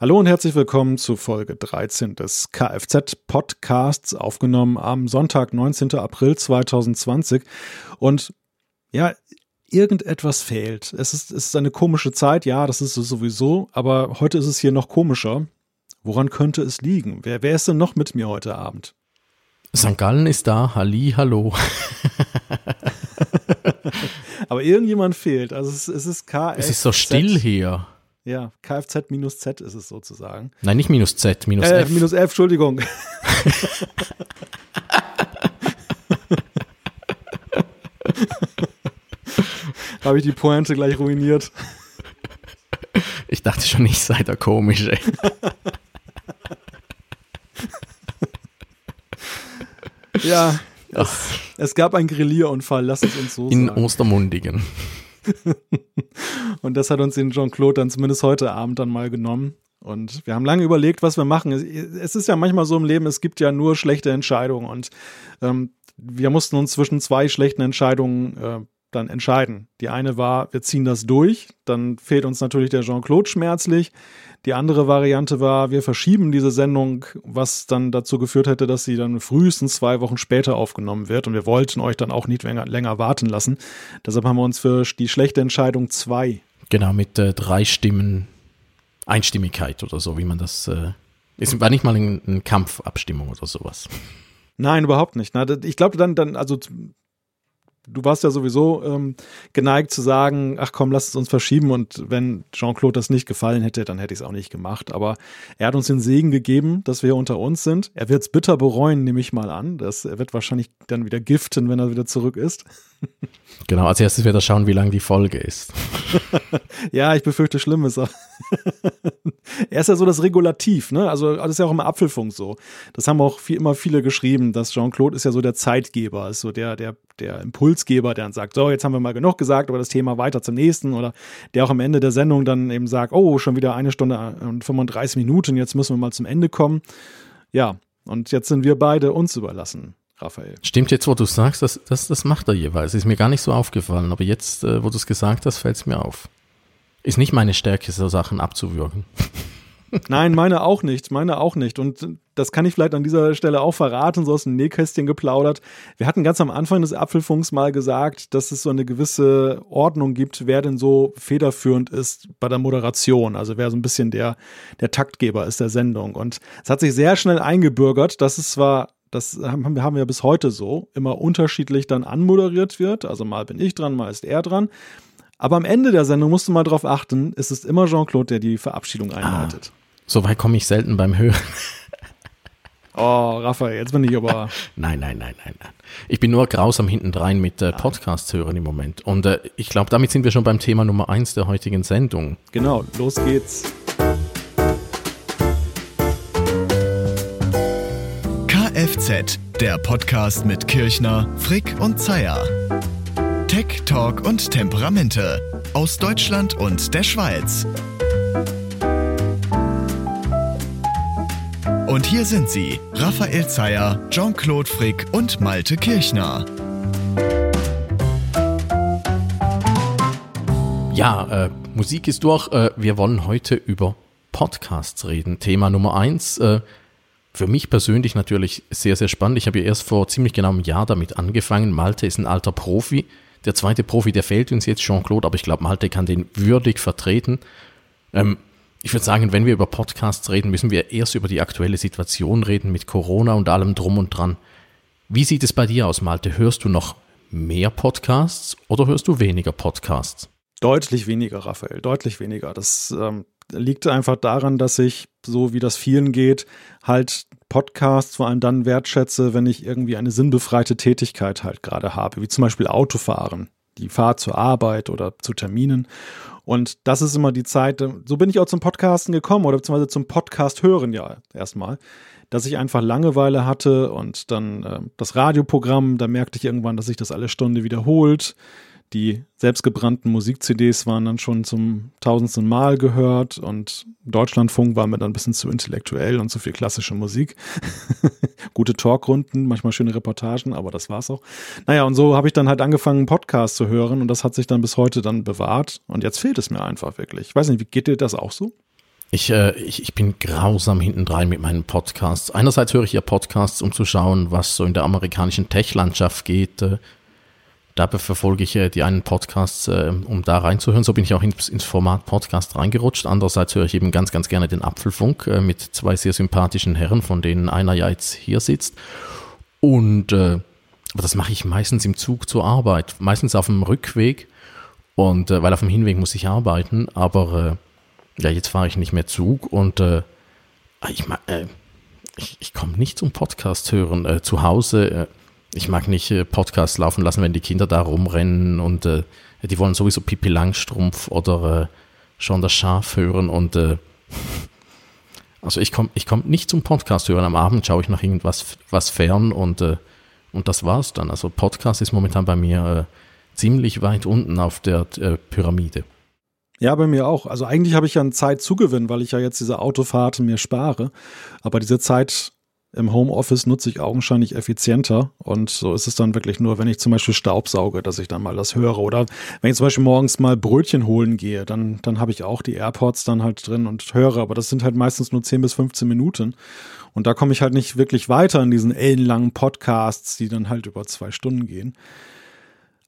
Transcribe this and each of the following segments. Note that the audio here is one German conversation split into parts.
Hallo und herzlich willkommen zu Folge 13 des Kfz-Podcasts, aufgenommen am Sonntag, 19. April 2020. Und ja, irgendetwas fehlt. Es ist, es ist eine komische Zeit, ja, das ist es sowieso, aber heute ist es hier noch komischer. Woran könnte es liegen? Wer, wer ist denn noch mit mir heute Abend? St. Gallen ist da, Halli, hallo. aber irgendjemand fehlt. Also es, es ist Kfz. Es ist so still hier. Ja, Kfz minus Z ist es sozusagen. Nein, nicht minus Z, minus äh, F. Minus F, Entschuldigung. Habe ich die Pointe gleich ruiniert. Ich dachte schon, ich sei der Komische. ja, es, es, gab einen Grillierunfall, lass es uns so In sagen. Ostermundigen. und das hat uns den Jean-Claude dann zumindest heute Abend dann mal genommen. Und wir haben lange überlegt, was wir machen. Es ist ja manchmal so im Leben, es gibt ja nur schlechte Entscheidungen. Und ähm, wir mussten uns zwischen zwei schlechten Entscheidungen äh, dann entscheiden. Die eine war, wir ziehen das durch. Dann fehlt uns natürlich der Jean-Claude schmerzlich. Die andere Variante war, wir verschieben diese Sendung, was dann dazu geführt hätte, dass sie dann frühestens zwei Wochen später aufgenommen wird. Und wir wollten euch dann auch nicht länger, länger warten lassen. Deshalb haben wir uns für die schlechte Entscheidung zwei. Genau, mit äh, drei Stimmen Einstimmigkeit oder so, wie man das. Äh, es war nicht mal eine ein Kampfabstimmung oder sowas. Nein, überhaupt nicht. Ich glaube dann, dann, also du warst ja sowieso ähm, geneigt zu sagen, ach komm, lass es uns verschieben und wenn Jean-Claude das nicht gefallen hätte, dann hätte ich es auch nicht gemacht. Aber er hat uns den Segen gegeben, dass wir unter uns sind. Er wird es bitter bereuen, nehme ich mal an. Das, er wird wahrscheinlich dann wieder giften, wenn er wieder zurück ist. Genau, als erstes wird er schauen, wie lang die Folge ist. ja, ich befürchte Schlimmes. er ist ja so das Regulativ, ne? Also das ist ja auch im Apfelfunk so. Das haben auch viel, immer viele geschrieben, dass Jean-Claude ist ja so der Zeitgeber, ist so der, der, der Impulsgeber, der dann sagt, so, jetzt haben wir mal genug gesagt, aber das Thema weiter zum nächsten. Oder der auch am Ende der Sendung dann eben sagt, oh, schon wieder eine Stunde und 35 Minuten, jetzt müssen wir mal zum Ende kommen. Ja, und jetzt sind wir beide uns überlassen. Raphael. Stimmt jetzt, wo du sagst, das, das, das macht er jeweils. Ist mir gar nicht so aufgefallen, aber jetzt, äh, wo du es gesagt hast, fällt es mir auf. Ist nicht meine Stärke, so Sachen abzuwürgen. Nein, meine auch nicht, meine auch nicht. Und das kann ich vielleicht an dieser Stelle auch verraten, so aus dem Nähkästchen geplaudert. Wir hatten ganz am Anfang des Apfelfunks mal gesagt, dass es so eine gewisse Ordnung gibt, wer denn so federführend ist bei der Moderation. Also wer so ein bisschen der, der Taktgeber ist der Sendung. Und es hat sich sehr schnell eingebürgert, dass es zwar das haben, haben wir bis heute so, immer unterschiedlich dann anmoderiert wird. Also mal bin ich dran, mal ist er dran. Aber am Ende der Sendung musst du mal darauf achten, es ist immer Jean-Claude, der die Verabschiedung ah, einleitet. Ah, so weit komme ich selten beim Hören. Oh, Raphael, jetzt bin ich aber. nein, nein, nein, nein, nein. Ich bin nur grausam hintendrein mit äh, Podcasts hören im Moment. Und äh, ich glaube, damit sind wir schon beim Thema Nummer eins der heutigen Sendung. Genau, los geht's. Kfz, der Podcast mit Kirchner, Frick und Zeier. Tech, Talk und Temperamente aus Deutschland und der Schweiz. Und hier sind sie, Raphael Zeyer, Jean-Claude Frick und Malte Kirchner. Ja, äh, Musik ist durch. Äh, wir wollen heute über Podcasts reden. Thema Nummer eins. Äh, für mich persönlich natürlich sehr, sehr spannend. Ich habe ja erst vor ziemlich genau einem Jahr damit angefangen. Malte ist ein alter Profi. Der zweite Profi, der fehlt uns jetzt, Jean-Claude, aber ich glaube, Malte kann den würdig vertreten. Ähm, ich würde sagen, wenn wir über Podcasts reden, müssen wir erst über die aktuelle Situation reden mit Corona und allem drum und dran. Wie sieht es bei dir aus, Malte? Hörst du noch mehr Podcasts oder hörst du weniger Podcasts? Deutlich weniger, Raphael, deutlich weniger. Das ähm, liegt einfach daran, dass ich, so wie das vielen geht, halt Podcasts vor allem dann wertschätze, wenn ich irgendwie eine sinnbefreite Tätigkeit halt gerade habe, wie zum Beispiel Autofahren, die Fahrt zur Arbeit oder zu Terminen. Und das ist immer die Zeit, so bin ich auch zum Podcasten gekommen oder beziehungsweise zum Podcast hören ja erstmal, dass ich einfach Langeweile hatte und dann äh, das Radioprogramm, da merkte ich irgendwann, dass sich das alle Stunde wiederholt die selbstgebrannten Musik-CDs waren dann schon zum tausendsten Mal gehört und Deutschlandfunk war mir dann ein bisschen zu intellektuell und zu viel klassische Musik. Gute Talkrunden, manchmal schöne Reportagen, aber das war's auch. Naja, und so habe ich dann halt angefangen, Podcasts zu hören und das hat sich dann bis heute dann bewahrt und jetzt fehlt es mir einfach wirklich. Ich weiß nicht, wie geht dir das auch so? Ich, äh, ich, ich bin grausam hintendrein mit meinen Podcasts. Einerseits höre ich ja Podcasts, um zu schauen, was so in der amerikanischen Tech-Landschaft geht. Äh, Dabei verfolge ich äh, die einen Podcasts, äh, um da reinzuhören. So bin ich auch ins, ins, Format Podcast reingerutscht. Andererseits höre ich eben ganz, ganz gerne den Apfelfunk äh, mit zwei sehr sympathischen Herren, von denen einer ja jetzt hier sitzt. Und äh, aber das mache ich meistens im Zug zur Arbeit, meistens auf dem Rückweg. Und äh, weil auf dem Hinweg muss ich arbeiten, aber äh, ja, jetzt fahre ich nicht mehr Zug und ich, ich, ich komme nicht zum Podcast hören. Zu Hause, ich mag nicht äh, Podcasts laufen lassen, wenn die Kinder da rumrennen und äh, die wollen sowieso Pipi Langstrumpf oder äh, schon das Schaf hören und äh, also ich komme ich komm nicht zum Podcast hören. Am Abend schaue ich nach irgendwas was fern und, äh, und das war's dann. Also Podcast ist momentan bei mir äh, ziemlich weit unten auf der äh, Pyramide. Ja, bei mir auch. Also eigentlich habe ich ja eine Zeit Zugewinn, weil ich ja jetzt diese Autofahrten mir spare. Aber diese Zeit im Homeoffice nutze ich augenscheinlich effizienter. Und so ist es dann wirklich nur, wenn ich zum Beispiel Staubsauge, dass ich dann mal das höre. Oder wenn ich zum Beispiel morgens mal Brötchen holen gehe, dann, dann habe ich auch die AirPods dann halt drin und höre. Aber das sind halt meistens nur 10 bis 15 Minuten. Und da komme ich halt nicht wirklich weiter in diesen ellenlangen Podcasts, die dann halt über zwei Stunden gehen.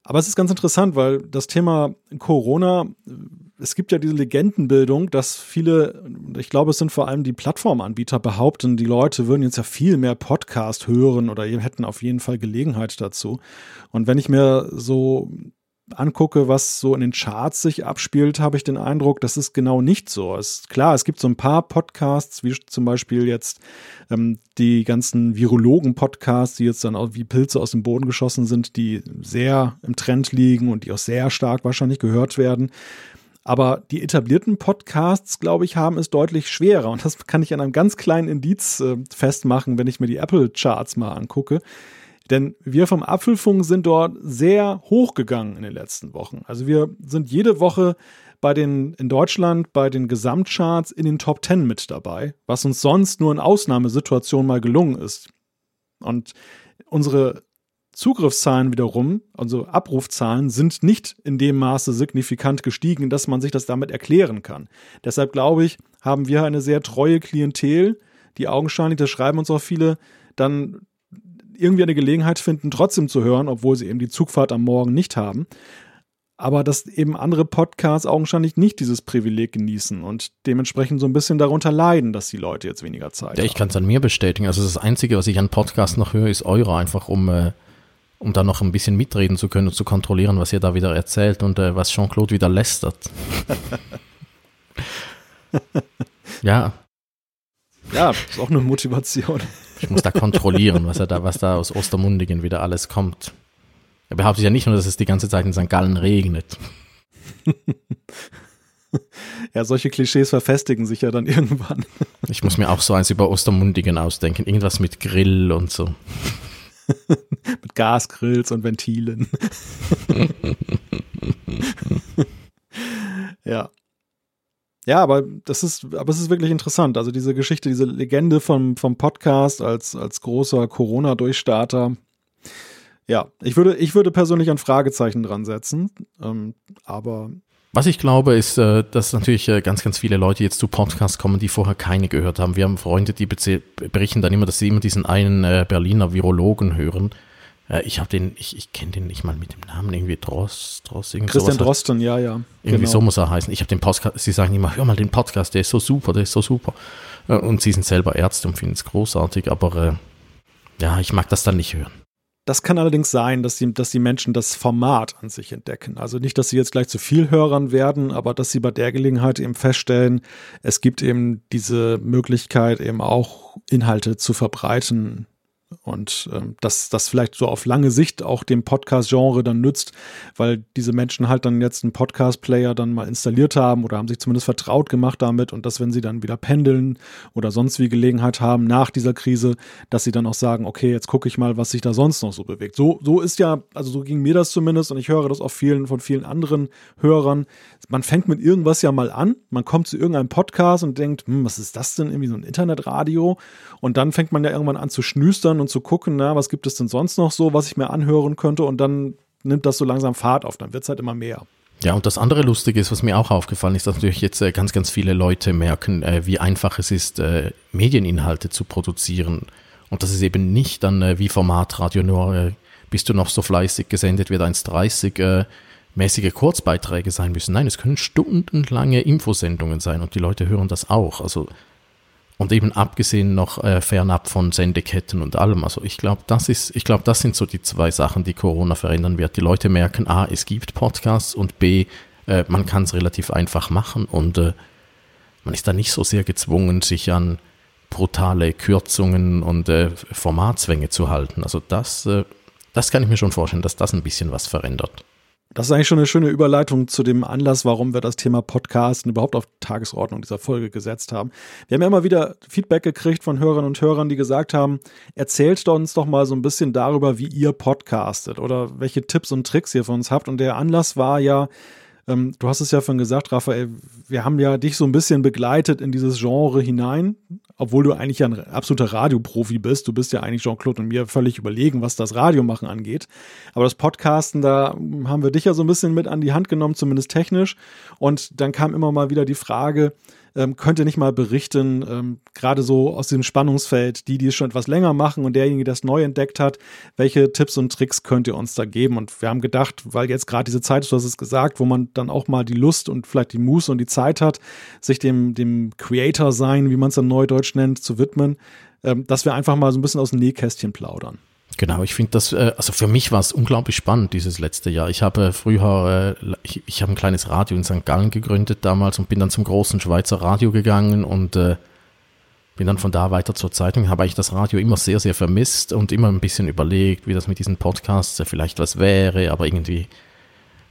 Aber es ist ganz interessant, weil das Thema Corona es gibt ja diese Legendenbildung, dass viele, ich glaube, es sind vor allem die Plattformanbieter behaupten, die Leute würden jetzt ja viel mehr Podcast hören oder hätten auf jeden Fall Gelegenheit dazu. Und wenn ich mir so angucke, was so in den Charts sich abspielt, habe ich den Eindruck, das ist genau nicht so. Es, klar, es gibt so ein paar Podcasts, wie zum Beispiel jetzt ähm, die ganzen Virologen-Podcasts, die jetzt dann auch wie Pilze aus dem Boden geschossen sind, die sehr im Trend liegen und die auch sehr stark wahrscheinlich gehört werden. Aber die etablierten Podcasts, glaube ich, haben es deutlich schwerer. Und das kann ich an einem ganz kleinen Indiz äh, festmachen, wenn ich mir die Apple-Charts mal angucke. Denn wir vom Apfelfunk sind dort sehr hoch gegangen in den letzten Wochen. Also wir sind jede Woche bei den in Deutschland bei den Gesamtcharts in den Top 10 mit dabei, was uns sonst nur in Ausnahmesituationen mal gelungen ist. Und unsere Zugriffszahlen wiederum, also Abrufzahlen, sind nicht in dem Maße signifikant gestiegen, dass man sich das damit erklären kann. Deshalb glaube ich, haben wir eine sehr treue Klientel, die augenscheinlich, das schreiben uns auch viele, dann irgendwie eine Gelegenheit finden, trotzdem zu hören, obwohl sie eben die Zugfahrt am Morgen nicht haben. Aber dass eben andere Podcasts augenscheinlich nicht dieses Privileg genießen und dementsprechend so ein bisschen darunter leiden, dass die Leute jetzt weniger Zeit ja, haben. Ich kann es an mir bestätigen. Also das Einzige, was ich an Podcasts noch höre, ist eure, einfach um äh, um da noch ein bisschen mitreden zu können und zu kontrollieren, was ihr da wieder erzählt und äh, was Jean-Claude wieder lästert. ja. Ja, ist auch eine Motivation. Ich muss da kontrollieren, was er da, was da aus Ostermundigen wieder alles kommt. Er behauptet ja nicht nur, dass es die ganze Zeit in St. Gallen regnet. ja, solche Klischees verfestigen sich ja dann irgendwann. Ich muss mir auch so eins über Ostermundigen ausdenken. Irgendwas mit Grill und so. Mit Gasgrills und Ventilen. ja. Ja, aber das ist, aber es ist wirklich interessant. Also diese Geschichte, diese Legende vom, vom Podcast als, als großer Corona-Durchstarter. Ja, ich würde, ich würde persönlich ein Fragezeichen dran setzen. Ähm, aber was ich glaube, ist, äh, dass natürlich äh, ganz, ganz viele Leute jetzt zu Podcasts kommen, die vorher keine gehört haben. Wir haben Freunde, die berichten dann immer, dass sie immer diesen einen äh, Berliner Virologen hören. Ich habe den, ich, ich kenne den nicht mal mit dem Namen, irgendwie Drost, Drost, irgendwie Christian Drosten, ja, ja. Irgendwie genau. so muss er heißen. Ich habe den Podcast, sie sagen immer, hör mal den Podcast, der ist so super, der ist so super. Und sie sind selber Ärzte und finden es großartig, aber ja, ich mag das dann nicht hören. Das kann allerdings sein, dass die, dass die Menschen das Format an sich entdecken. Also nicht, dass sie jetzt gleich zu viel Hörern werden, aber dass sie bei der Gelegenheit eben feststellen, es gibt eben diese Möglichkeit, eben auch Inhalte zu verbreiten, und ähm, dass das vielleicht so auf lange Sicht auch dem Podcast-Genre dann nützt, weil diese Menschen halt dann jetzt einen Podcast-Player dann mal installiert haben oder haben sich zumindest vertraut gemacht damit und dass, wenn sie dann wieder pendeln oder sonst wie Gelegenheit haben nach dieser Krise, dass sie dann auch sagen, okay, jetzt gucke ich mal, was sich da sonst noch so bewegt. So, so ist ja, also so ging mir das zumindest und ich höre das auch vielen von vielen anderen Hörern. Man fängt mit irgendwas ja mal an, man kommt zu irgendeinem Podcast und denkt, hm, was ist das denn, irgendwie so ein Internetradio? Und dann fängt man ja irgendwann an zu schnüstern hören und zu gucken, na, was gibt es denn sonst noch so, was ich mir anhören könnte und dann nimmt das so langsam Fahrt auf, dann wird es halt immer mehr. Ja, und das andere Lustige ist, was mir auch aufgefallen ist, dass natürlich jetzt äh, ganz, ganz viele Leute merken, äh, wie einfach es ist, äh, Medieninhalte zu produzieren. Und das ist eben nicht dann wie Formatradio nur, bist du noch so fleißig gesendet wird 1,30 äh, mäßige Kurzbeiträge sein müssen. Nein, es können stundenlange Infosendungen sein und die Leute hören das auch. Also und eben abgesehen noch äh, fernab von Sendeketten und allem. Also ich glaube, das ist, ich glaube, das sind so die zwei Sachen, die Corona verändern wird. Die Leute merken, a, es gibt Podcasts und b, äh, man kann es relativ einfach machen und äh, man ist da nicht so sehr gezwungen, sich an brutale Kürzungen und äh, Formatzwänge zu halten. Also das, äh, das kann ich mir schon vorstellen, dass das ein bisschen was verändert. Das ist eigentlich schon eine schöne Überleitung zu dem Anlass, warum wir das Thema Podcasten überhaupt auf Tagesordnung dieser Folge gesetzt haben. Wir haben ja immer wieder Feedback gekriegt von Hörerinnen und Hörern, die gesagt haben, erzählt uns doch mal so ein bisschen darüber, wie ihr podcastet oder welche Tipps und Tricks ihr von uns habt. Und der Anlass war ja, ähm, du hast es ja schon gesagt, Raphael, wir haben ja dich so ein bisschen begleitet in dieses Genre hinein, obwohl du eigentlich ein absoluter Radioprofi bist. Du bist ja eigentlich Jean-Claude und mir völlig überlegen, was das Radiomachen angeht. Aber das Podcasten, da haben wir dich ja so ein bisschen mit an die Hand genommen, zumindest technisch. Und dann kam immer mal wieder die Frage, ähm, könnt ihr nicht mal berichten, ähm, gerade so aus dem Spannungsfeld, die, die es schon etwas länger machen und derjenige, der es neu entdeckt hat, welche Tipps und Tricks könnt ihr uns da geben? Und wir haben gedacht, weil jetzt gerade diese Zeit ist, du hast es gesagt, wo man dann auch mal die Lust und vielleicht die Muße und die Zeit hat, sich dem, dem Creator sein, wie man es dann neudeutsch nennt, zu widmen, ähm, dass wir einfach mal so ein bisschen aus dem Nähkästchen plaudern. Genau, ich finde das, äh, also für mich war es unglaublich spannend dieses letzte Jahr. Ich habe früher, äh, ich, ich habe ein kleines Radio in St. Gallen gegründet damals und bin dann zum großen Schweizer Radio gegangen und äh, bin dann von da weiter zur Zeitung. Habe eigentlich das Radio immer sehr, sehr vermisst und immer ein bisschen überlegt, wie das mit diesen Podcasts vielleicht was wäre, aber irgendwie,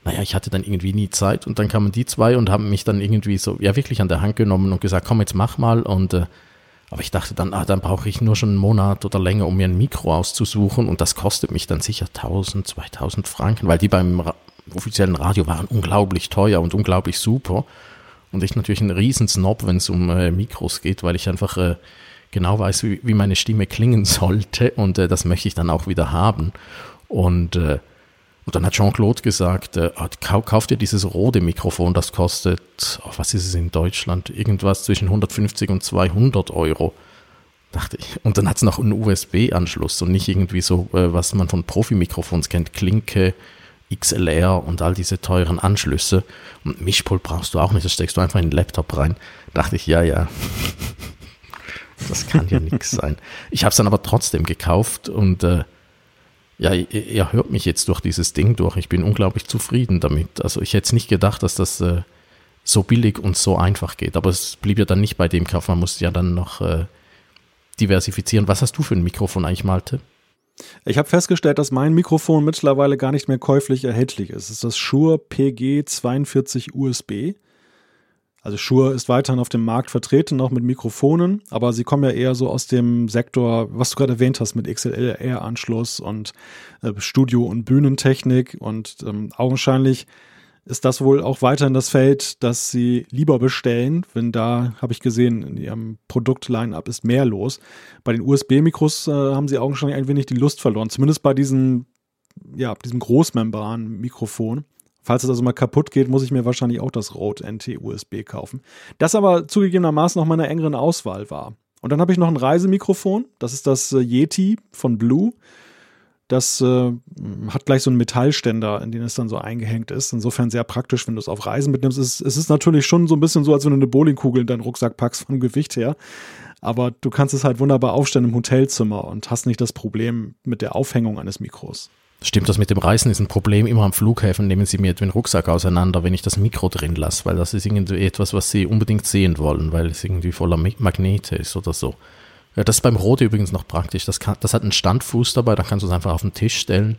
naja, ich hatte dann irgendwie nie Zeit und dann kamen die zwei und haben mich dann irgendwie so, ja, wirklich an der Hand genommen und gesagt, komm, jetzt mach mal und äh, aber ich dachte dann, ah, dann brauche ich nur schon einen Monat oder länger, um mir ein Mikro auszusuchen und das kostet mich dann sicher 1000, 2000 Franken, weil die beim Ra offiziellen Radio waren unglaublich teuer und unglaublich super. Und ich natürlich ein Riesensnob, wenn es um äh, Mikros geht, weil ich einfach äh, genau weiß, wie, wie, meine Stimme klingen sollte und äh, das möchte ich dann auch wieder haben. Und äh, und dann hat Jean-Claude gesagt, äh, kauf dir dieses rote Mikrofon, das kostet, oh, was ist es in Deutschland, irgendwas zwischen 150 und 200 Euro. Dachte ich. Und dann hat es noch einen USB-Anschluss und nicht irgendwie so, äh, was man von Profi-Mikrofons kennt, Klinke, XLR und all diese teuren Anschlüsse. Und Mischpult brauchst du auch nicht, das steckst du einfach in den Laptop rein. Dachte ich, ja, ja. Das kann ja nichts sein. Ich habe es dann aber trotzdem gekauft und äh, ja, ihr, hört mich jetzt durch dieses Ding durch. Ich bin unglaublich zufrieden damit. Also ich hätte es nicht gedacht, dass das äh, so billig und so einfach geht. Aber es blieb ja dann nicht bei dem Kauf. Man musste ja dann noch äh, diversifizieren. Was hast du für ein Mikrofon eigentlich, Malte? Ich habe festgestellt, dass mein Mikrofon mittlerweile gar nicht mehr käuflich erhältlich ist. Es ist das Shure PG 42 USB. Also Shure ist weiterhin auf dem Markt vertreten, auch mit Mikrofonen, aber sie kommen ja eher so aus dem Sektor, was du gerade erwähnt hast, mit XLR-Anschluss und äh, Studio- und Bühnentechnik und ähm, augenscheinlich ist das wohl auch weiterhin das Feld, das sie lieber bestellen, wenn da, habe ich gesehen, in ihrem Produkt-Line-Up ist mehr los. Bei den USB-Mikros äh, haben sie augenscheinlich ein wenig die Lust verloren, zumindest bei diesen, ja, diesem Großmembran-Mikrofon. Falls es also mal kaputt geht, muss ich mir wahrscheinlich auch das Rode NT USB kaufen. Das aber zugegebenermaßen noch meiner engeren Auswahl war. Und dann habe ich noch ein Reisemikrofon. Das ist das äh, Yeti von Blue. Das äh, hat gleich so einen Metallständer, in den es dann so eingehängt ist. Insofern sehr praktisch, wenn du es auf Reisen mitnimmst. Es, es ist natürlich schon so ein bisschen so, als wenn du eine Bowlingkugel in deinen Rucksack packst vom Gewicht her. Aber du kannst es halt wunderbar aufstellen im Hotelzimmer und hast nicht das Problem mit der Aufhängung eines Mikros. Stimmt, das mit dem Reisen ist ein Problem. Immer am Flughäfen nehmen sie mir den Rucksack auseinander, wenn ich das Mikro drin lasse, weil das ist irgendwie etwas, was sie unbedingt sehen wollen, weil es irgendwie voller Magnete ist oder so. Ja, das ist beim Rode übrigens noch praktisch. Das, kann, das hat einen Standfuß dabei, da kannst du es einfach auf den Tisch stellen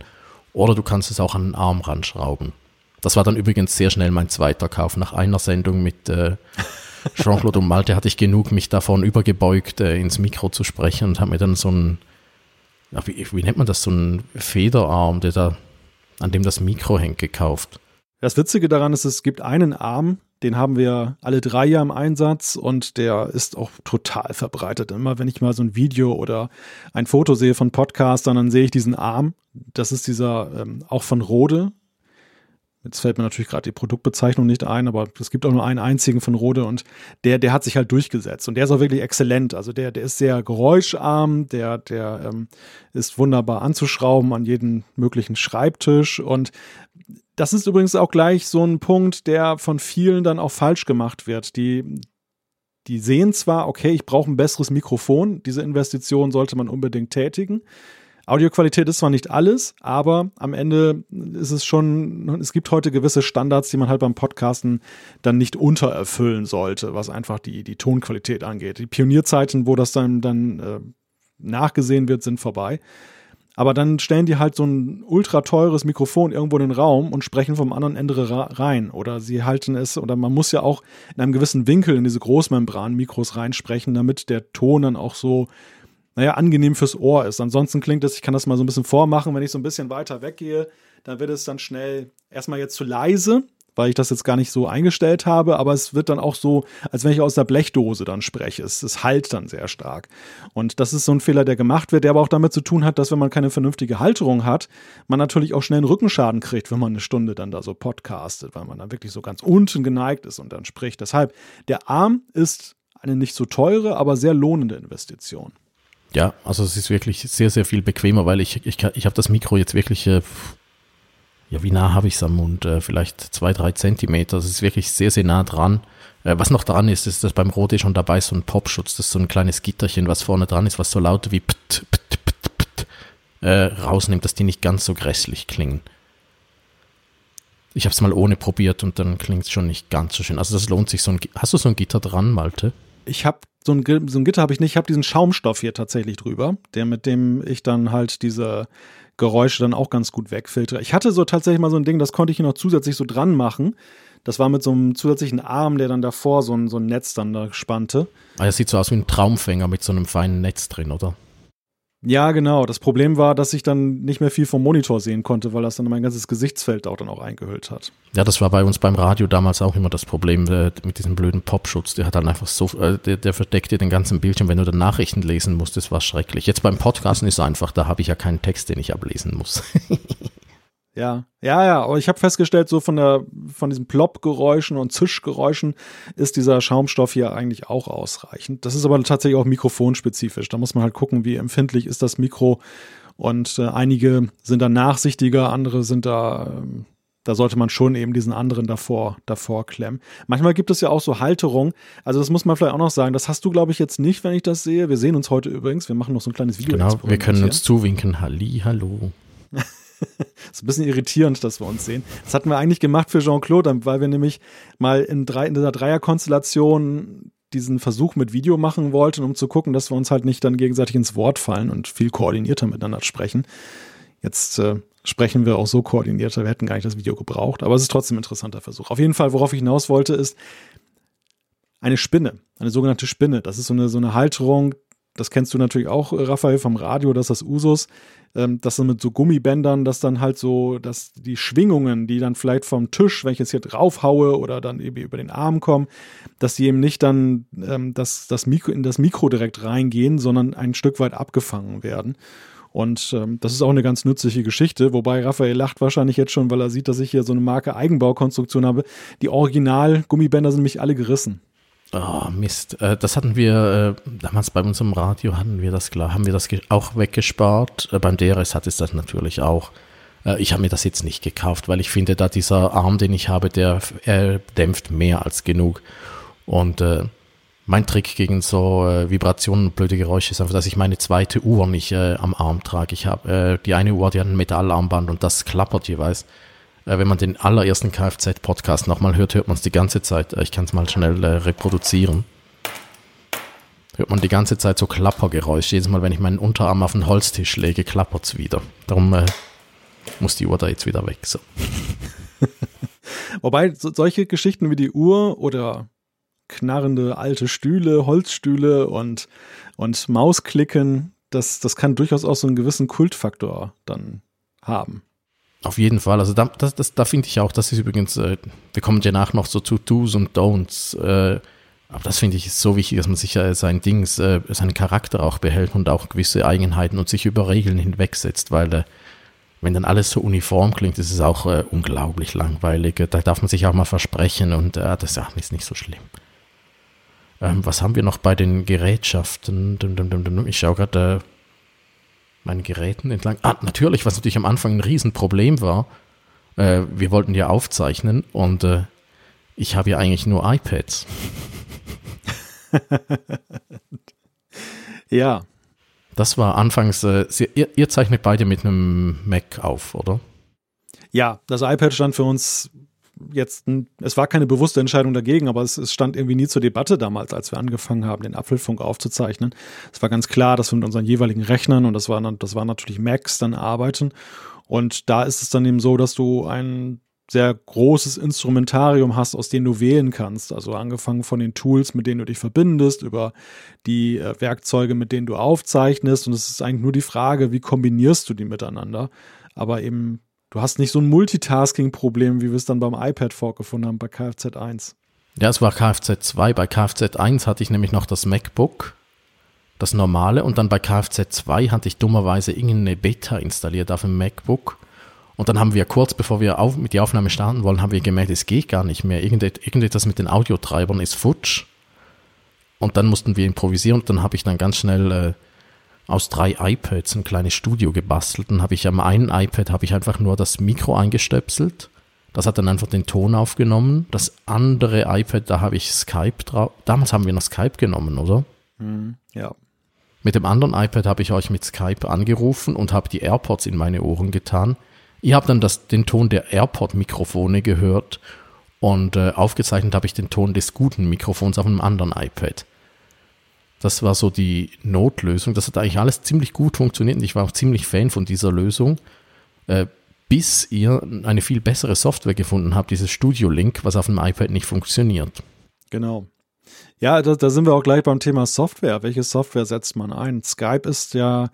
oder du kannst es auch an den Arm ranschrauben. Das war dann übrigens sehr schnell mein zweiter Kauf. Nach einer Sendung mit äh, Jean-Claude und Malte hatte ich genug, mich davon übergebeugt, äh, ins Mikro zu sprechen und habe mir dann so ein ja, wie, wie nennt man das, so ein Federarm, der da, an dem das Mikro hängt, gekauft. Das Witzige daran ist, es gibt einen Arm, den haben wir alle drei Jahre im Einsatz und der ist auch total verbreitet. Immer wenn ich mal so ein Video oder ein Foto sehe von Podcastern, dann sehe ich diesen Arm. Das ist dieser ähm, auch von Rode, Jetzt fällt mir natürlich gerade die Produktbezeichnung nicht ein, aber es gibt auch nur einen einzigen von Rode und der, der hat sich halt durchgesetzt. Und der ist auch wirklich exzellent. Also der, der ist sehr geräuscharm, der, der ähm, ist wunderbar anzuschrauben an jeden möglichen Schreibtisch. Und das ist übrigens auch gleich so ein Punkt, der von vielen dann auch falsch gemacht wird. Die, die sehen zwar, okay, ich brauche ein besseres Mikrofon, diese Investition sollte man unbedingt tätigen. Audioqualität ist zwar nicht alles, aber am Ende ist es schon, es gibt heute gewisse Standards, die man halt beim Podcasten dann nicht untererfüllen sollte, was einfach die, die Tonqualität angeht. Die Pionierzeiten, wo das dann, dann äh, nachgesehen wird, sind vorbei. Aber dann stellen die halt so ein ultra teures Mikrofon irgendwo in den Raum und sprechen vom anderen Ende rein. Oder sie halten es, oder man muss ja auch in einem gewissen Winkel in diese Großmembran-Mikros reinsprechen, damit der Ton dann auch so naja, angenehm fürs Ohr ist. Ansonsten klingt es, ich kann das mal so ein bisschen vormachen, wenn ich so ein bisschen weiter weggehe, dann wird es dann schnell erstmal jetzt zu leise, weil ich das jetzt gar nicht so eingestellt habe, aber es wird dann auch so, als wenn ich aus der Blechdose dann spreche. Es, es halt dann sehr stark. Und das ist so ein Fehler, der gemacht wird, der aber auch damit zu tun hat, dass wenn man keine vernünftige Halterung hat, man natürlich auch schnell einen Rückenschaden kriegt, wenn man eine Stunde dann da so podcastet, weil man dann wirklich so ganz unten geneigt ist und dann spricht. Deshalb, der Arm ist eine nicht so teure, aber sehr lohnende Investition. Ja, also es ist wirklich sehr, sehr viel bequemer, weil ich, ich, ich habe das Mikro jetzt wirklich, äh, ja, wie nah habe ich es am Mund? Äh, vielleicht zwei, drei Zentimeter. Es ist wirklich sehr, sehr nah dran. Äh, was noch dran ist, ist, dass beim Rode schon dabei ist so ein Popschutz, das ist so ein kleines Gitterchen, was vorne dran ist, was so laut wie pt, pt, pt, pt, äh, rausnimmt, dass die nicht ganz so grässlich klingen. Ich habe es mal ohne probiert und dann klingt es schon nicht ganz so schön. Also das lohnt sich so ein. Hast du so ein Gitter dran, Malte? Ich habe so ein, so ein Gitter habe ich nicht. Ich habe diesen Schaumstoff hier tatsächlich drüber, der mit dem ich dann halt diese Geräusche dann auch ganz gut wegfiltere. Ich hatte so tatsächlich mal so ein Ding, das konnte ich hier noch zusätzlich so dran machen. Das war mit so einem zusätzlichen Arm, der dann davor so ein, so ein Netz dann da spannte. Ah, das sieht so aus wie ein Traumfänger mit so einem feinen Netz drin, oder? Ja, genau. Das Problem war, dass ich dann nicht mehr viel vom Monitor sehen konnte, weil das dann mein ganzes Gesichtsfeld auch dann auch eingehüllt hat. Ja, das war bei uns beim Radio damals auch immer das Problem äh, mit diesem blöden Popschutz. Der hat dann einfach so, äh, der, der verdeckt dir den ganzen Bildschirm, wenn du dann Nachrichten lesen musst. Das war schrecklich. Jetzt beim Podcasten ist es einfach, da habe ich ja keinen Text, den ich ablesen muss. Ja, ja, ja, aber ich habe festgestellt, so von der von diesen Plopp-Geräuschen und Zischgeräuschen ist dieser Schaumstoff hier eigentlich auch ausreichend. Das ist aber tatsächlich auch mikrofonspezifisch. Da muss man halt gucken, wie empfindlich ist das Mikro. Und äh, einige sind da nachsichtiger, andere sind da, äh, da sollte man schon eben diesen anderen davor, davor klemmen. Manchmal gibt es ja auch so Halterung. Also das muss man vielleicht auch noch sagen. Das hast du, glaube ich, jetzt nicht, wenn ich das sehe. Wir sehen uns heute übrigens. Wir machen noch so ein kleines Video. Genau, wir können uns zuwinken. Halli, hallo. ist ein bisschen irritierend, dass wir uns sehen. Das hatten wir eigentlich gemacht für Jean-Claude, weil wir nämlich mal in, drei, in dieser Dreierkonstellation diesen Versuch mit Video machen wollten, um zu gucken, dass wir uns halt nicht dann gegenseitig ins Wort fallen und viel koordinierter miteinander sprechen. Jetzt äh, sprechen wir auch so koordinierter. Wir hätten gar nicht das Video gebraucht, aber es ist trotzdem ein interessanter Versuch. Auf jeden Fall, worauf ich hinaus wollte, ist eine Spinne, eine sogenannte Spinne. Das ist so eine, so eine Halterung, das kennst du natürlich auch, Raphael, vom Radio, dass das Usus ähm, das sind mit so Gummibändern, dass dann halt so, dass die Schwingungen, die dann vielleicht vom Tisch, wenn ich jetzt hier drauf haue oder dann eben über den Arm kommen, dass die eben nicht dann ähm, das, das Mikro, in das Mikro direkt reingehen, sondern ein Stück weit abgefangen werden. Und ähm, das ist auch eine ganz nützliche Geschichte, wobei Raphael lacht wahrscheinlich jetzt schon, weil er sieht, dass ich hier so eine Marke Eigenbaukonstruktion habe. Die Original-Gummibänder sind mich alle gerissen. Oh, Mist. Äh, das hatten wir äh, damals bei unserem Radio, hatten wir das klar, haben wir das auch weggespart. Äh, beim DRS hat es das natürlich auch. Ich habe mir das jetzt nicht gekauft, weil ich finde, da dieser Arm, den ich habe, der er dämpft mehr als genug. Und mein Trick gegen so Vibrationen und blöde Geräusche ist einfach, dass ich meine zweite Uhr nicht am Arm trage. Ich habe die eine Uhr, die hat ein Metallarmband und das klappert jeweils. Äh, wenn man den allerersten Kfz-Podcast nochmal hört, hört man es die ganze Zeit. Äh, ich kann es mal schnell äh, reproduzieren. Hört man die ganze Zeit so Klappergeräusche. Jedes Mal, wenn ich meinen Unterarm auf den Holztisch lege, klappert es wieder. Darum äh, muss die Uhr da jetzt wieder weg. So. Wobei so, solche Geschichten wie die Uhr oder knarrende alte Stühle, Holzstühle und, und Mausklicken, das, das kann durchaus auch so einen gewissen Kultfaktor dann haben. Auf jeden Fall. Also da, das, das, da finde ich auch, das ist übrigens, äh, wir kommen ja nach noch so zu Do's und Don'ts. Äh, aber das finde ich ist so wichtig, dass man sich äh, sein Dings, äh, seinen Charakter auch behält und auch gewisse Eigenheiten und sich über Regeln hinwegsetzt, weil äh, wenn dann alles so uniform klingt, ist es auch äh, unglaublich langweilig. Da darf man sich auch mal versprechen und äh, das ja, ist nicht so schlimm. Ähm, was haben wir noch bei den Gerätschaften? Ich schaue gerade äh, meinen Geräten entlang. Ah, natürlich, was natürlich am Anfang ein Riesenproblem war. Äh, wir wollten ja aufzeichnen und äh, ich habe ja eigentlich nur iPads. ja. Das war anfangs, äh, ihr, ihr, zeichnet beide mit einem Mac auf, oder? Ja, das iPad stand für uns jetzt, es war keine bewusste Entscheidung dagegen, aber es, es, stand irgendwie nie zur Debatte damals, als wir angefangen haben, den Apfelfunk aufzuzeichnen. Es war ganz klar, dass wir mit unseren jeweiligen Rechnern, und das waren, das waren natürlich Macs, dann arbeiten. Und da ist es dann eben so, dass du ein sehr großes Instrumentarium hast, aus dem du wählen kannst. Also angefangen von den Tools, mit denen du dich verbindest, über die äh, Werkzeuge, mit denen du aufzeichnest. Und es ist eigentlich nur die Frage, wie kombinierst du die miteinander. Aber eben, du hast nicht so ein Multitasking-Problem, wie wir es dann beim iPad vorgefunden haben bei Kfz 1. Ja, es war Kfz 2. Bei Kfz 1 hatte ich nämlich noch das MacBook, das normale. Und dann bei Kfz 2 hatte ich dummerweise irgendeine Beta installiert auf dem MacBook. Und dann haben wir kurz bevor wir auf, mit der Aufnahme starten wollen, haben wir gemerkt, es geht gar nicht mehr. Irgendetwas mit den Audiotreibern ist futsch. Und dann mussten wir improvisieren und dann habe ich dann ganz schnell äh, aus drei iPads ein kleines Studio gebastelt. Dann habe ich am einen iPad habe ich einfach nur das Mikro eingestöpselt. Das hat dann einfach den Ton aufgenommen. Das andere iPad, da habe ich Skype drauf. Damals haben wir noch Skype genommen, oder? Mhm, ja. Mit dem anderen iPad habe ich euch mit Skype angerufen und habe die AirPods in meine Ohren getan. Ihr habt dann das, den Ton der AirPod-Mikrofone gehört und äh, aufgezeichnet habe ich den Ton des guten Mikrofons auf einem anderen iPad. Das war so die Notlösung. Das hat eigentlich alles ziemlich gut funktioniert und ich war auch ziemlich Fan von dieser Lösung, äh, bis ihr eine viel bessere Software gefunden habt, dieses Studio Link, was auf dem iPad nicht funktioniert. Genau. Ja, da, da sind wir auch gleich beim Thema Software. Welche Software setzt man ein? Skype ist ja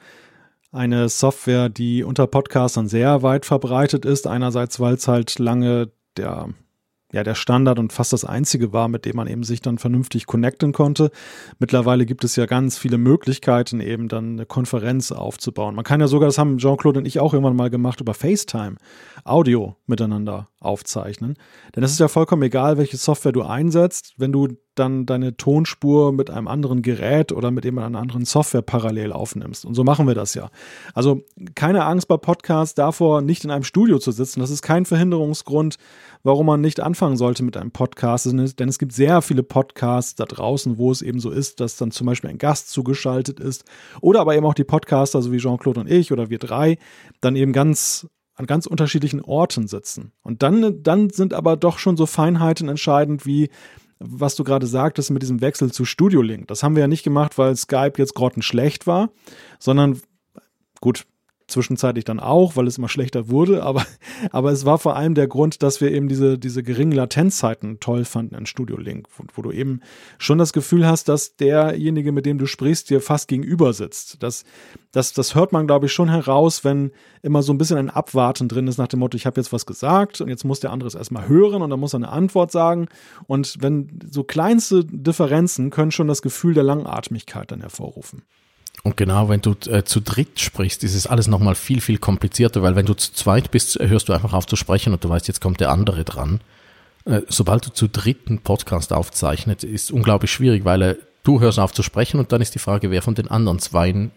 eine Software, die unter Podcastern sehr weit verbreitet ist. Einerseits, weil es halt lange der ja der Standard und fast das einzige war, mit dem man eben sich dann vernünftig connecten konnte. Mittlerweile gibt es ja ganz viele Möglichkeiten, eben dann eine Konferenz aufzubauen. Man kann ja sogar, das haben Jean-Claude und ich auch irgendwann mal gemacht, über FaceTime Audio miteinander aufzeichnen. Denn es ist ja vollkommen egal, welche Software du einsetzt, wenn du dann deine Tonspur mit einem anderen Gerät oder mit einer anderen Software parallel aufnimmst. Und so machen wir das ja. Also keine Angst bei Podcasts davor, nicht in einem Studio zu sitzen. Das ist kein Verhinderungsgrund, warum man nicht anfangen sollte mit einem Podcast. Denn es gibt sehr viele Podcasts da draußen, wo es eben so ist, dass dann zum Beispiel ein Gast zugeschaltet ist. Oder aber eben auch die Podcaster, so wie Jean-Claude und ich oder wir drei, dann eben ganz an ganz unterschiedlichen Orten sitzen. Und dann, dann sind aber doch schon so Feinheiten entscheidend wie was du gerade sagtest mit diesem Wechsel zu Studio Link. Das haben wir ja nicht gemacht, weil Skype jetzt grottenschlecht war, sondern gut, zwischenzeitlich dann auch, weil es immer schlechter wurde, aber, aber es war vor allem der Grund, dass wir eben diese, diese geringen Latenzzeiten toll fanden in Studio Link, wo, wo, du eben schon das Gefühl hast, dass derjenige, mit dem du sprichst, dir fast gegenüber sitzt. Das, das, das hört man, glaube ich, schon heraus, wenn immer so ein bisschen ein Abwarten drin ist nach dem Motto, ich habe jetzt was gesagt und jetzt muss der andere es erstmal hören und dann muss er eine Antwort sagen. Und wenn so kleinste Differenzen können schon das Gefühl der Langatmigkeit dann hervorrufen. Und genau, wenn du äh, zu dritt sprichst, ist es alles nochmal viel, viel komplizierter, weil wenn du zu zweit bist, hörst du einfach auf zu sprechen und du weißt, jetzt kommt der andere dran. Äh, sobald du zu dritten Podcast aufzeichnet, ist unglaublich schwierig, weil äh, du hörst auf zu sprechen und dann ist die Frage, wer von den anderen zwei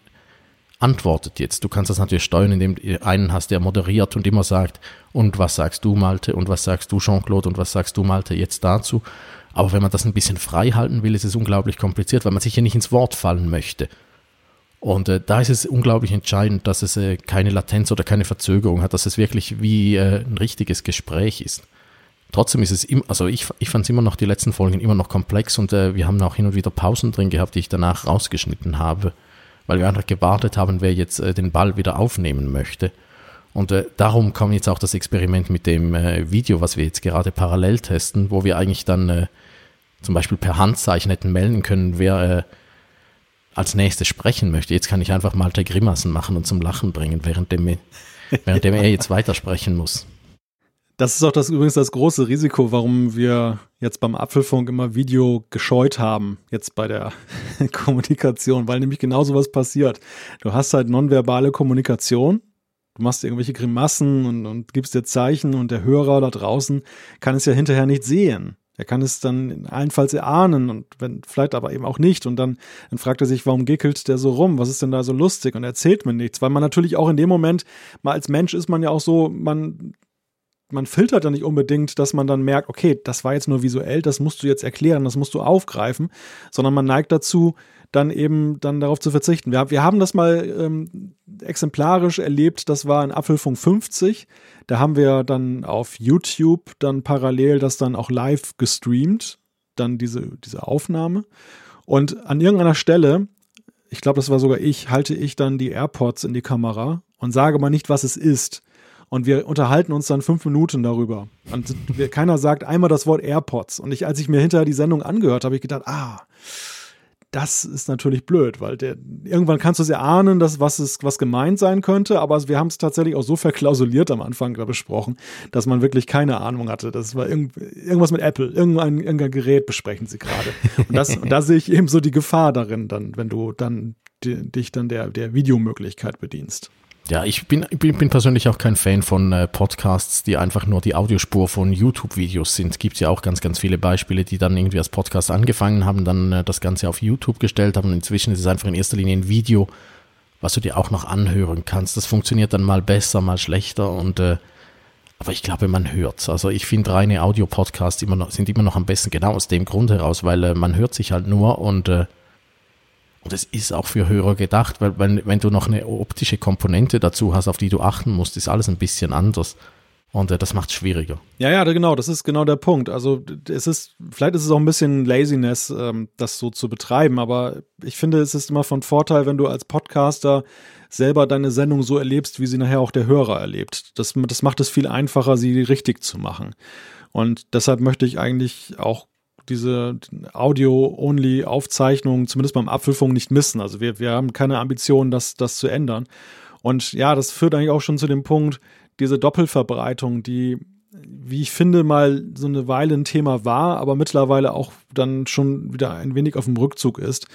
antwortet jetzt. Du kannst das natürlich steuern, indem du einen hast, der moderiert und immer sagt, und was sagst du, Malte, und was sagst du, Jean-Claude, und was sagst du, Malte, jetzt dazu. Aber wenn man das ein bisschen frei halten will, ist es unglaublich kompliziert, weil man sich ja nicht ins Wort fallen möchte. Und äh, da ist es unglaublich entscheidend, dass es äh, keine Latenz oder keine Verzögerung hat, dass es wirklich wie äh, ein richtiges Gespräch ist. Trotzdem ist es immer, also ich, ich fand es immer noch die letzten Folgen immer noch komplex und äh, wir haben auch hin und wieder Pausen drin gehabt, die ich danach rausgeschnitten habe, weil wir einfach gewartet haben, wer jetzt äh, den Ball wieder aufnehmen möchte. Und äh, darum kam jetzt auch das Experiment mit dem äh, Video, was wir jetzt gerade parallel testen, wo wir eigentlich dann äh, zum Beispiel per Handzeichen hätten melden können, wer äh, als nächstes sprechen möchte. Jetzt kann ich einfach Malte Grimassen machen und zum Lachen bringen, währenddem, währenddem er jetzt weitersprechen muss. Das ist auch das übrigens das große Risiko, warum wir jetzt beim Apfelfunk immer Video gescheut haben, jetzt bei der Kommunikation, weil nämlich genau sowas passiert. Du hast halt nonverbale Kommunikation du machst irgendwelche Grimassen und, und gibst dir Zeichen und der Hörer da draußen kann es ja hinterher nicht sehen. Er kann es dann allenfalls erahnen und wenn, vielleicht aber eben auch nicht. Und dann, dann fragt er sich, warum gickelt der so rum? Was ist denn da so lustig? Und er erzählt mir nichts, weil man natürlich auch in dem Moment, mal als Mensch ist man ja auch so, man, man filtert ja nicht unbedingt, dass man dann merkt, okay, das war jetzt nur visuell, das musst du jetzt erklären, das musst du aufgreifen, sondern man neigt dazu, dann eben dann darauf zu verzichten. Wir, wir haben das mal ähm, exemplarisch erlebt, das war in Apfelfunk 50. Da haben wir dann auf YouTube dann parallel das dann auch live gestreamt, dann diese, diese Aufnahme. Und an irgendeiner Stelle, ich glaube, das war sogar ich, halte ich dann die AirPods in die Kamera und sage mal nicht, was es ist. Und wir unterhalten uns dann fünf Minuten darüber. Und keiner sagt einmal das Wort AirPods. Und ich, als ich mir hinterher die Sendung angehört habe ich gedacht, ah, das ist natürlich blöd, weil der, irgendwann kannst du es ja ahnen, dass was, ist, was gemeint sein könnte, aber wir haben es tatsächlich auch so verklausuliert am Anfang da besprochen, dass man wirklich keine Ahnung hatte. Das war irgend, irgendwas mit Apple, irgendein, irgendein Gerät besprechen sie gerade. Und, das, und da sehe ich eben so die Gefahr darin, dann, wenn du dann die, dich dann der, der Videomöglichkeit bedienst. Ja, ich bin, ich bin persönlich auch kein Fan von äh, Podcasts, die einfach nur die Audiospur von YouTube-Videos sind. Gibt ja auch ganz, ganz viele Beispiele, die dann irgendwie als Podcast angefangen haben, dann äh, das Ganze auf YouTube gestellt haben. Inzwischen ist es einfach in erster Linie ein Video, was du dir auch noch anhören kannst. Das funktioniert dann mal besser, mal schlechter und äh, aber ich glaube, man hört's. Also ich finde reine Audio-Podcasts immer noch, sind immer noch am besten, genau aus dem Grund heraus, weil äh, man hört sich halt nur und äh, und es ist auch für Hörer gedacht, weil wenn, wenn du noch eine optische Komponente dazu hast, auf die du achten musst, ist alles ein bisschen anders. Und äh, das macht es schwieriger. Ja, ja, genau, das ist genau der Punkt. Also es ist, vielleicht ist es auch ein bisschen Laziness, ähm, das so zu betreiben, aber ich finde, es ist immer von Vorteil, wenn du als Podcaster selber deine Sendung so erlebst, wie sie nachher auch der Hörer erlebt. Das, das macht es viel einfacher, sie richtig zu machen. Und deshalb möchte ich eigentlich auch diese Audio-Only-Aufzeichnungen, zumindest beim Abwürfung, nicht missen. Also wir, wir haben keine Ambition, das, das zu ändern. Und ja, das führt eigentlich auch schon zu dem Punkt, diese Doppelverbreitung, die, wie ich finde, mal so eine Weile ein Thema war, aber mittlerweile auch dann schon wieder ein wenig auf dem Rückzug ist,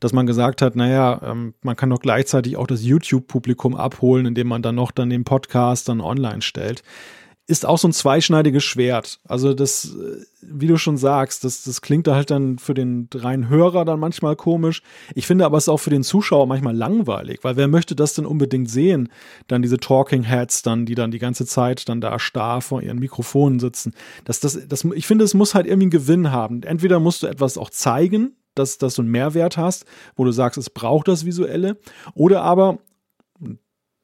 dass man gesagt hat, naja, ähm, man kann doch gleichzeitig auch das YouTube-Publikum abholen, indem man dann noch dann den Podcast dann online stellt ist auch so ein zweischneidiges Schwert. Also das, wie du schon sagst, das, das klingt halt dann für den reinen Hörer dann manchmal komisch. Ich finde aber es auch für den Zuschauer manchmal langweilig, weil wer möchte das denn unbedingt sehen? Dann diese Talking Heads dann, die dann die ganze Zeit dann da starr vor ihren Mikrofonen sitzen. Das, das, das, ich finde, es muss halt irgendwie einen Gewinn haben. Entweder musst du etwas auch zeigen, dass, dass du einen Mehrwert hast, wo du sagst, es braucht das Visuelle, oder aber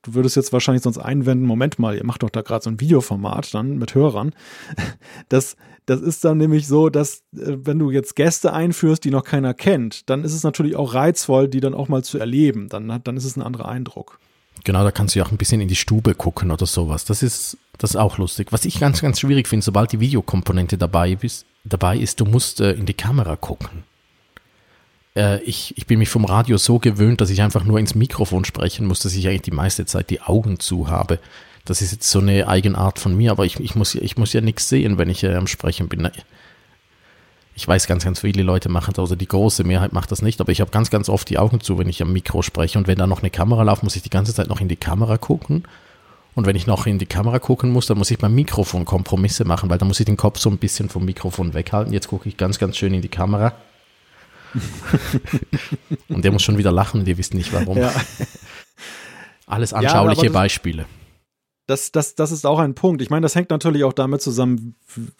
du würdest jetzt wahrscheinlich sonst einwenden, Moment mal, ihr macht doch da gerade so ein Videoformat dann mit Hörern. Das, das ist dann nämlich so, dass äh, wenn du jetzt Gäste einführst, die noch keiner kennt, dann ist es natürlich auch reizvoll, die dann auch mal zu erleben. Dann, dann ist es ein anderer Eindruck. Genau, da kannst du ja auch ein bisschen in die Stube gucken oder sowas. Das ist, das ist auch lustig. Was ich ganz, ganz schwierig finde, sobald die Videokomponente dabei, bist, dabei ist, du musst äh, in die Kamera gucken äh, ich, ich bin mich vom Radio so gewöhnt, dass ich einfach nur ins Mikrofon sprechen muss, dass ich eigentlich die meiste Zeit die Augen zu habe. Das ist jetzt so eine Eigenart von mir, aber ich, ich, muss, ich muss ja nichts sehen, wenn ich äh, am Sprechen bin. Ich weiß, ganz, ganz viele Leute machen das, also die große Mehrheit macht das nicht, aber ich habe ganz, ganz oft die Augen zu, wenn ich am Mikro spreche. Und wenn da noch eine Kamera läuft, muss ich die ganze Zeit noch in die Kamera gucken. Und wenn ich noch in die Kamera gucken muss, dann muss ich beim Mikrofon Kompromisse machen, weil dann muss ich den Kopf so ein bisschen vom Mikrofon weghalten. Jetzt gucke ich ganz, ganz schön in die Kamera. und der muss schon wieder lachen und ihr wisst nicht warum. Ja. Alles anschauliche ja, Beispiele. Das, das, das ist auch ein Punkt. Ich meine, das hängt natürlich auch damit zusammen,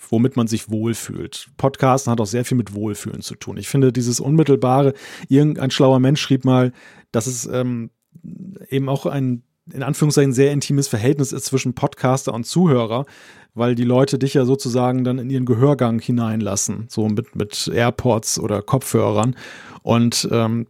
womit man sich wohlfühlt. Podcasten hat auch sehr viel mit Wohlfühlen zu tun. Ich finde, dieses unmittelbare, irgendein schlauer Mensch schrieb mal, dass es ähm, eben auch ein in Anführungszeichen sehr intimes Verhältnis ist zwischen Podcaster und Zuhörer, weil die Leute dich ja sozusagen dann in ihren Gehörgang hineinlassen, so mit, mit AirPods oder Kopfhörern. Und ähm,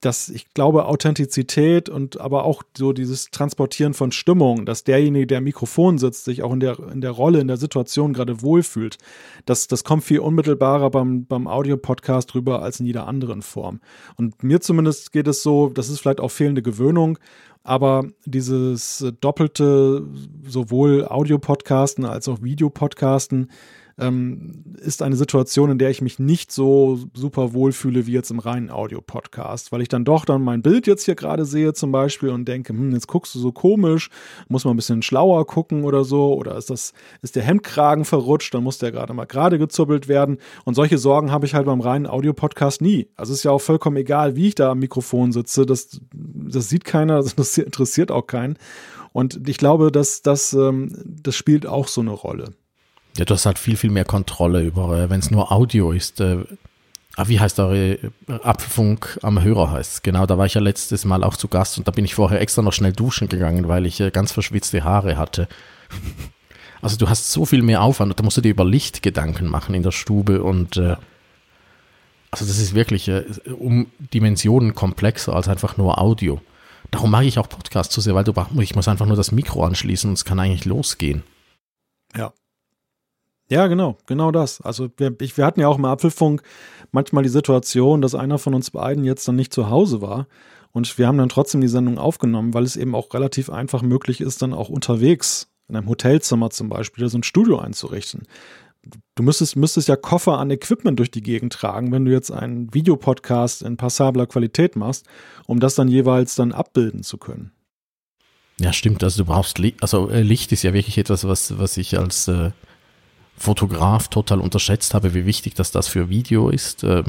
das, ich glaube, Authentizität und aber auch so dieses Transportieren von Stimmung, dass derjenige, der am Mikrofon sitzt, sich auch in der, in der Rolle, in der Situation gerade wohlfühlt, das, das kommt viel unmittelbarer beim, beim Audio-Podcast rüber als in jeder anderen Form. Und mir zumindest geht es so, das ist vielleicht auch fehlende Gewöhnung, aber dieses doppelte, sowohl Audio-Podcasten als auch Videopodcasten, ähm, ist eine Situation, in der ich mich nicht so super wohl fühle wie jetzt im reinen Audio-Podcast, weil ich dann doch dann mein Bild jetzt hier gerade sehe zum Beispiel und denke, hm, jetzt guckst du so komisch, muss man ein bisschen schlauer gucken oder so, oder ist das, ist der Hemdkragen verrutscht, dann muss der gerade mal gerade gezuppelt werden und solche Sorgen habe ich halt beim reinen Audio-Podcast nie. Also ist ja auch vollkommen egal, wie ich da am Mikrofon sitze, das, das sieht keiner, das interessiert auch keinen. Und ich glaube, dass das, ähm, das spielt auch so eine Rolle. Ja, du hast halt viel, viel mehr Kontrolle über, wenn es nur Audio ist. Äh, ah, wie heißt eure äh, Apfelfunk am Hörer heißt Genau, da war ich ja letztes Mal auch zu Gast und da bin ich vorher extra noch schnell duschen gegangen, weil ich äh, ganz verschwitzte Haare hatte. Also du hast so viel mehr Aufwand, da musst du dir über Licht Gedanken machen in der Stube und äh, also das ist wirklich äh, um Dimensionen komplexer als einfach nur Audio. Darum mag ich auch Podcasts so sehr, weil du ich muss einfach nur das Mikro anschließen und es kann eigentlich losgehen. Ja, ja, genau, genau das. Also wir, ich, wir hatten ja auch im Apfelfunk manchmal die Situation, dass einer von uns beiden jetzt dann nicht zu Hause war. Und wir haben dann trotzdem die Sendung aufgenommen, weil es eben auch relativ einfach möglich ist, dann auch unterwegs, in einem Hotelzimmer zum Beispiel, so ein Studio einzurichten. Du müsstest, müsstest ja Koffer an Equipment durch die Gegend tragen, wenn du jetzt einen Videopodcast in passabler Qualität machst, um das dann jeweils dann abbilden zu können. Ja, stimmt. Also du brauchst Licht. Also Licht ist ja wirklich etwas, was, was ich als äh Fotograf total unterschätzt habe, wie wichtig dass das für Video ist. Äh,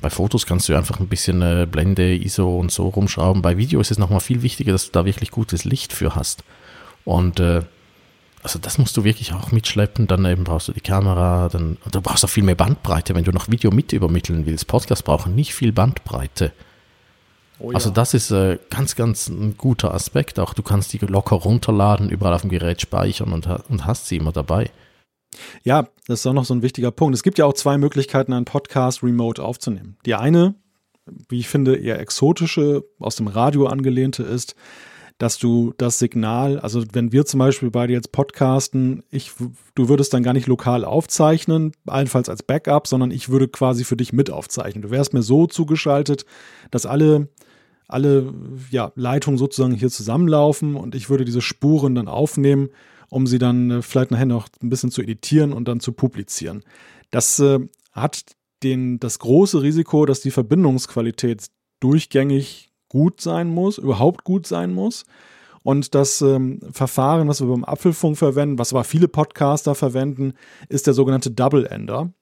bei Fotos kannst du einfach ein bisschen äh, Blende, ISO und so rumschrauben. Bei Video ist es nochmal viel wichtiger, dass du da wirklich gutes Licht für hast. Und äh, also das musst du wirklich auch mitschleppen. Dann eben brauchst du die Kamera, dann du brauchst auch viel mehr Bandbreite, wenn du noch Video mit übermitteln willst. Podcasts brauchen nicht viel Bandbreite. Oh ja. Also das ist äh, ganz, ganz ein guter Aspekt. Auch du kannst die locker runterladen, überall auf dem Gerät speichern und, und hast sie immer dabei. Ja, das ist auch noch so ein wichtiger Punkt. Es gibt ja auch zwei Möglichkeiten, einen Podcast remote aufzunehmen. Die eine, wie ich finde, eher exotische, aus dem Radio angelehnte ist, dass du das Signal, also wenn wir zum Beispiel beide jetzt podcasten, ich, du würdest dann gar nicht lokal aufzeichnen, allenfalls als Backup, sondern ich würde quasi für dich mit aufzeichnen. Du wärst mir so zugeschaltet, dass alle, alle ja, Leitungen sozusagen hier zusammenlaufen und ich würde diese Spuren dann aufnehmen um sie dann äh, vielleicht nachher noch ein bisschen zu editieren und dann zu publizieren. Das äh, hat den, das große Risiko, dass die Verbindungsqualität durchgängig gut sein muss, überhaupt gut sein muss. Und das ähm, Verfahren, was wir beim Apfelfunk verwenden, was aber viele Podcaster verwenden, ist der sogenannte Double Ender.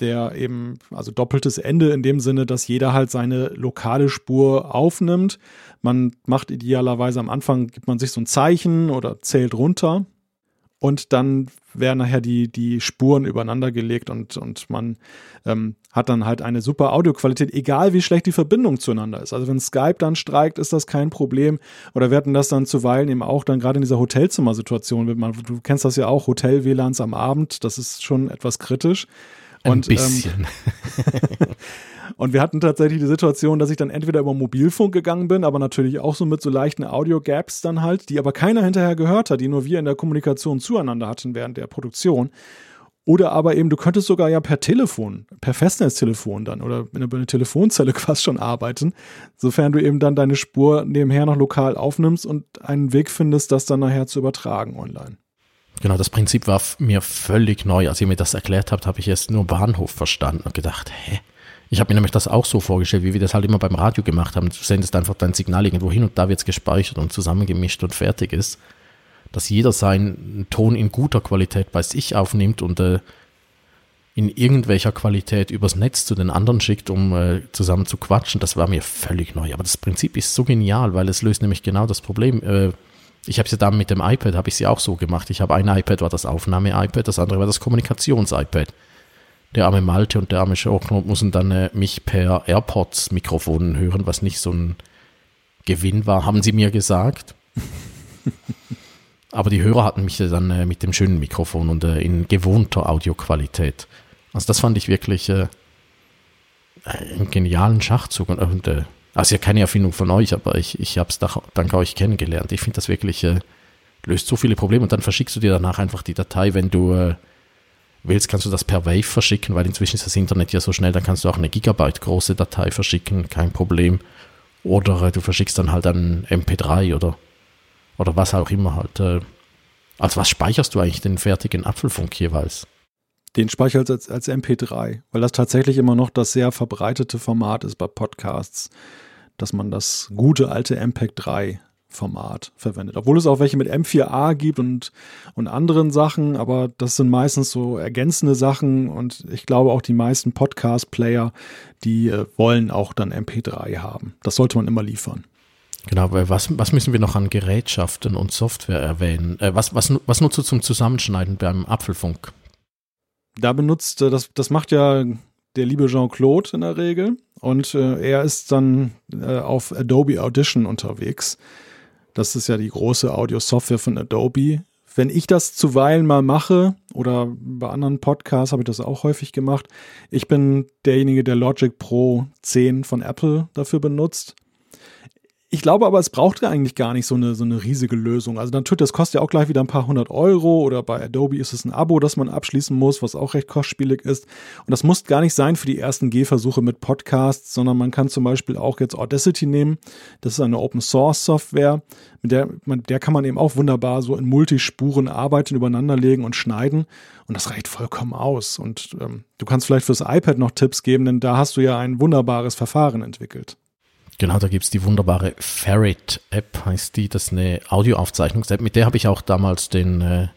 Der eben, also doppeltes Ende in dem Sinne, dass jeder halt seine lokale Spur aufnimmt. Man macht idealerweise am Anfang, gibt man sich so ein Zeichen oder zählt runter und dann werden nachher die, die Spuren übereinander gelegt und, und man ähm, hat dann halt eine super Audioqualität, egal wie schlecht die Verbindung zueinander ist. Also wenn Skype dann streikt, ist das kein Problem. Oder wir hatten das dann zuweilen eben auch dann gerade in dieser Hotelzimmersituation. Du kennst das ja auch, Hotel-WLANs am Abend, das ist schon etwas kritisch. Ein und, ähm, bisschen. Ähm, Und wir hatten tatsächlich die Situation, dass ich dann entweder über Mobilfunk gegangen bin, aber natürlich auch so mit so leichten Audio-Gaps dann halt, die aber keiner hinterher gehört hat, die nur wir in der Kommunikation zueinander hatten während der Produktion. Oder aber eben, du könntest sogar ja per Telefon, per Festnetztelefon dann oder in einer Telefonzelle quasi schon arbeiten, sofern du eben dann deine Spur nebenher noch lokal aufnimmst und einen Weg findest, das dann nachher zu übertragen online. Genau, das Prinzip war mir völlig neu. Als ihr mir das erklärt habt, habe ich erst nur Bahnhof verstanden und gedacht, hä? Ich habe mir nämlich das auch so vorgestellt, wie wir das halt immer beim Radio gemacht haben. Du sendest einfach dein Signal irgendwo hin und da wird es gespeichert und zusammengemischt und fertig ist. Dass jeder seinen Ton in guter Qualität bei sich aufnimmt und äh, in irgendwelcher Qualität übers Netz zu den anderen schickt, um äh, zusammen zu quatschen, das war mir völlig neu. Aber das Prinzip ist so genial, weil es löst nämlich genau das Problem. Äh, ich habe es ja dann mit dem iPad, habe ich ja auch so gemacht. Ich habe ein iPad, war das Aufnahme-iPad, das andere war das Kommunikations-iPad der arme Malte und der arme Schorknopf mussten dann äh, mich per AirPods-Mikrofon hören, was nicht so ein Gewinn war, haben sie mir gesagt. Aber die Hörer hatten mich dann äh, mit dem schönen Mikrofon und äh, in gewohnter Audioqualität. Also das fand ich wirklich äh, einen genialen Schachzug. Und, und äh, also ja keine Erfindung von euch, aber ich, ich habe es dank euch kennengelernt. Ich finde das wirklich, äh, löst so viele Probleme und dann verschickst du dir danach einfach die Datei, wenn du äh, willst, kannst du das per Wave verschicken, weil inzwischen ist das Internet ja so schnell, dann kannst du auch eine Gigabyte große Datei verschicken, kein Problem. Oder äh, du verschickst dann halt ein MP3 oder, oder was auch immer halt. Äh, als was speicherst du eigentlich den fertigen Apfelfunk jeweils? Den speichere ich als, als MP3, weil das tatsächlich immer noch das sehr verbreitete Format ist bei Podcasts, dass man das gute alte MPEG 3 Format verwendet. Obwohl es auch welche mit M4A gibt und, und anderen Sachen, aber das sind meistens so ergänzende Sachen und ich glaube auch die meisten Podcast-Player, die äh, wollen auch dann MP3 haben. Das sollte man immer liefern. Genau, was, was müssen wir noch an Gerätschaften und Software erwähnen? Äh, was, was, was nutzt du zum Zusammenschneiden beim Apfelfunk? Da benutzt, äh, das, das macht ja der liebe Jean-Claude in der Regel und äh, er ist dann äh, auf Adobe Audition unterwegs. Das ist ja die große Audio-Software von Adobe. Wenn ich das zuweilen mal mache oder bei anderen Podcasts habe ich das auch häufig gemacht, ich bin derjenige, der Logic Pro 10 von Apple dafür benutzt. Ich glaube aber, es braucht ja eigentlich gar nicht so eine, so eine riesige Lösung. Also natürlich, das kostet ja auch gleich wieder ein paar hundert Euro oder bei Adobe ist es ein Abo, das man abschließen muss, was auch recht kostspielig ist. Und das muss gar nicht sein für die ersten Gehversuche mit Podcasts, sondern man kann zum Beispiel auch jetzt Audacity nehmen. Das ist eine Open Source Software, mit der, mit der kann man eben auch wunderbar so in Multispuren arbeiten, übereinanderlegen und schneiden. Und das reicht vollkommen aus. Und ähm, du kannst vielleicht fürs iPad noch Tipps geben, denn da hast du ja ein wunderbares Verfahren entwickelt. Genau, da gibt's die wunderbare Ferret-App, heißt die. Das ist eine Audioaufzeichnungs-App. Mit der habe ich auch damals den äh,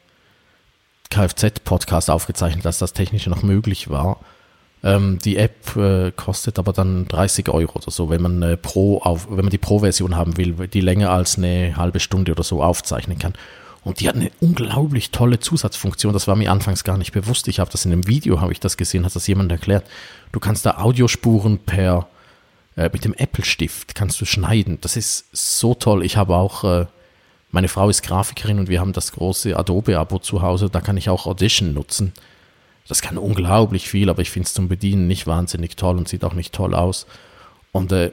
Kfz-Podcast aufgezeichnet, dass das technisch noch möglich war. Ähm, die App äh, kostet aber dann 30 Euro oder so, wenn man äh, Pro auf, wenn man die Pro-Version haben will, die länger als eine halbe Stunde oder so aufzeichnen kann. Und die hat eine unglaublich tolle Zusatzfunktion. Das war mir anfangs gar nicht bewusst. Ich habe das in einem Video, habe ich das gesehen, hat das jemand erklärt. Du kannst da Audiospuren per äh, mit dem Apple-Stift kannst du schneiden. Das ist so toll. Ich habe auch, äh, meine Frau ist Grafikerin und wir haben das große Adobe-Abo zu Hause. Da kann ich auch Audition nutzen. Das kann unglaublich viel, aber ich finde es zum Bedienen nicht wahnsinnig toll und sieht auch nicht toll aus. Und äh,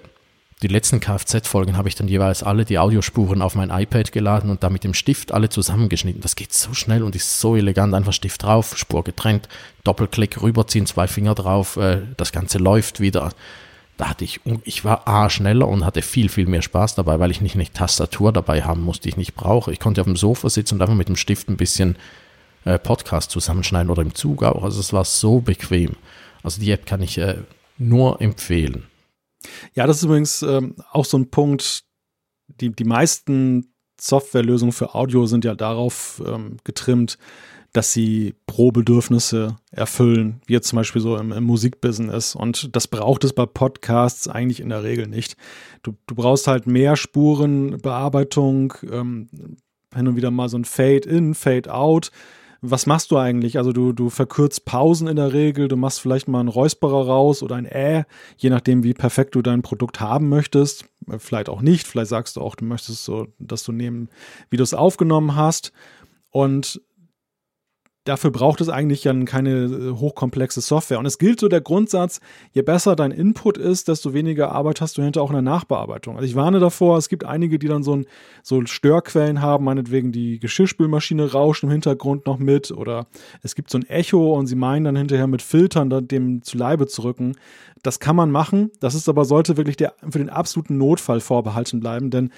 die letzten Kfz-Folgen habe ich dann jeweils alle die Audiospuren auf mein iPad geladen und da mit dem Stift alle zusammengeschnitten. Das geht so schnell und ist so elegant. Einfach Stift drauf, Spur getrennt, Doppelklick rüberziehen, zwei Finger drauf, äh, das Ganze läuft wieder da hatte ich, ich war A schneller und hatte viel, viel mehr Spaß dabei, weil ich nicht eine Tastatur dabei haben musste, die ich nicht brauche. Ich konnte auf dem Sofa sitzen und einfach mit dem Stift ein bisschen äh, Podcast zusammenschneiden oder im Zug auch. Also es war so bequem. Also die App kann ich äh, nur empfehlen. Ja, das ist übrigens ähm, auch so ein Punkt, die, die meisten Softwarelösungen für Audio sind ja darauf ähm, getrimmt, dass sie Pro-Bedürfnisse erfüllen, wie jetzt zum Beispiel so im, im, Musikbusiness. Und das braucht es bei Podcasts eigentlich in der Regel nicht. Du, du brauchst halt mehr Spurenbearbeitung, ähm, hin und wieder mal so ein Fade-in, Fade-out. Was machst du eigentlich? Also du, du verkürzt Pausen in der Regel, du machst vielleicht mal einen Räusperer raus oder ein Äh, je nachdem, wie perfekt du dein Produkt haben möchtest. Vielleicht auch nicht, vielleicht sagst du auch, du möchtest so, dass du nehmen, wie du es aufgenommen hast. Und dafür braucht es eigentlich dann keine äh, hochkomplexe Software. Und es gilt so der Grundsatz, je besser dein Input ist, desto weniger Arbeit hast du hinter auch in der Nachbearbeitung. Also ich warne davor, es gibt einige, die dann so, ein, so Störquellen haben, meinetwegen die Geschirrspülmaschine rauscht im Hintergrund noch mit oder es gibt so ein Echo und sie meinen dann hinterher mit Filtern dem zu Leibe zu rücken. Das kann man machen, das ist aber sollte wirklich der, für den absoluten Notfall vorbehalten bleiben, denn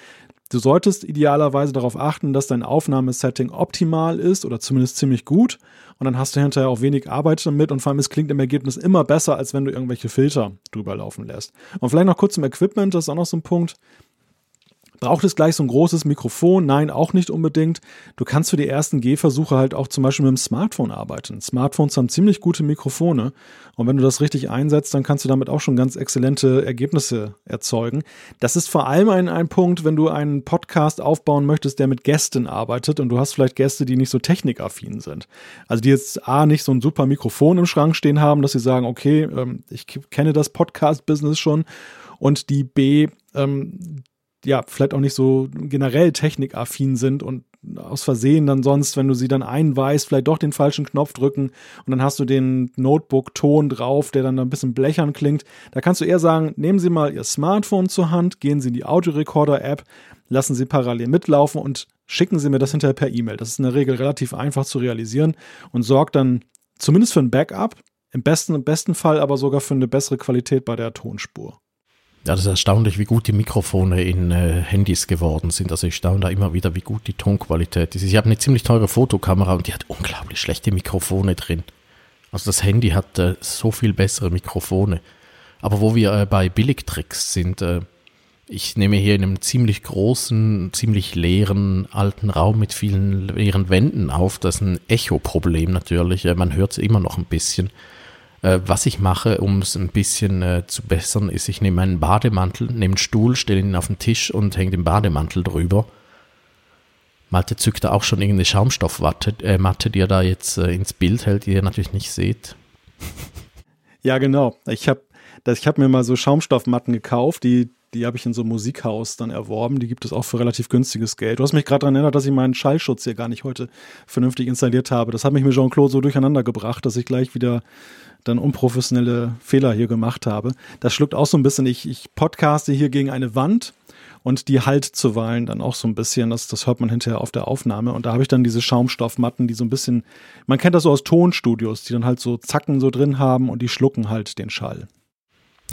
Du solltest idealerweise darauf achten, dass dein Aufnahmesetting optimal ist oder zumindest ziemlich gut. Und dann hast du hinterher auch wenig Arbeit damit und vor allem es klingt im Ergebnis immer besser, als wenn du irgendwelche Filter drüber laufen lässt. Und vielleicht noch kurz zum Equipment, das ist auch noch so ein Punkt. Braucht es gleich so ein großes Mikrofon? Nein, auch nicht unbedingt. Du kannst für die ersten Gehversuche halt auch zum Beispiel mit dem Smartphone arbeiten. Smartphones haben ziemlich gute Mikrofone. Und wenn du das richtig einsetzt, dann kannst du damit auch schon ganz exzellente Ergebnisse erzeugen. Das ist vor allem ein, ein Punkt, wenn du einen Podcast aufbauen möchtest, der mit Gästen arbeitet und du hast vielleicht Gäste, die nicht so technikaffin sind. Also die jetzt A, nicht so ein super Mikrofon im Schrank stehen haben, dass sie sagen, okay, ähm, ich kenne das Podcast-Business schon und die B, ähm, ja, vielleicht auch nicht so generell technikaffin sind und aus Versehen dann sonst, wenn du sie dann einweist, vielleicht doch den falschen Knopf drücken und dann hast du den Notebook-Ton drauf, der dann ein bisschen blechern klingt. Da kannst du eher sagen, nehmen Sie mal Ihr Smartphone zur Hand, gehen Sie in die Audiorecorder-App, lassen Sie parallel mitlaufen und schicken Sie mir das hinterher per E-Mail. Das ist in der Regel relativ einfach zu realisieren und sorgt dann zumindest für ein Backup, im besten, im besten Fall aber sogar für eine bessere Qualität bei der Tonspur. Ja, das ist erstaunlich, wie gut die Mikrofone in äh, Handys geworden sind. Also ich staune da immer wieder, wie gut die Tonqualität ist. Ich habe eine ziemlich teure Fotokamera und die hat unglaublich schlechte Mikrofone drin. Also das Handy hat äh, so viel bessere Mikrofone. Aber wo wir äh, bei Billigtricks sind, äh, ich nehme hier in einem ziemlich großen, ziemlich leeren alten Raum mit vielen leeren Wänden auf. Das ist ein Echo-Problem natürlich. Äh, man hört es immer noch ein bisschen. Äh, was ich mache, um es ein bisschen äh, zu bessern, ist, ich nehme meinen Bademantel, nehme einen Stuhl, stelle ihn auf den Tisch und hänge den Bademantel drüber. Malte zückt da auch schon irgendeine Schaumstoffmatte, äh, Matte, die er da jetzt äh, ins Bild hält, die ihr natürlich nicht seht. Ja, genau. Ich habe hab mir mal so Schaumstoffmatten gekauft, die, die habe ich in so einem Musikhaus dann erworben. Die gibt es auch für relativ günstiges Geld. Du hast mich gerade daran erinnert, dass ich meinen Schallschutz hier gar nicht heute vernünftig installiert habe. Das hat mich mit Jean-Claude so durcheinander gebracht, dass ich gleich wieder dann unprofessionelle Fehler hier gemacht habe. Das schluckt auch so ein bisschen. Ich, ich podcaste hier gegen eine Wand und die halt zuweilen dann auch so ein bisschen, das, das hört man hinterher auf der Aufnahme. Und da habe ich dann diese Schaumstoffmatten, die so ein bisschen, man kennt das so aus Tonstudios, die dann halt so Zacken so drin haben und die schlucken halt den Schall.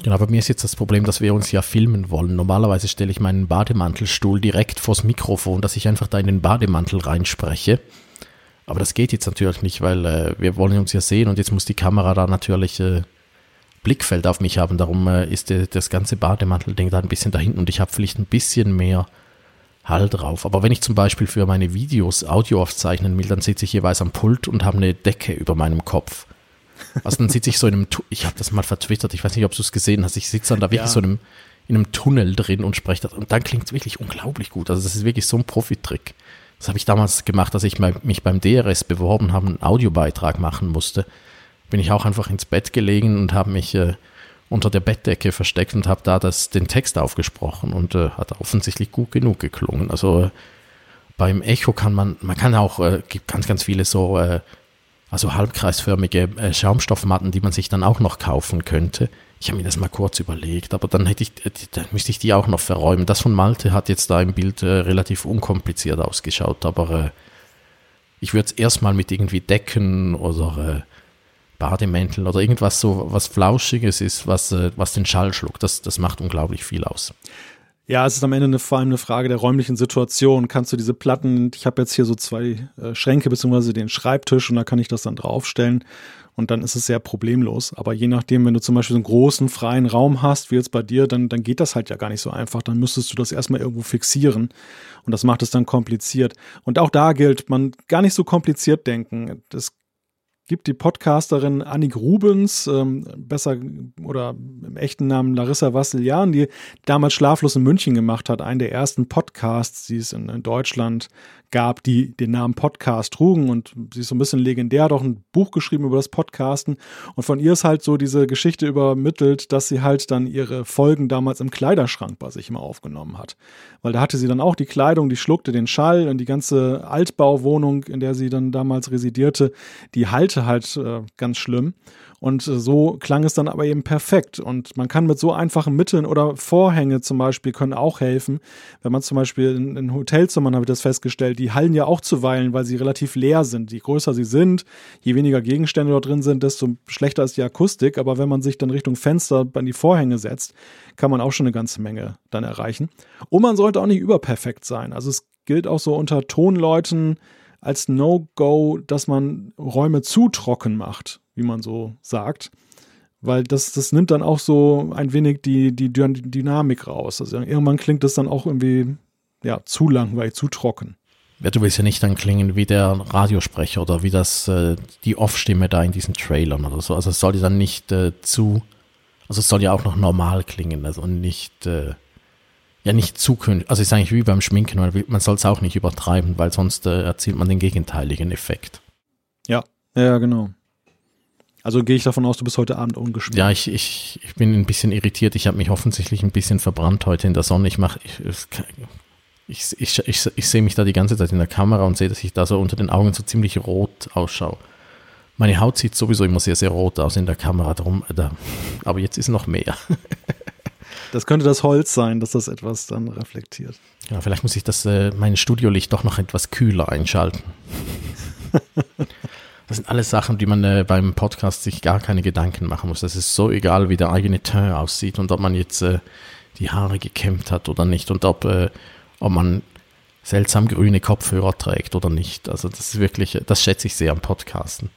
Genau, bei mir ist jetzt das Problem, dass wir uns ja filmen wollen. Normalerweise stelle ich meinen Bademantelstuhl direkt vors Mikrofon, dass ich einfach da in den Bademantel reinspreche. Aber das geht jetzt natürlich nicht, weil äh, wir wollen uns ja sehen und jetzt muss die Kamera da natürlich äh, Blickfeld auf mich haben. Darum äh, ist der, das ganze Bademantelding da ein bisschen da hinten und ich habe vielleicht ein bisschen mehr Hall drauf. Aber wenn ich zum Beispiel für meine Videos Audio aufzeichnen will, dann sitze ich jeweils am Pult und habe eine Decke über meinem Kopf. Also dann sitze ich so in einem, tu ich habe das mal vertwittert, ich weiß nicht, ob du es gesehen hast, ich sitze dann da wirklich ja. so in einem, in einem Tunnel drin und spreche das und dann klingt es wirklich unglaublich gut. Also das ist wirklich so ein Profitrick. Das habe ich damals gemacht, als ich mich beim DRS beworben habe, einen Audiobeitrag machen musste. Bin ich auch einfach ins Bett gelegen und habe mich äh, unter der Bettdecke versteckt und habe da das, den Text aufgesprochen und äh, hat offensichtlich gut genug geklungen. Also äh, beim Echo kann man, man kann auch, äh, gibt ganz, ganz viele so, äh, also halbkreisförmige äh, Schaumstoffmatten, die man sich dann auch noch kaufen könnte. Ich habe mir das mal kurz überlegt, aber dann hätte ich, äh, dann müsste ich die auch noch verräumen. Das von Malte hat jetzt da im Bild äh, relativ unkompliziert ausgeschaut, aber äh, ich würde es erstmal mit irgendwie Decken oder äh, Bademäntel oder irgendwas so was Flauschiges ist, was, äh, was den Schall schluckt. Das, das macht unglaublich viel aus. Ja, es ist am Ende eine, vor allem eine Frage der räumlichen Situation. Kannst du diese Platten, ich habe jetzt hier so zwei äh, Schränke beziehungsweise den Schreibtisch und da kann ich das dann draufstellen und dann ist es sehr problemlos. Aber je nachdem, wenn du zum Beispiel so einen großen freien Raum hast, wie jetzt bei dir, dann, dann geht das halt ja gar nicht so einfach. Dann müsstest du das erstmal irgendwo fixieren und das macht es dann kompliziert. Und auch da gilt, man gar nicht so kompliziert denken. Das gibt die Podcasterin Annik Rubens, ähm, besser oder im echten Namen Larissa Vassilian, die damals Schlaflos in München gemacht hat, einen der ersten Podcasts, die es in, in Deutschland gab, die den Namen Podcast trugen und sie ist so ein bisschen legendär, auch ein Buch geschrieben über das Podcasten und von ihr ist halt so diese Geschichte übermittelt, dass sie halt dann ihre Folgen damals im Kleiderschrank bei sich immer aufgenommen hat. Weil da hatte sie dann auch die Kleidung, die schluckte den Schall und die ganze Altbauwohnung, in der sie dann damals residierte, die halte halt äh, ganz schlimm. Und so klang es dann aber eben perfekt. Und man kann mit so einfachen Mitteln oder Vorhänge zum Beispiel können auch helfen. Wenn man zum Beispiel in, in Hotelzimmern, habe ich das festgestellt, die hallen ja auch zuweilen, weil sie relativ leer sind. Je größer sie sind, je weniger Gegenstände dort drin sind, desto schlechter ist die Akustik. Aber wenn man sich dann Richtung Fenster an die Vorhänge setzt, kann man auch schon eine ganze Menge dann erreichen. Und man sollte auch nicht überperfekt sein. Also es gilt auch so unter Tonleuten als No-Go, dass man Räume zu trocken macht wie man so sagt. Weil das, das nimmt dann auch so ein wenig die, die Dynamik raus. Also irgendwann klingt das dann auch irgendwie ja, zu langweilig, zu trocken. Ja, du willst ja nicht dann klingen wie der Radiosprecher oder wie das äh, die Off-Stimme da in diesen Trailern oder so. Also es soll ja dann nicht äh, zu, also es soll ja auch noch normal klingen also und nicht, äh, ja nicht zu künstlich. Also ist eigentlich wie beim Schminken, man soll es auch nicht übertreiben, weil sonst äh, erzielt man den gegenteiligen Effekt. Ja, ja, genau. Also gehe ich davon aus, du bist heute Abend ungeschminkt. Ja, ich, ich, ich bin ein bisschen irritiert. Ich habe mich offensichtlich ein bisschen verbrannt heute in der Sonne. Ich mache, ich, ich, ich, ich, sehe mich da die ganze Zeit in der Kamera und sehe, dass ich da so unter den Augen so ziemlich rot ausschaue. Meine Haut sieht sowieso immer sehr, sehr rot aus in der Kamera, darum, da, aber jetzt ist noch mehr. das könnte das Holz sein, dass das etwas dann reflektiert. Ja, vielleicht muss ich das, äh, mein Studiolicht doch noch etwas kühler einschalten. Das sind alles Sachen, die man äh, beim Podcast sich gar keine Gedanken machen muss. Das ist so egal, wie der eigene Teint aussieht und ob man jetzt äh, die Haare gekämmt hat oder nicht und ob, äh, ob man seltsam grüne Kopfhörer trägt oder nicht. Also das ist wirklich, das schätze ich sehr am Podcasten.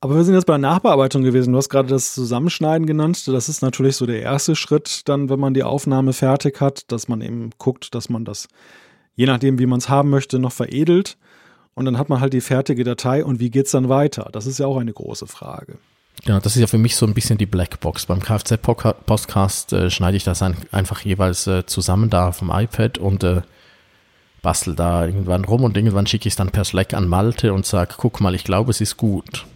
Aber wir sind jetzt bei der Nachbearbeitung gewesen. Du hast gerade das Zusammenschneiden genannt. Das ist natürlich so der erste Schritt, dann, wenn man die Aufnahme fertig hat, dass man eben guckt, dass man das, je nachdem, wie man es haben möchte, noch veredelt. Und dann hat man halt die fertige Datei und wie geht es dann weiter? Das ist ja auch eine große Frage. Ja, das ist ja für mich so ein bisschen die Blackbox. Beim Kfz-Podcast äh, schneide ich das ein, einfach jeweils äh, zusammen da vom iPad und äh, bastel da irgendwann rum und irgendwann schicke ich es dann per Slack an Malte und sage, guck mal, ich glaube, es ist gut.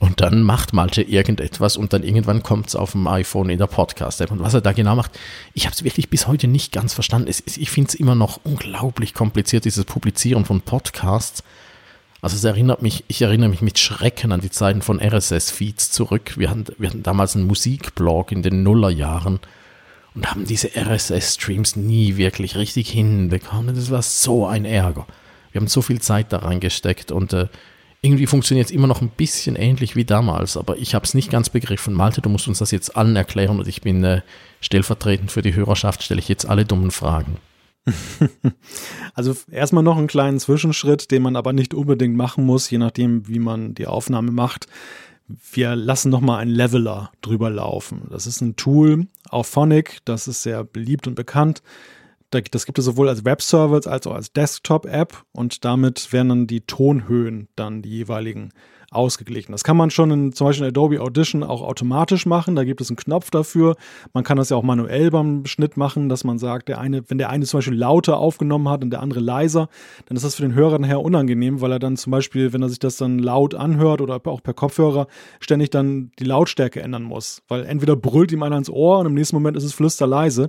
Und dann macht Malte irgendetwas und dann irgendwann kommt es auf dem iPhone in der Podcast-App. Und was er da genau macht, ich habe es wirklich bis heute nicht ganz verstanden. Ich finde es immer noch unglaublich kompliziert, dieses Publizieren von Podcasts. Also es erinnert mich, ich erinnere mich mit Schrecken an die Zeiten von RSS-Feeds zurück. Wir hatten, wir hatten damals einen Musikblog in den Nullerjahren und haben diese RSS-Streams nie wirklich richtig hinbekommen. Das war so ein Ärger. Wir haben so viel Zeit da reingesteckt und äh, irgendwie funktioniert es immer noch ein bisschen ähnlich wie damals, aber ich habe es nicht ganz begriffen. Malte, du musst uns das jetzt allen erklären und ich bin äh, stellvertretend für die Hörerschaft, stelle ich jetzt alle dummen Fragen. Also erstmal noch einen kleinen Zwischenschritt, den man aber nicht unbedingt machen muss, je nachdem, wie man die Aufnahme macht. Wir lassen noch mal einen Leveler drüber laufen. Das ist ein Tool auf Phonic, das ist sehr beliebt und bekannt. Das gibt es sowohl als Webservice als auch als Desktop-App und damit werden dann die Tonhöhen dann die jeweiligen ausgeglichen. Das kann man schon in zum Beispiel in Adobe Audition auch automatisch machen. Da gibt es einen Knopf dafür. Man kann das ja auch manuell beim Schnitt machen, dass man sagt, der eine, wenn der eine zum Beispiel lauter aufgenommen hat und der andere leiser, dann ist das für den Hörer nachher unangenehm, weil er dann zum Beispiel, wenn er sich das dann laut anhört oder auch per Kopfhörer, ständig dann die Lautstärke ändern muss. Weil entweder brüllt ihm einer ins Ohr und im nächsten Moment ist es flüsterleise.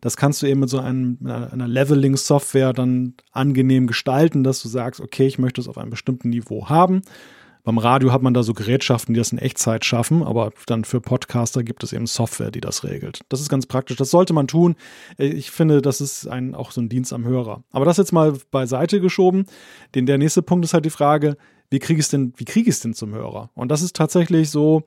Das kannst du eben mit so einem, einer Leveling-Software dann angenehm gestalten, dass du sagst, okay, ich möchte es auf einem bestimmten Niveau haben. Beim Radio hat man da so Gerätschaften, die das in Echtzeit schaffen, aber dann für Podcaster gibt es eben Software, die das regelt. Das ist ganz praktisch. Das sollte man tun. Ich finde, das ist ein, auch so ein Dienst am Hörer. Aber das jetzt mal beiseite geschoben. Den, der nächste Punkt ist halt die Frage, wie kriege ich es denn, wie kriege ich es denn zum Hörer? Und das ist tatsächlich so,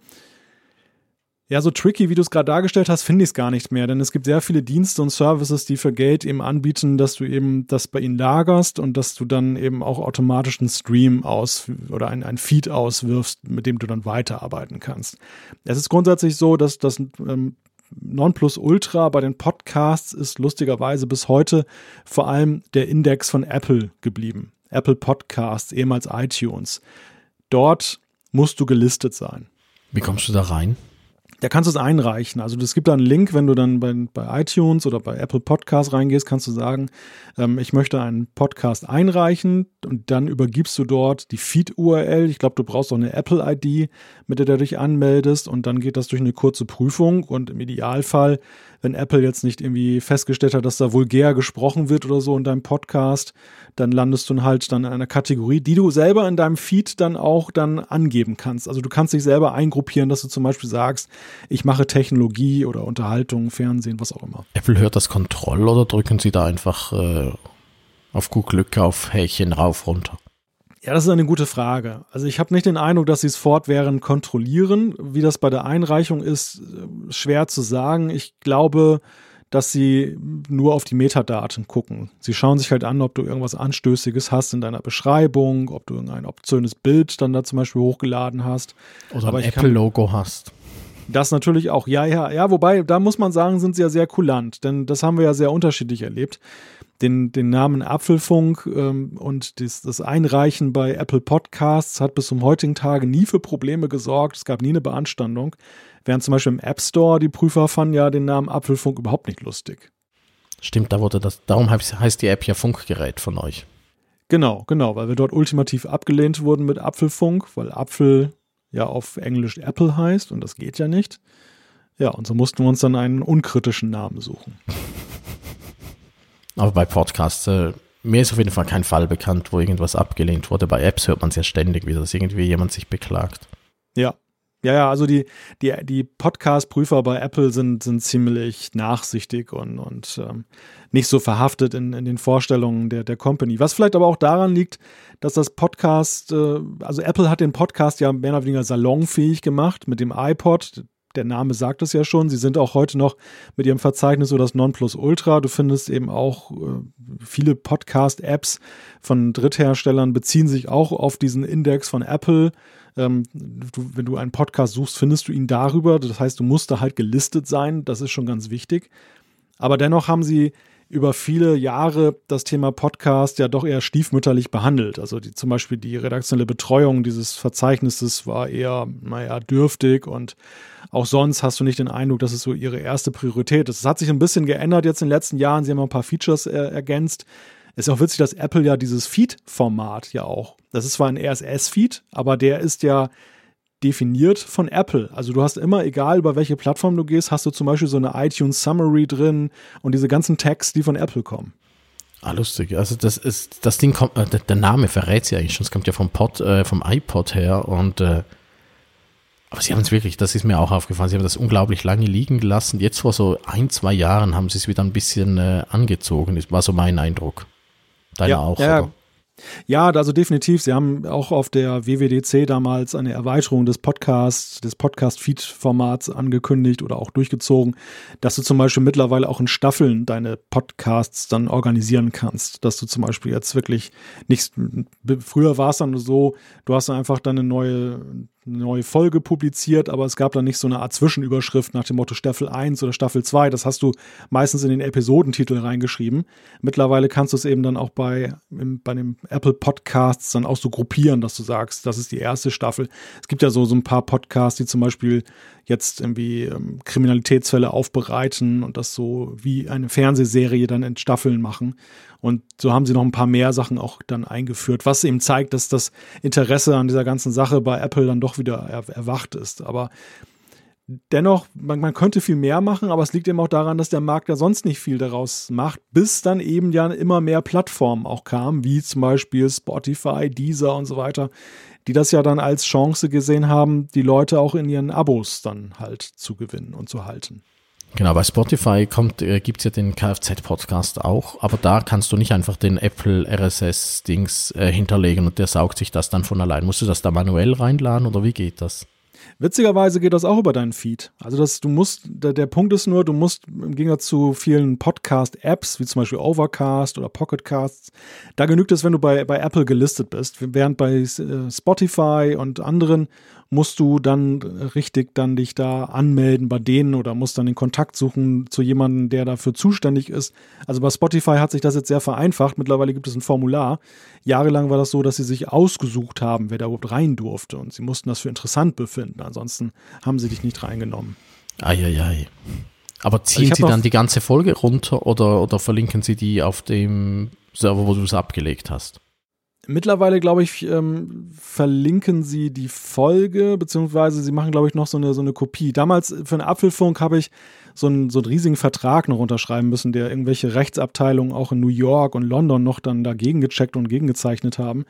ja, so tricky, wie du es gerade dargestellt hast, finde ich es gar nicht mehr, denn es gibt sehr viele Dienste und Services, die für Geld eben anbieten, dass du eben das bei ihnen lagerst und dass du dann eben auch automatisch einen Stream aus oder ein, ein Feed auswirfst, mit dem du dann weiterarbeiten kannst. Es ist grundsätzlich so, dass das ähm, Nonplusultra bei den Podcasts ist lustigerweise bis heute vor allem der Index von Apple geblieben. Apple Podcasts, ehemals iTunes. Dort musst du gelistet sein. Wie kommst du da rein? Da kannst du es einreichen. Also es gibt da einen Link, wenn du dann bei, bei iTunes oder bei Apple Podcasts reingehst, kannst du sagen, ähm, ich möchte einen Podcast einreichen und dann übergibst du dort die Feed-URL. Ich glaube, du brauchst auch eine Apple-ID, mit der du dich anmeldest und dann geht das durch eine kurze Prüfung und im Idealfall, wenn Apple jetzt nicht irgendwie festgestellt hat, dass da vulgär gesprochen wird oder so in deinem Podcast, dann landest du halt dann in einer Kategorie, die du selber in deinem Feed dann auch dann angeben kannst. Also du kannst dich selber eingruppieren, dass du zum Beispiel sagst, ich mache Technologie oder Unterhaltung, Fernsehen, was auch immer. Apple hört das Kontroll oder drücken sie da einfach äh, auf gut Glück auf Häkchen rauf, runter? Ja, das ist eine gute Frage. Also ich habe nicht den Eindruck, dass sie es fortwährend kontrollieren. Wie das bei der Einreichung ist, äh, schwer zu sagen. Ich glaube, dass sie nur auf die Metadaten gucken. Sie schauen sich halt an, ob du irgendwas Anstößiges hast in deiner Beschreibung, ob du irgendein obszönes Bild dann da zum Beispiel hochgeladen hast. Oder ein Apple-Logo hast. Das natürlich auch, ja, ja, ja, wobei, da muss man sagen, sind sie ja sehr kulant, denn das haben wir ja sehr unterschiedlich erlebt. Den, den Namen Apfelfunk ähm, und das, das Einreichen bei Apple Podcasts hat bis zum heutigen Tage nie für Probleme gesorgt. Es gab nie eine Beanstandung. Während zum Beispiel im App Store die Prüfer fanden ja den Namen Apfelfunk überhaupt nicht lustig. Stimmt, da wurde das, darum heißt die App ja Funkgerät von euch. Genau, genau, weil wir dort ultimativ abgelehnt wurden mit Apfelfunk, weil Apfel ja auf Englisch Apple heißt und das geht ja nicht. Ja, und so mussten wir uns dann einen unkritischen Namen suchen. Aber bei Podcasts, äh, mir ist auf jeden Fall kein Fall bekannt, wo irgendwas abgelehnt wurde. Bei Apps hört man es ja ständig, wie das irgendwie jemand sich beklagt. Ja, ja, ja, also die, die, die Podcast-Prüfer bei Apple sind, sind ziemlich nachsichtig und, und ähm, nicht so verhaftet in, in den Vorstellungen der, der Company. Was vielleicht aber auch daran liegt, dass das Podcast, äh, also Apple hat den Podcast ja mehr oder weniger salonfähig gemacht mit dem iPod. Der Name sagt es ja schon. Sie sind auch heute noch mit ihrem Verzeichnis so das Nonplusultra. Du findest eben auch äh, viele Podcast-Apps von Drittherstellern beziehen sich auch auf diesen Index von Apple. Ähm, du, wenn du einen Podcast suchst, findest du ihn darüber. Das heißt, du musst da halt gelistet sein. Das ist schon ganz wichtig. Aber dennoch haben sie über viele Jahre das Thema Podcast ja doch eher stiefmütterlich behandelt. Also die, zum Beispiel die redaktionelle Betreuung dieses Verzeichnisses war eher, naja, dürftig und auch sonst hast du nicht den Eindruck, dass es so ihre erste Priorität ist. Es hat sich ein bisschen geändert jetzt in den letzten Jahren. Sie haben ein paar Features äh, ergänzt. Es ist auch witzig, dass Apple ja dieses Feed-Format ja auch, das ist zwar ein RSS-Feed, aber der ist ja definiert von Apple. Also du hast immer, egal über welche Plattform du gehst, hast du zum Beispiel so eine iTunes Summary drin und diese ganzen Tags, die von Apple kommen. Ah, lustig. Also das ist, das Ding kommt, äh, der Name verrät ja eigentlich schon. Es kommt ja vom Pod, äh, vom iPod her und äh, aber sie haben es wirklich, das ist mir auch aufgefallen, sie haben das unglaublich lange liegen gelassen. Jetzt vor so ein, zwei Jahren haben sie es wieder ein bisschen äh, angezogen. Das war so mein Eindruck. Deiner ja, auch, ja, oder? Ja, also definitiv. Sie haben auch auf der WWDC damals eine Erweiterung des Podcasts, des Podcast-Feed-Formats angekündigt oder auch durchgezogen, dass du zum Beispiel mittlerweile auch in Staffeln deine Podcasts dann organisieren kannst. Dass du zum Beispiel jetzt wirklich nicht, früher war es dann so, du hast einfach dann eine neue, eine neue Folge publiziert, aber es gab dann nicht so eine Art Zwischenüberschrift nach dem Motto Staffel 1 oder Staffel 2. Das hast du meistens in den Episodentitel reingeschrieben. Mittlerweile kannst du es eben dann auch bei, im, bei dem Apple Podcasts dann auch so gruppieren, dass du sagst, das ist die erste Staffel. Es gibt ja so, so ein paar Podcasts, die zum Beispiel jetzt irgendwie ähm, Kriminalitätsfälle aufbereiten und das so wie eine Fernsehserie dann in Staffeln machen. Und so haben sie noch ein paar mehr Sachen auch dann eingeführt, was eben zeigt, dass das Interesse an dieser ganzen Sache bei Apple dann doch wieder er erwacht ist. Aber dennoch, man, man, könnte viel mehr machen, aber es liegt eben auch daran, dass der Markt ja sonst nicht viel daraus macht, bis dann eben ja immer mehr Plattformen auch kamen, wie zum Beispiel Spotify, Deezer und so weiter, die das ja dann als Chance gesehen haben, die Leute auch in ihren Abos dann halt zu gewinnen und zu halten. Genau, bei Spotify kommt, äh, gibt es ja den Kfz-Podcast auch, aber da kannst du nicht einfach den Apple RSS-Dings äh, hinterlegen und der saugt sich das dann von allein. Musst du das da manuell reinladen oder wie geht das? Witzigerweise geht das auch über deinen Feed. Also das, du musst, der, der Punkt ist nur, du musst im Gegensatz zu vielen Podcast-Apps, wie zum Beispiel Overcast oder Pocketcasts, da genügt es, wenn du bei, bei Apple gelistet bist. Während bei äh, Spotify und anderen musst du dann richtig dann dich da anmelden bei denen oder musst dann den Kontakt suchen zu jemandem, der dafür zuständig ist. Also bei Spotify hat sich das jetzt sehr vereinfacht. Mittlerweile gibt es ein Formular. Jahrelang war das so, dass sie sich ausgesucht haben, wer da überhaupt rein durfte und sie mussten das für interessant befinden. Ansonsten haben sie dich nicht reingenommen. Eieiei. Aber ziehen Sie dann die ganze Folge runter oder, oder verlinken Sie die auf dem Server, wo du es abgelegt hast? Mittlerweile, glaube ich, ähm, verlinken sie die Folge, beziehungsweise sie machen, glaube ich, noch so eine, so eine Kopie. Damals für einen Apfelfunk habe ich so einen, so einen riesigen Vertrag noch unterschreiben müssen, der irgendwelche Rechtsabteilungen auch in New York und London noch dann dagegen gecheckt und gegengezeichnet haben,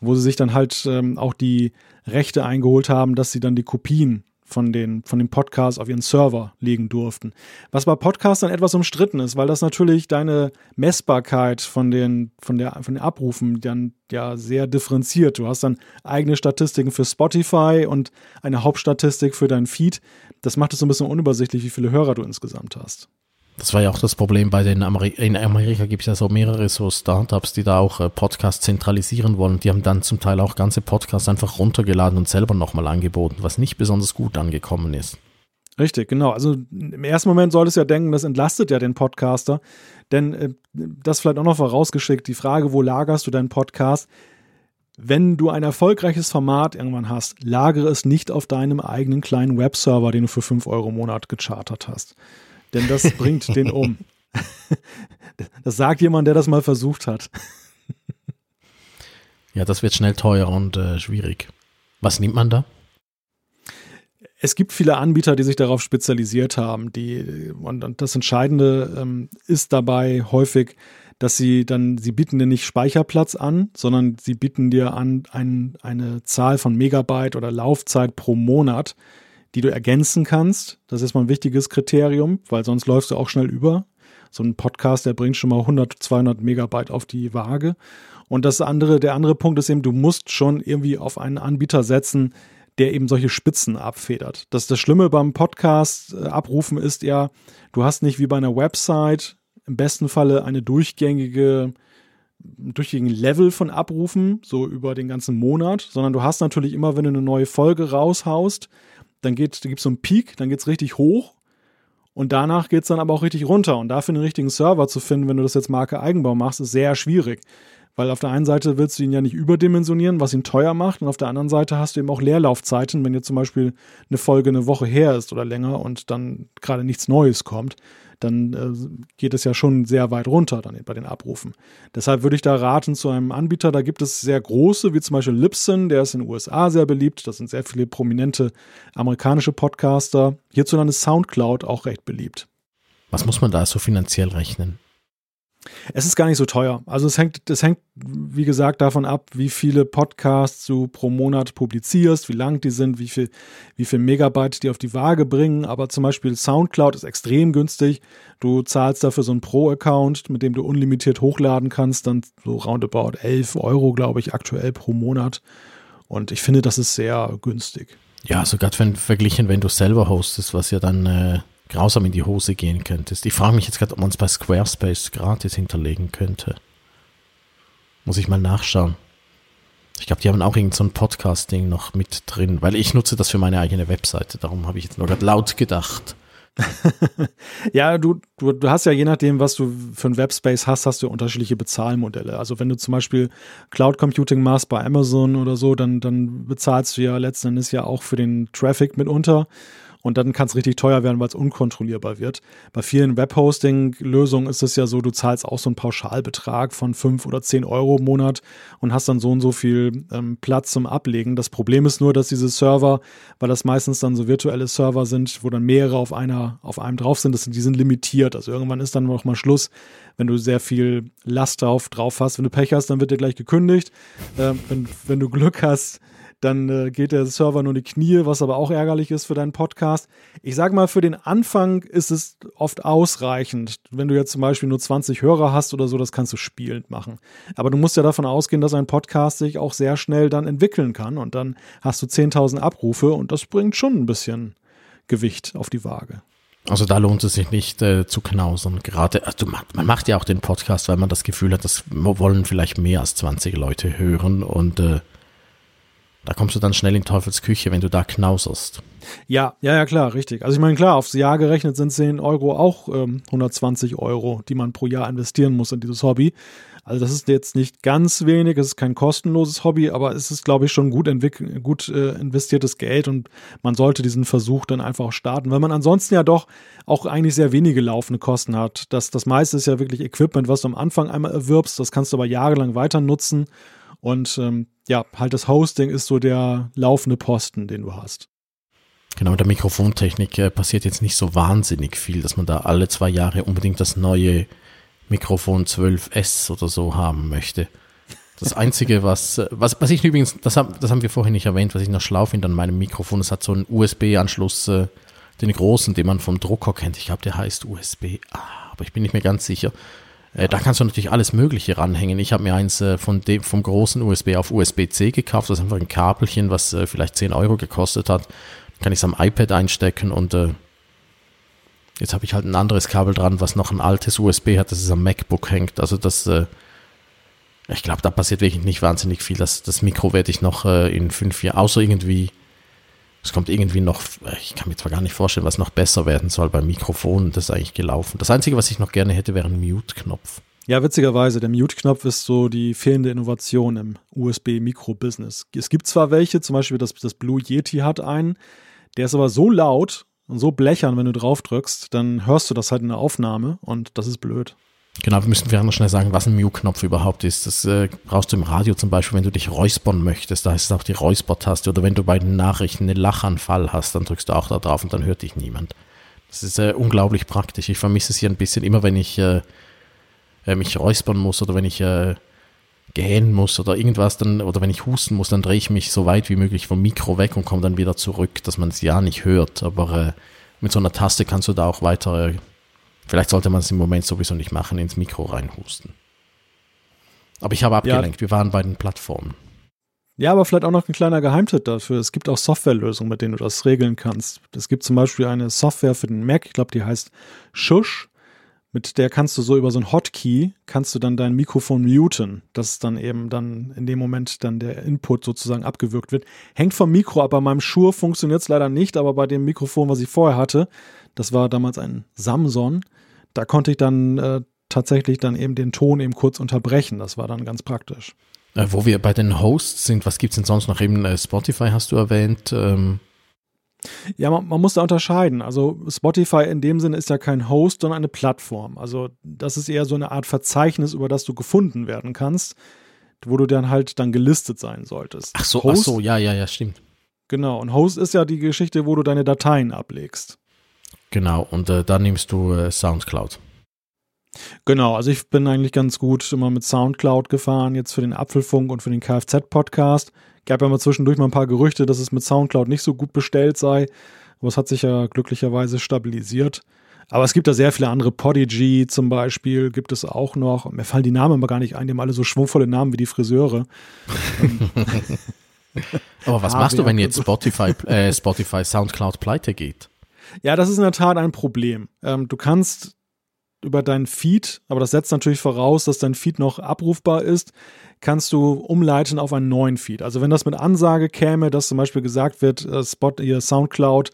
wo sie sich dann halt ähm, auch die Rechte eingeholt haben, dass sie dann die Kopien von den, von den Podcasts auf ihren Server legen durften. Was bei Podcasts dann etwas umstritten ist, weil das natürlich deine Messbarkeit von den, von der, von den Abrufen dann ja sehr differenziert. Du hast dann eigene Statistiken für Spotify und eine Hauptstatistik für dein Feed. Das macht es so ein bisschen unübersichtlich, wie viele Hörer du insgesamt hast. Das war ja auch das Problem bei den Ameri in Amerika gibt es ja so mehrere so Startups, die da auch äh, Podcasts zentralisieren wollen. Die haben dann zum Teil auch ganze Podcasts einfach runtergeladen und selber nochmal angeboten, was nicht besonders gut angekommen ist. Richtig, genau. Also im ersten Moment solltest du ja denken, das entlastet ja den Podcaster. Denn äh, das vielleicht auch noch vorausgeschickt, die Frage, wo lagerst du deinen Podcast? Wenn du ein erfolgreiches Format irgendwann hast, lagere es nicht auf deinem eigenen kleinen Webserver, den du für 5 Euro im Monat gechartert hast denn das bringt den um. Das sagt jemand, der das mal versucht hat. Ja, das wird schnell teuer und äh, schwierig. Was nimmt man da? Es gibt viele Anbieter, die sich darauf spezialisiert haben. Die, und, das Entscheidende ähm, ist dabei häufig, dass sie dann, sie bieten dir nicht Speicherplatz an, sondern sie bieten dir an ein, eine Zahl von Megabyte oder Laufzeit pro Monat, die du ergänzen kannst. Das ist mal ein wichtiges Kriterium, weil sonst läufst du auch schnell über. So ein Podcast, der bringt schon mal 100, 200 Megabyte auf die Waage. Und das andere, der andere Punkt ist eben, du musst schon irgendwie auf einen Anbieter setzen, der eben solche Spitzen abfedert. Das, das Schlimme beim Podcast äh, abrufen ist ja, du hast nicht wie bei einer Website im besten Falle eine durchgängige durchgängigen Level von Abrufen, so über den ganzen Monat, sondern du hast natürlich immer, wenn du eine neue Folge raushaust, dann geht, da gibt es so einen Peak, dann geht es richtig hoch und danach geht es dann aber auch richtig runter. Und dafür einen richtigen Server zu finden, wenn du das jetzt Marke Eigenbau machst, ist sehr schwierig. Weil auf der einen Seite willst du ihn ja nicht überdimensionieren, was ihn teuer macht, und auf der anderen Seite hast du eben auch Leerlaufzeiten, wenn jetzt zum Beispiel eine Folge eine Woche her ist oder länger und dann gerade nichts Neues kommt dann äh, geht es ja schon sehr weit runter dann bei den Abrufen. Deshalb würde ich da raten zu einem Anbieter, da gibt es sehr große, wie zum Beispiel Libsyn, der ist in den USA sehr beliebt, das sind sehr viele prominente amerikanische Podcaster. Hierzulande ist Soundcloud auch recht beliebt. Was muss man da so finanziell rechnen? Es ist gar nicht so teuer. Also es hängt, es hängt, wie gesagt, davon ab, wie viele Podcasts du pro Monat publizierst, wie lang die sind, wie viel, wie viel Megabyte die auf die Waage bringen. Aber zum Beispiel Soundcloud ist extrem günstig. Du zahlst dafür so einen Pro-Account, mit dem du unlimitiert hochladen kannst, dann so roundabout 11 Euro, glaube ich, aktuell pro Monat. Und ich finde, das ist sehr günstig. Ja, sogar wenn verglichen, wenn du selber hostest, was ja dann äh, grausam in die Hose gehen könntest. Ich frage mich jetzt gerade, ob man es bei Squarespace gratis hinterlegen könnte. Muss ich mal nachschauen. Ich glaube, die haben auch irgend so ein Podcasting noch mit drin, weil ich nutze das für meine eigene Webseite. Darum habe ich jetzt nur gerade laut gedacht. ja, du, du, du hast ja je nachdem, was du für ein Webspace hast, hast du unterschiedliche Bezahlmodelle. Also wenn du zum Beispiel Cloud Computing machst bei Amazon oder so, dann, dann bezahlst du ja letzten Endes ja auch für den Traffic mitunter. Und dann kann es richtig teuer werden, weil es unkontrollierbar wird. Bei vielen Webhosting-Lösungen ist es ja so, du zahlst auch so einen Pauschalbetrag von 5 oder 10 Euro im Monat und hast dann so und so viel ähm, Platz zum Ablegen. Das Problem ist nur, dass diese Server, weil das meistens dann so virtuelle Server sind, wo dann mehrere auf einer, auf einem drauf sind, das, die sind limitiert. Also irgendwann ist dann noch mal Schluss, wenn du sehr viel Last drauf, drauf hast. Wenn du Pech hast, dann wird dir gleich gekündigt. Äh, wenn, wenn du Glück hast, dann äh, geht der Server nur in die Knie, was aber auch ärgerlich ist für deinen Podcast. Ich sage mal, für den Anfang ist es oft ausreichend. Wenn du jetzt zum Beispiel nur 20 Hörer hast oder so, das kannst du spielend machen. Aber du musst ja davon ausgehen, dass ein Podcast sich auch sehr schnell dann entwickeln kann und dann hast du 10.000 Abrufe und das bringt schon ein bisschen Gewicht auf die Waage. Also da lohnt es sich nicht äh, zu knausern. Gerade, also man, macht ja auch den Podcast, weil man das Gefühl hat, das wollen vielleicht mehr als 20 Leute hören und äh, da kommst du dann schnell in Teufels Küche, wenn du da knauserst. Ja, ja, ja, klar, richtig. Also ich meine, klar, aufs Jahr gerechnet sind 10 Euro auch ähm, 120 Euro, die man pro Jahr investieren muss in dieses Hobby. Also das ist jetzt nicht ganz wenig, es ist kein kostenloses Hobby, aber es ist, glaube ich, schon gut, gut äh, investiertes Geld und man sollte diesen Versuch dann einfach auch starten, weil man ansonsten ja doch auch eigentlich sehr wenige laufende Kosten hat. Das, das meiste ist ja wirklich Equipment, was du am Anfang einmal erwirbst, das kannst du aber jahrelang weiter nutzen und ähm, ja, halt das Hosting ist so der laufende Posten, den du hast. Genau, mit der Mikrofontechnik äh, passiert jetzt nicht so wahnsinnig viel, dass man da alle zwei Jahre unbedingt das neue Mikrofon 12S oder so haben möchte. Das Einzige, was, äh, was, was ich übrigens, das, hab, das haben wir vorhin nicht erwähnt, was ich noch schlau finde an meinem Mikrofon, es hat so einen USB-Anschluss, äh, den großen, den man vom Drucker kennt. Ich glaube, der heißt USB, ah, aber ich bin nicht mehr ganz sicher. Äh, da kannst du natürlich alles Mögliche ranhängen. Ich habe mir eins äh, von dem, vom großen USB auf USB-C gekauft. Das ist einfach ein Kabelchen, was äh, vielleicht 10 Euro gekostet hat. Kann ich es am iPad einstecken und äh, jetzt habe ich halt ein anderes Kabel dran, was noch ein altes USB hat, das es am MacBook hängt. Also das, äh, ich glaube, da passiert wirklich nicht wahnsinnig viel. Das, das Mikro werde ich noch äh, in fünf Jahren, außer irgendwie es kommt irgendwie noch, ich kann mir zwar gar nicht vorstellen, was noch besser werden soll beim Mikrofon, das ist eigentlich gelaufen. Das Einzige, was ich noch gerne hätte, wäre ein Mute-Knopf. Ja, witzigerweise, der Mute-Knopf ist so die fehlende Innovation im USB-Mikro-Business. Es gibt zwar welche, zum Beispiel das, das Blue Yeti hat einen, der ist aber so laut und so blechern, wenn du drauf drückst, dann hörst du das halt in der Aufnahme und das ist blöd. Genau, wir müssen vielleicht noch schnell sagen, was ein Mute-Knopf überhaupt ist. Das äh, brauchst du im Radio zum Beispiel, wenn du dich räuspern möchtest. Da heißt es auch die Räuspertaste. Oder wenn du bei den Nachrichten einen Lachanfall hast, dann drückst du auch da drauf und dann hört dich niemand. Das ist äh, unglaublich praktisch. Ich vermisse es hier ein bisschen immer, wenn ich äh, äh mich räuspern muss oder wenn ich äh, gähnen muss oder irgendwas, dann, oder wenn ich husten muss, dann drehe ich mich so weit wie möglich vom Mikro weg und komme dann wieder zurück, dass man es ja nicht hört. Aber äh, mit so einer Taste kannst du da auch weiter Vielleicht sollte man es im Moment sowieso nicht machen, ins Mikro reinhusten. Aber ich habe abgelenkt, ja. wir waren bei den Plattformen. Ja, aber vielleicht auch noch ein kleiner Geheimtipp dafür. Es gibt auch Softwarelösungen, mit denen du das regeln kannst. Es gibt zum Beispiel eine Software für den Mac, ich glaube, die heißt Shush. Mit der kannst du so über so ein Hotkey, kannst du dann dein Mikrofon muten, dass dann eben dann in dem Moment dann der Input sozusagen abgewürgt wird. Hängt vom Mikro ab. Bei meinem Shure funktioniert es leider nicht, aber bei dem Mikrofon, was ich vorher hatte, das war damals ein Samsung, da konnte ich dann äh, tatsächlich dann eben den Ton eben kurz unterbrechen. Das war dann ganz praktisch. Äh, wo wir bei den Hosts sind, was gibt es denn sonst noch? Eben äh, Spotify hast du erwähnt. Ähm ja, man, man, muss da unterscheiden. Also Spotify in dem Sinne ist ja kein Host, sondern eine Plattform. Also das ist eher so eine Art Verzeichnis, über das du gefunden werden kannst, wo du dann halt dann gelistet sein solltest. Ach so, Host, ach so, ja, ja, ja, stimmt. Genau, und Host ist ja die Geschichte, wo du deine Dateien ablegst. Genau, und äh, dann nimmst du äh, Soundcloud. Genau, also ich bin eigentlich ganz gut immer mit Soundcloud gefahren, jetzt für den Apfelfunk und für den Kfz-Podcast. Gab ja mal zwischendurch mal ein paar Gerüchte, dass es mit Soundcloud nicht so gut bestellt sei. Aber es hat sich ja glücklicherweise stabilisiert. Aber es gibt da sehr viele andere. Podigy zum Beispiel gibt es auch noch. Mir fallen die Namen aber gar nicht ein. Die haben alle so schwungvolle Namen wie die Friseure. aber was machst du, wenn jetzt Spotify, äh, Spotify Soundcloud pleite geht? Ja, das ist in der Tat ein Problem. Ähm, du kannst über deinen Feed, aber das setzt natürlich voraus, dass dein Feed noch abrufbar ist, kannst du umleiten auf einen neuen Feed. Also wenn das mit Ansage käme, dass zum Beispiel gesagt wird, äh, Spot, ihr Soundcloud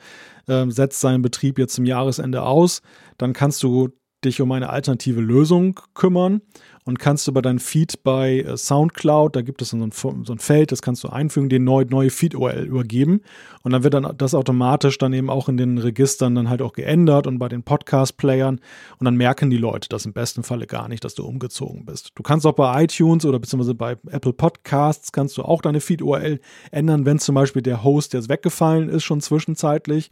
äh, setzt seinen Betrieb jetzt zum Jahresende aus, dann kannst du dich um eine alternative Lösung kümmern und kannst über dein Feed bei äh, SoundCloud, da gibt es so ein, so ein Feld, das kannst du einfügen, den neu, neue Feed-URL übergeben und dann wird dann das automatisch dann eben auch in den Registern dann halt auch geändert und bei den Podcast-Playern und dann merken die Leute das im besten Falle gar nicht, dass du umgezogen bist. Du kannst auch bei iTunes oder beziehungsweise bei Apple Podcasts kannst du auch deine Feed-URL ändern, wenn zum Beispiel der Host jetzt weggefallen ist schon zwischenzeitlich.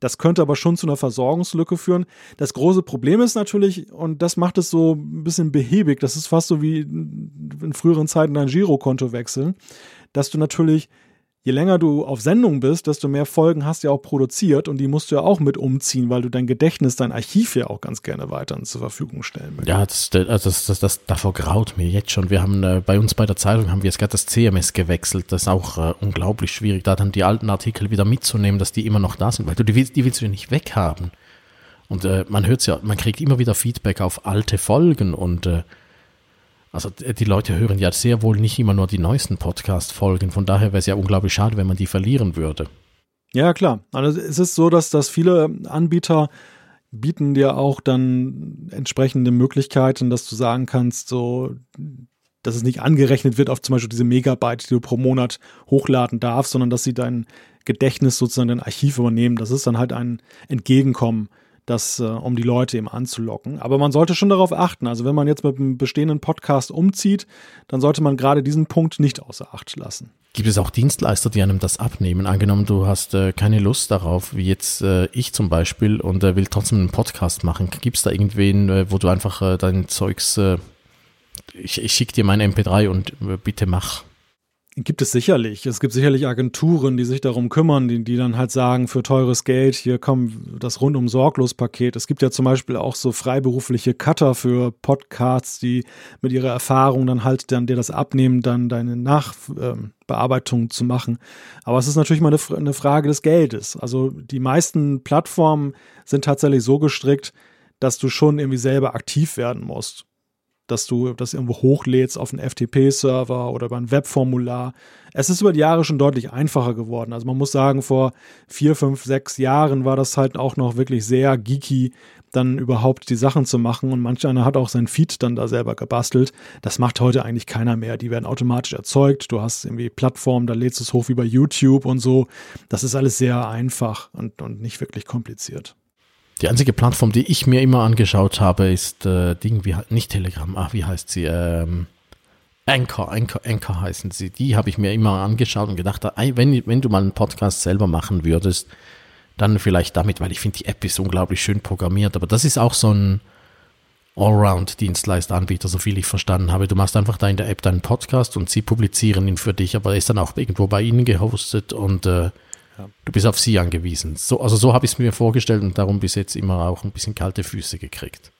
Das könnte aber schon zu einer Versorgungslücke führen. Das große Problem ist natürlich, und das macht es so ein bisschen behäbig, das ist fast so wie in früheren Zeiten dein Girokonto wechseln, dass du natürlich je länger du auf Sendung bist, desto mehr Folgen hast du ja auch produziert und die musst du ja auch mit umziehen, weil du dein Gedächtnis, dein Archiv ja auch ganz gerne weiter zur Verfügung stellen möchtest. Ja, das, das, das, das, davor graut mir jetzt schon. Wir haben äh, bei uns bei der Zeitung haben wir jetzt gerade das CMS gewechselt. Das ist auch äh, unglaublich schwierig, da dann die alten Artikel wieder mitzunehmen, dass die immer noch da sind, weil du die willst, die willst du ja nicht weghaben. Und äh, man hört ja, man kriegt immer wieder Feedback auf alte Folgen und äh, also die Leute hören ja sehr wohl nicht immer nur die neuesten Podcast-Folgen. Von daher wäre es ja unglaublich schade, wenn man die verlieren würde. Ja, klar. Also es ist so, dass, dass viele Anbieter bieten dir auch dann entsprechende Möglichkeiten, dass du sagen kannst, so, dass es nicht angerechnet wird auf zum Beispiel diese Megabyte, die du pro Monat hochladen darfst, sondern dass sie dein Gedächtnis sozusagen dein Archiv übernehmen. Das ist dann halt ein Entgegenkommen das, äh, um die Leute eben anzulocken. Aber man sollte schon darauf achten. Also wenn man jetzt mit einem bestehenden Podcast umzieht, dann sollte man gerade diesen Punkt nicht außer Acht lassen. Gibt es auch Dienstleister, die einem das abnehmen? Angenommen, du hast äh, keine Lust darauf, wie jetzt äh, ich zum Beispiel, und äh, will trotzdem einen Podcast machen. Gibt es da irgendwen, äh, wo du einfach äh, dein Zeugs, ich, ich schicke dir meine MP3 und bitte mach? Gibt es sicherlich. Es gibt sicherlich Agenturen, die sich darum kümmern, die, die dann halt sagen, für teures Geld, hier komm, das rundum sorglos Paket. Es gibt ja zum Beispiel auch so freiberufliche Cutter für Podcasts, die mit ihrer Erfahrung dann halt dann dir das abnehmen, dann deine Nachbearbeitung ähm, zu machen. Aber es ist natürlich mal eine, eine Frage des Geldes. Also die meisten Plattformen sind tatsächlich so gestrickt, dass du schon irgendwie selber aktiv werden musst dass du das irgendwo hochlädst auf einen FTP-Server oder über ein Webformular. Es ist über die Jahre schon deutlich einfacher geworden. Also man muss sagen, vor vier, fünf, sechs Jahren war das halt auch noch wirklich sehr geeky, dann überhaupt die Sachen zu machen. Und manch einer hat auch sein Feed dann da selber gebastelt. Das macht heute eigentlich keiner mehr. Die werden automatisch erzeugt. Du hast irgendwie Plattformen, da lädst du es hoch wie bei YouTube und so. Das ist alles sehr einfach und, und nicht wirklich kompliziert. Die einzige Plattform, die ich mir immer angeschaut habe, ist äh, Ding, wie nicht Telegram, ach, wie heißt sie? Ähm, Anchor, Anchor, Anchor heißen sie. Die habe ich mir immer angeschaut und gedacht, wenn, wenn du mal einen Podcast selber machen würdest, dann vielleicht damit, weil ich finde, die App ist unglaublich schön programmiert. Aber das ist auch so ein Allround-Dienstleister-Anbieter, so viel ich verstanden habe. Du machst einfach da in der App deinen Podcast und sie publizieren ihn für dich, aber er ist dann auch irgendwo bei ihnen gehostet und äh, Du bist auf sie angewiesen. So, also so habe ich es mir vorgestellt und darum bis jetzt immer auch ein bisschen kalte Füße gekriegt.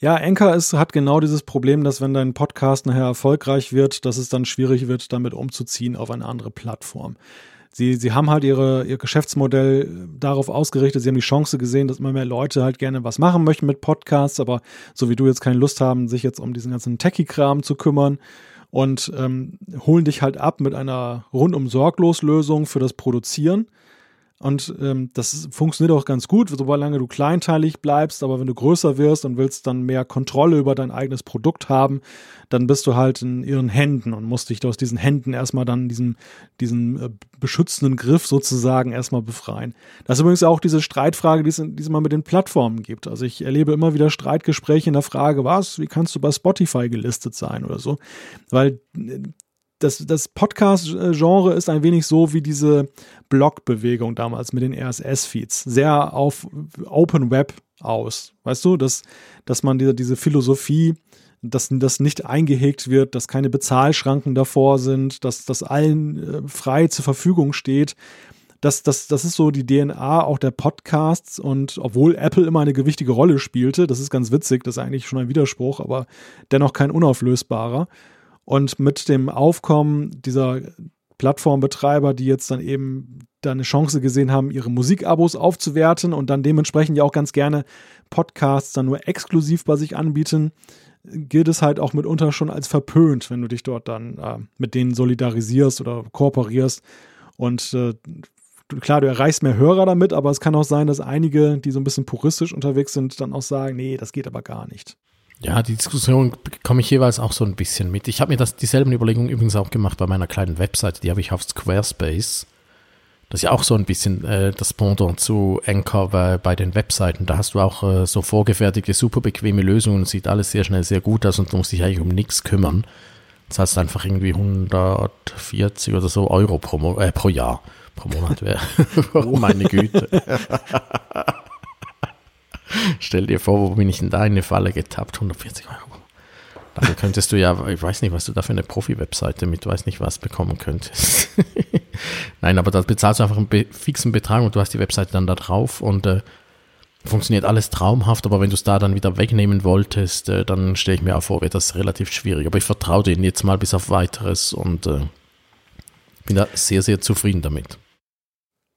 Ja, Anchor hat genau dieses Problem, dass wenn dein Podcast nachher erfolgreich wird, dass es dann schwierig wird, damit umzuziehen auf eine andere Plattform. Sie, sie haben halt ihre, ihr Geschäftsmodell darauf ausgerichtet, sie haben die Chance gesehen, dass immer mehr Leute halt gerne was machen möchten mit Podcasts, aber so wie du jetzt keine Lust haben, sich jetzt um diesen ganzen Techie-Kram zu kümmern und ähm, holen dich halt ab mit einer rundum sorglos Lösung für das Produzieren und ähm, das funktioniert auch ganz gut, solange du kleinteilig bleibst, aber wenn du größer wirst und willst dann mehr Kontrolle über dein eigenes Produkt haben, dann bist du halt in ihren Händen und musst dich aus diesen Händen erstmal dann diesen, diesen äh, beschützenden Griff sozusagen erstmal befreien. Das ist übrigens auch diese Streitfrage, die es, die immer mit den Plattformen gibt. Also ich erlebe immer wieder Streitgespräche in der Frage, was, wie kannst du bei Spotify gelistet sein oder so? Weil äh, das, das Podcast-Genre ist ein wenig so wie diese Blog-Bewegung damals mit den RSS-Feeds. Sehr auf Open Web aus. Weißt du, dass, dass man diese, diese Philosophie, dass das nicht eingehegt wird, dass keine Bezahlschranken davor sind, dass das allen äh, frei zur Verfügung steht. Das, das, das ist so die DNA auch der Podcasts und obwohl Apple immer eine gewichtige Rolle spielte, das ist ganz witzig, das ist eigentlich schon ein Widerspruch, aber dennoch kein unauflösbarer. Und mit dem Aufkommen dieser Plattformbetreiber, die jetzt dann eben da eine Chance gesehen haben, ihre Musikabos aufzuwerten und dann dementsprechend ja auch ganz gerne Podcasts dann nur exklusiv bei sich anbieten, gilt es halt auch mitunter schon als verpönt, wenn du dich dort dann äh, mit denen solidarisierst oder kooperierst. Und äh, klar, du erreichst mehr Hörer damit, aber es kann auch sein, dass einige, die so ein bisschen puristisch unterwegs sind, dann auch sagen, nee, das geht aber gar nicht. Ja, die Diskussion bekomme ich jeweils auch so ein bisschen mit. Ich habe mir das dieselben Überlegungen übrigens auch gemacht bei meiner kleinen Webseite, die habe ich auf Squarespace. Das ist ja auch so ein bisschen äh, das Pendant zu Anchor bei, bei den Webseiten. Da hast du auch äh, so vorgefertigte, super bequeme Lösungen sieht alles sehr schnell sehr gut aus und du musst dich eigentlich um nichts kümmern. Das heißt einfach irgendwie 140 oder so Euro pro, äh, pro Jahr. Pro Monat wäre. oh meine Güte. Stell dir vor, wo bin ich in deine Falle getappt? 140 Euro. Dafür könntest du ja, ich weiß nicht, was du da für eine Profi-Webseite mit weiß nicht was bekommen könntest. Nein, aber da bezahlst du einfach einen fixen Betrag und du hast die Webseite dann da drauf und äh, funktioniert alles traumhaft, aber wenn du es da dann wieder wegnehmen wolltest, äh, dann stelle ich mir auch vor, wird das relativ schwierig. Aber ich vertraue denen jetzt mal bis auf weiteres und äh, bin da sehr, sehr zufrieden damit.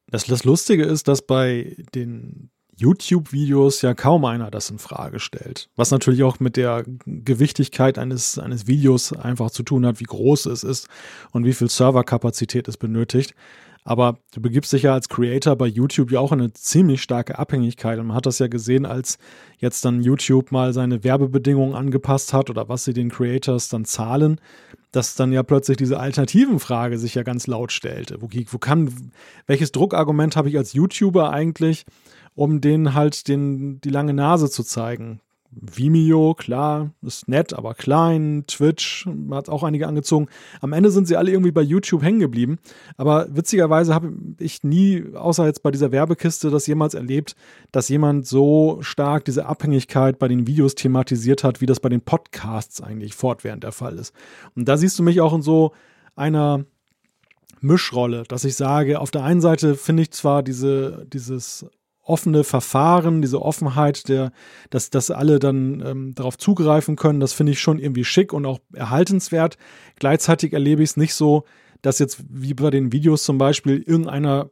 Das, das Lustige ist, dass bei den YouTube-Videos ja kaum einer das in Frage stellt. Was natürlich auch mit der Gewichtigkeit eines, eines Videos einfach zu tun hat, wie groß es ist und wie viel Serverkapazität es benötigt. Aber du begibst dich ja als Creator bei YouTube ja auch in eine ziemlich starke Abhängigkeit. Und man hat das ja gesehen, als jetzt dann YouTube mal seine Werbebedingungen angepasst hat oder was sie den Creators dann zahlen, dass dann ja plötzlich diese Alternativenfrage sich ja ganz laut stellte. Wo, wo kann, welches Druckargument habe ich als YouTuber eigentlich, um denen halt den, die lange Nase zu zeigen. Vimeo, klar, ist nett, aber klein. Twitch hat auch einige angezogen. Am Ende sind sie alle irgendwie bei YouTube hängen geblieben. Aber witzigerweise habe ich nie, außer jetzt bei dieser Werbekiste, das jemals erlebt, dass jemand so stark diese Abhängigkeit bei den Videos thematisiert hat, wie das bei den Podcasts eigentlich fortwährend der Fall ist. Und da siehst du mich auch in so einer Mischrolle, dass ich sage, auf der einen Seite finde ich zwar diese, dieses offene Verfahren, diese Offenheit, der, dass, dass alle dann ähm, darauf zugreifen können, das finde ich schon irgendwie schick und auch erhaltenswert. Gleichzeitig erlebe ich es nicht so, dass jetzt wie bei den Videos zum Beispiel irgendeiner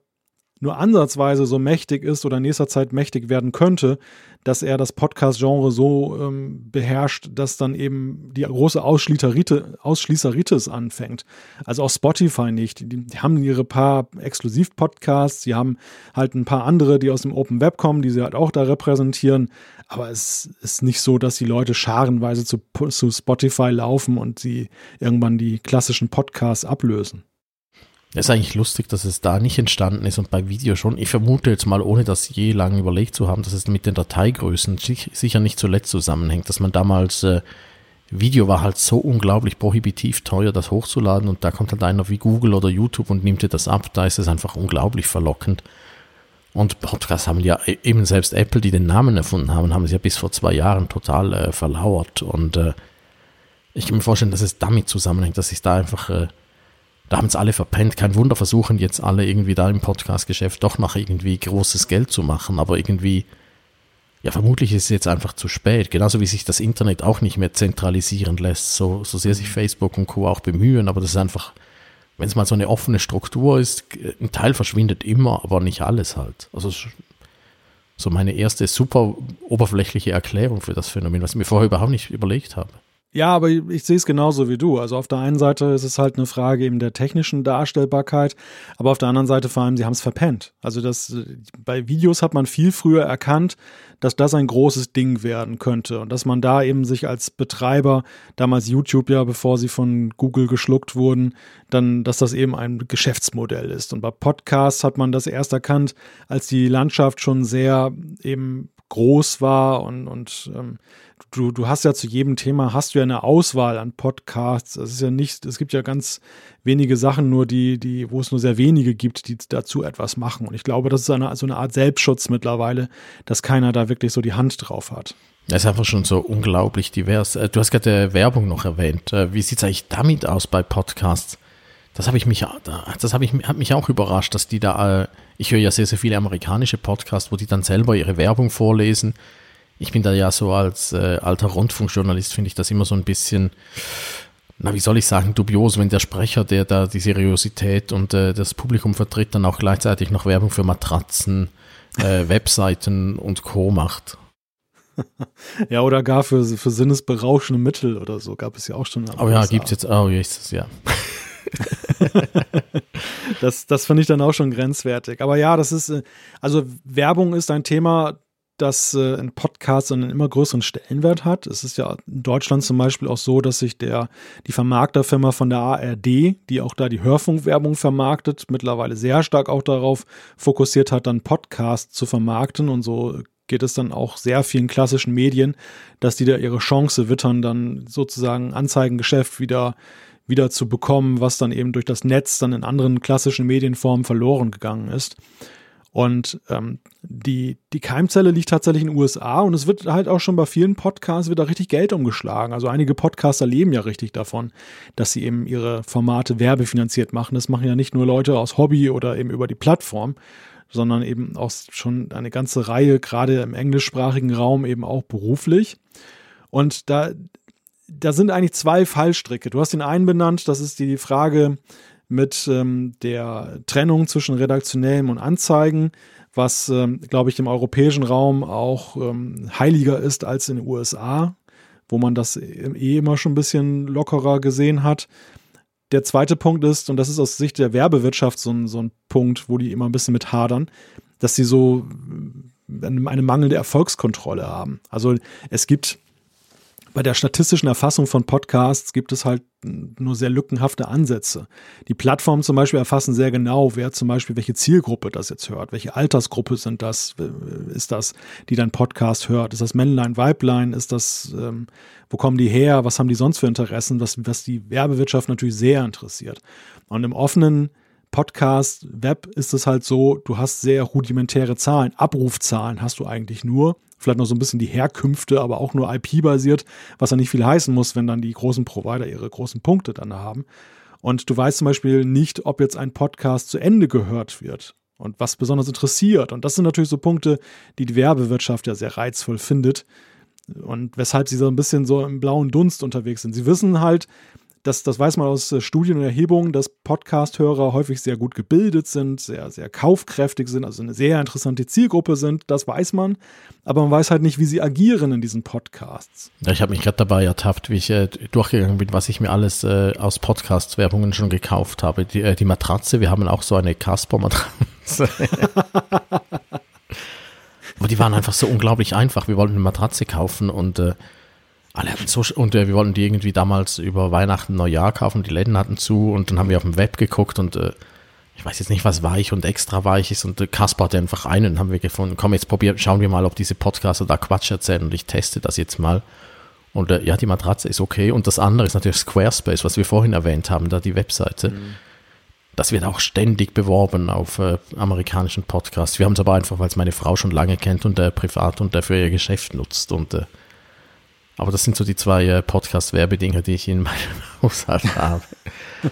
nur ansatzweise so mächtig ist oder in nächster Zeit mächtig werden könnte, dass er das Podcast-Genre so ähm, beherrscht, dass dann eben die große Ausschließeritis anfängt. Also auch Spotify nicht. Die, die haben ihre paar Exklusiv-Podcasts, sie haben halt ein paar andere, die aus dem Open Web kommen, die sie halt auch da repräsentieren. Aber es ist nicht so, dass die Leute scharenweise zu, zu Spotify laufen und sie irgendwann die klassischen Podcasts ablösen. Es ist eigentlich lustig, dass es da nicht entstanden ist und bei Video schon. Ich vermute jetzt mal, ohne das je lange überlegt zu haben, dass es mit den Dateigrößen sicher nicht zuletzt zusammenhängt, dass man damals äh, Video war halt so unglaublich prohibitiv teuer, das hochzuladen und da kommt halt einer wie Google oder YouTube und nimmt dir das ab. Da ist es einfach unglaublich verlockend. Und Podcasts haben ja e-, eben selbst Apple, die den Namen erfunden haben, haben es ja bis vor zwei Jahren total äh, verlauert. Und äh, ich kann mir vorstellen, dass es damit zusammenhängt, dass sich da einfach äh, da haben es alle verpennt. Kein Wunder, versuchen jetzt alle irgendwie da im Podcast-Geschäft doch noch irgendwie großes Geld zu machen. Aber irgendwie, ja, vermutlich ist es jetzt einfach zu spät. Genauso wie sich das Internet auch nicht mehr zentralisieren lässt, so, so sehr sich Facebook und Co. auch bemühen, aber das ist einfach, wenn es mal so eine offene Struktur ist, ein Teil verschwindet immer, aber nicht alles halt. Also so meine erste super oberflächliche Erklärung für das Phänomen, was ich mir vorher überhaupt nicht überlegt habe. Ja, aber ich sehe es genauso wie du. Also auf der einen Seite ist es halt eine Frage eben der technischen Darstellbarkeit, aber auf der anderen Seite vor allem, sie haben es verpennt. Also das bei Videos hat man viel früher erkannt, dass das ein großes Ding werden könnte und dass man da eben sich als Betreiber, damals YouTube ja, bevor sie von Google geschluckt wurden, dann, dass das eben ein Geschäftsmodell ist. Und bei Podcasts hat man das erst erkannt, als die Landschaft schon sehr eben groß war und, und ähm, du, du hast ja zu jedem Thema, hast du ja eine Auswahl an Podcasts. Es ist ja nicht, es gibt ja ganz wenige Sachen nur, die, die, wo es nur sehr wenige gibt, die dazu etwas machen. Und ich glaube, das ist eine, so eine Art Selbstschutz mittlerweile, dass keiner da wirklich so die Hand drauf hat. Das ist einfach schon so unglaublich divers. Äh, du hast gerade Werbung noch erwähnt. Äh, wie sieht es eigentlich damit aus bei Podcasts? Das habe ich mich, das habe ich, hat mich auch überrascht, dass die da, äh, ich höre ja sehr, sehr viele amerikanische Podcasts, wo die dann selber ihre Werbung vorlesen ich bin da ja so als äh, alter Rundfunkjournalist, finde ich das immer so ein bisschen, na, wie soll ich sagen, dubios, wenn der Sprecher, der da die Seriosität und äh, das Publikum vertritt, dann auch gleichzeitig noch Werbung für Matratzen, äh, Webseiten und Co. macht. ja, oder gar für, für sinnesberauschende Mittel oder so gab es ja auch schon. Oh ja, gibt es jetzt, oh Jesus, ja. das das finde ich dann auch schon grenzwertig. Aber ja, das ist, äh, also Werbung ist ein Thema, dass äh, ein Podcast einen immer größeren Stellenwert hat. Es ist ja in Deutschland zum Beispiel auch so, dass sich der, die Vermarkterfirma von der ARD, die auch da die Hörfunkwerbung vermarktet, mittlerweile sehr stark auch darauf fokussiert hat, dann Podcasts zu vermarkten und so geht es dann auch sehr vielen klassischen Medien, dass die da ihre Chance wittern, dann sozusagen Anzeigengeschäft wieder wieder zu bekommen, was dann eben durch das Netz dann in anderen klassischen Medienformen verloren gegangen ist. Und ähm, die, die Keimzelle liegt tatsächlich in den USA und es wird halt auch schon bei vielen Podcasts wird da richtig Geld umgeschlagen. Also einige Podcaster leben ja richtig davon, dass sie eben ihre Formate werbefinanziert machen. Das machen ja nicht nur Leute aus Hobby oder eben über die Plattform, sondern eben auch schon eine ganze Reihe, gerade im englischsprachigen Raum eben auch beruflich. Und da, da sind eigentlich zwei Fallstricke. Du hast den einen benannt, das ist die Frage, mit ähm, der Trennung zwischen redaktionellem und Anzeigen, was, ähm, glaube ich, im europäischen Raum auch ähm, heiliger ist als in den USA, wo man das eh immer schon ein bisschen lockerer gesehen hat. Der zweite Punkt ist, und das ist aus Sicht der Werbewirtschaft so ein, so ein Punkt, wo die immer ein bisschen mit hadern, dass sie so äh, eine mangelnde Erfolgskontrolle haben. Also es gibt bei der statistischen Erfassung von Podcasts gibt es halt nur sehr lückenhafte Ansätze. Die Plattformen zum Beispiel erfassen sehr genau, wer zum Beispiel welche Zielgruppe das jetzt hört, welche Altersgruppe sind das, ist das, die dein Podcast hört, ist das Männlein, Weiblein, ist das, ähm, wo kommen die her, was haben die sonst für Interessen, was, was die Werbewirtschaft natürlich sehr interessiert. Und im offenen Podcast, Web ist es halt so, du hast sehr rudimentäre Zahlen, Abrufzahlen hast du eigentlich nur vielleicht noch so ein bisschen die Herkünfte, aber auch nur IP-basiert, was ja nicht viel heißen muss, wenn dann die großen Provider ihre großen Punkte dann haben. Und du weißt zum Beispiel nicht, ob jetzt ein Podcast zu Ende gehört wird und was besonders interessiert. Und das sind natürlich so Punkte, die die Werbewirtschaft ja sehr reizvoll findet und weshalb sie so ein bisschen so im blauen Dunst unterwegs sind. Sie wissen halt, das, das weiß man aus äh, Studien und Erhebungen, dass Podcast-Hörer häufig sehr gut gebildet sind, sehr, sehr kaufkräftig sind, also eine sehr interessante Zielgruppe sind. Das weiß man. Aber man weiß halt nicht, wie sie agieren in diesen Podcasts. Ja, ich habe mich gerade dabei ertappt, wie ich äh, durchgegangen bin, was ich mir alles äh, aus Podcast-Werbungen schon gekauft habe. Die, äh, die Matratze, wir haben auch so eine Casper-Matratze. Aber die waren einfach so unglaublich einfach. Wir wollten eine Matratze kaufen und äh, alle hatten so, und äh, wir wollten die irgendwie damals über Weihnachten, Neujahr kaufen, die Läden hatten zu und dann haben wir auf dem Web geguckt und äh, ich weiß jetzt nicht, was weich und extra weich ist und äh, Kaspar hatte einfach einen und haben wir gefunden, komm, jetzt probieren, schauen wir mal, ob diese Podcaster da Quatsch erzählen und ich teste das jetzt mal. Und äh, ja, die Matratze ist okay. Und das andere ist natürlich Squarespace, was wir vorhin erwähnt haben, da die Webseite. Mhm. Das wird auch ständig beworben auf äh, amerikanischen Podcasts. Wir haben es aber einfach, weil es meine Frau schon lange kennt und äh, privat und dafür ihr Geschäft nutzt. Und äh, aber das sind so die zwei äh, Podcast-Werbedinger, die ich in meinem Haushalt habe.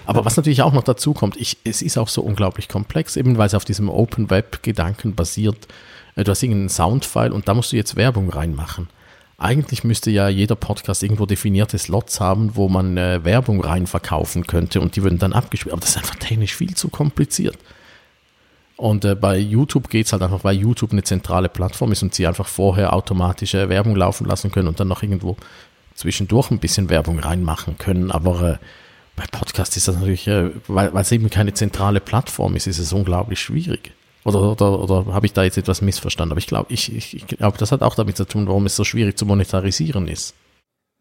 Aber was natürlich auch noch dazu kommt, ich, es ist auch so unglaublich komplex, eben weil es auf diesem Open Web-Gedanken basiert. äh, du hast irgendeinen Soundfile und da musst du jetzt Werbung reinmachen. Eigentlich müsste ja jeder Podcast irgendwo definierte Slots haben, wo man äh, Werbung rein verkaufen könnte und die würden dann abgespielt. Aber das ist einfach technisch viel zu kompliziert. Und äh, bei YouTube geht es halt einfach, weil YouTube eine zentrale Plattform ist und sie einfach vorher automatische Werbung laufen lassen können und dann noch irgendwo zwischendurch ein bisschen Werbung reinmachen können. Aber äh, bei Podcast ist das natürlich, äh, weil, weil es eben keine zentrale Plattform ist, ist es unglaublich schwierig. Oder, oder, oder habe ich da jetzt etwas missverstanden? Aber ich glaube, ich, ich, ich glaube, das hat auch damit zu tun, warum es so schwierig zu monetarisieren ist.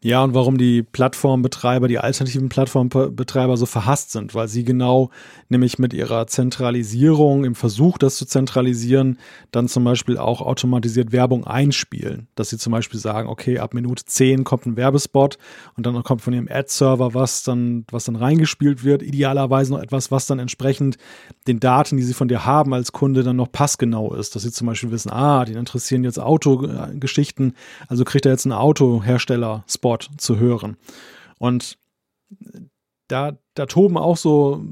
Ja, und warum die Plattformbetreiber, die alternativen Plattformbetreiber so verhasst sind, weil sie genau nämlich mit ihrer Zentralisierung, im Versuch, das zu zentralisieren, dann zum Beispiel auch automatisiert Werbung einspielen. Dass sie zum Beispiel sagen, okay, ab Minute 10 kommt ein Werbespot und dann kommt von ihrem Ad-Server was dann, was dann reingespielt wird. Idealerweise noch etwas, was dann entsprechend den Daten, die sie von dir haben als Kunde, dann noch passgenau ist. Dass sie zum Beispiel wissen, ah, die interessieren jetzt Autogeschichten, also kriegt er jetzt einen Autohersteller-Spot Wort zu hören. Und da, da toben auch so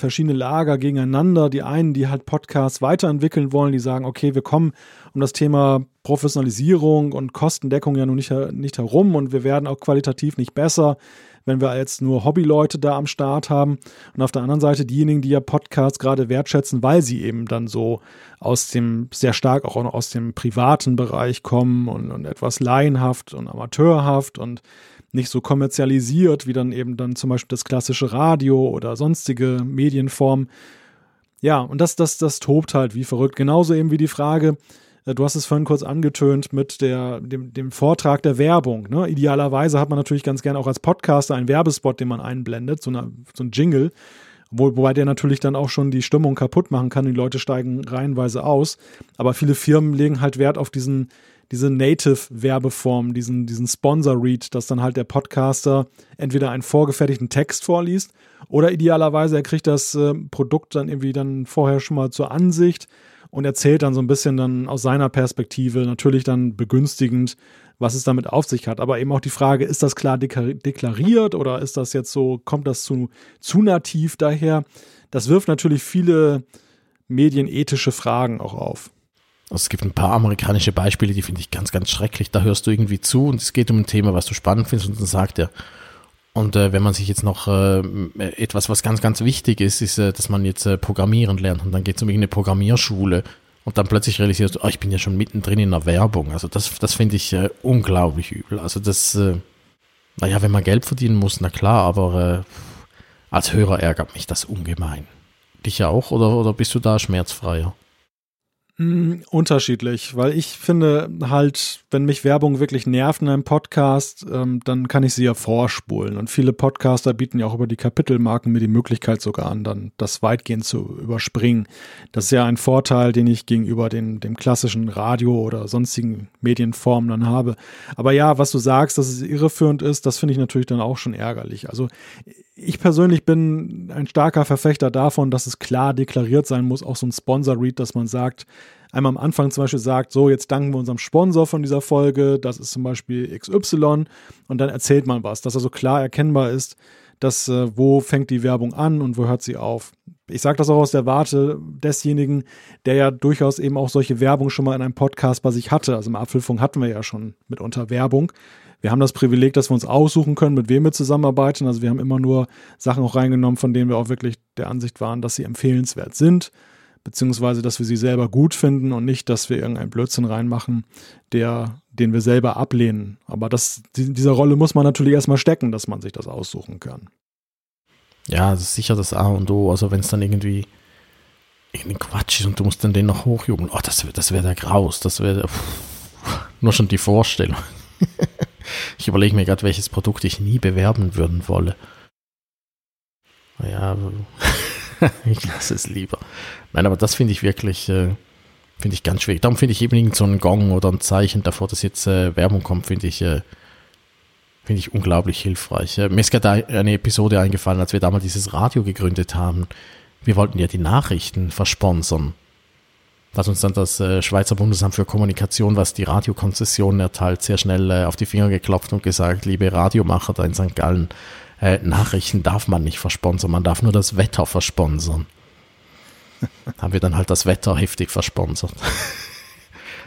verschiedene Lager gegeneinander. Die einen, die halt Podcasts weiterentwickeln wollen, die sagen, okay, wir kommen um das Thema Professionalisierung und Kostendeckung ja nun nicht, nicht herum und wir werden auch qualitativ nicht besser, wenn wir jetzt nur Hobbyleute da am Start haben. Und auf der anderen Seite diejenigen, die ja Podcasts gerade wertschätzen, weil sie eben dann so aus dem, sehr stark auch aus dem privaten Bereich kommen und, und etwas laienhaft und amateurhaft und nicht so kommerzialisiert wie dann eben dann zum Beispiel das klassische Radio oder sonstige Medienformen. Ja, und das, das, das tobt halt wie verrückt. Genauso eben wie die Frage, äh, du hast es vorhin kurz angetönt mit der, dem, dem Vortrag der Werbung. Ne? Idealerweise hat man natürlich ganz gerne auch als Podcaster einen Werbespot, den man einblendet, so, eine, so ein Jingle, wo, wobei der natürlich dann auch schon die Stimmung kaputt machen kann. Die Leute steigen reihenweise aus. Aber viele Firmen legen halt Wert auf diesen, diese Native-Werbeform, diesen, diesen Sponsor-Read, dass dann halt der Podcaster entweder einen vorgefertigten Text vorliest oder idealerweise er kriegt das äh, Produkt dann irgendwie dann vorher schon mal zur Ansicht und erzählt dann so ein bisschen dann aus seiner Perspektive, natürlich dann begünstigend, was es damit auf sich hat. Aber eben auch die Frage, ist das klar deklariert oder ist das jetzt so, kommt das zu, zu nativ daher? Das wirft natürlich viele medienethische Fragen auch auf. Also es gibt ein paar amerikanische Beispiele, die finde ich ganz, ganz schrecklich. Da hörst du irgendwie zu und es geht um ein Thema, was du spannend findest und dann sagt er, und äh, wenn man sich jetzt noch äh, etwas, was ganz, ganz wichtig ist, ist, äh, dass man jetzt äh, Programmieren lernt und dann geht es um irgendeine Programmierschule und dann plötzlich realisiert, oh, ich bin ja schon mittendrin in der Werbung. Also das, das finde ich äh, unglaublich übel. Also das, äh, naja, wenn man Geld verdienen muss, na klar, aber äh, als Hörer ärgert mich das ungemein. Dich ja auch oder, oder bist du da schmerzfreier? Mm, unterschiedlich, weil ich finde halt, wenn mich Werbung wirklich nervt in einem Podcast, ähm, dann kann ich sie ja vorspulen. Und viele Podcaster bieten ja auch über die Kapitelmarken mir die Möglichkeit sogar an, dann das weitgehend zu überspringen. Das ist ja ein Vorteil, den ich gegenüber den, dem klassischen Radio oder sonstigen Medienformen dann habe. Aber ja, was du sagst, dass es irreführend ist, das finde ich natürlich dann auch schon ärgerlich. Also ich persönlich bin ein starker Verfechter davon, dass es klar deklariert sein muss, auch so ein Sponsor-Read, dass man sagt, einmal am Anfang zum Beispiel sagt, so, jetzt danken wir unserem Sponsor von dieser Folge, das ist zum Beispiel XY und dann erzählt man was, dass also klar erkennbar ist, dass, äh, wo fängt die Werbung an und wo hört sie auf. Ich sage das auch aus der Warte desjenigen, der ja durchaus eben auch solche Werbung schon mal in einem Podcast bei sich hatte. Also im Apfelfunk hatten wir ja schon mitunter Werbung. Wir haben das Privileg, dass wir uns aussuchen können, mit wem wir zusammenarbeiten. Also wir haben immer nur Sachen auch reingenommen, von denen wir auch wirklich der Ansicht waren, dass sie empfehlenswert sind, beziehungsweise dass wir sie selber gut finden und nicht, dass wir irgendeinen Blödsinn reinmachen, der, den wir selber ablehnen. Aber das, die, dieser Rolle muss man natürlich erstmal stecken, dass man sich das aussuchen kann. Ja, das ist sicher das A und O. Also wenn es dann irgendwie irgendwie Quatsch ist und du musst dann den noch hochjubeln. Oh, das, das wäre der Graus. Das wäre nur schon die Vorstellung. Ich überlege mir gerade, welches Produkt ich nie bewerben würden wolle. Ja, ich lasse es lieber. Nein, aber das finde ich wirklich, äh, finde ich ganz schwierig. Darum finde ich eben so einen Gong oder ein Zeichen davor, dass jetzt äh, Werbung kommt, finde ich, äh, finde ich unglaublich hilfreich. Mir ist gerade eine Episode eingefallen, als wir damals dieses Radio gegründet haben. Wir wollten ja die Nachrichten versponsern hat uns dann das äh, Schweizer Bundesamt für Kommunikation, was die Radiokonzessionen erteilt, sehr schnell äh, auf die Finger geklopft und gesagt, liebe Radiomacher da in St. Gallen, äh, Nachrichten darf man nicht versponsern, man darf nur das Wetter versponsern. haben wir dann halt das Wetter heftig versponsert.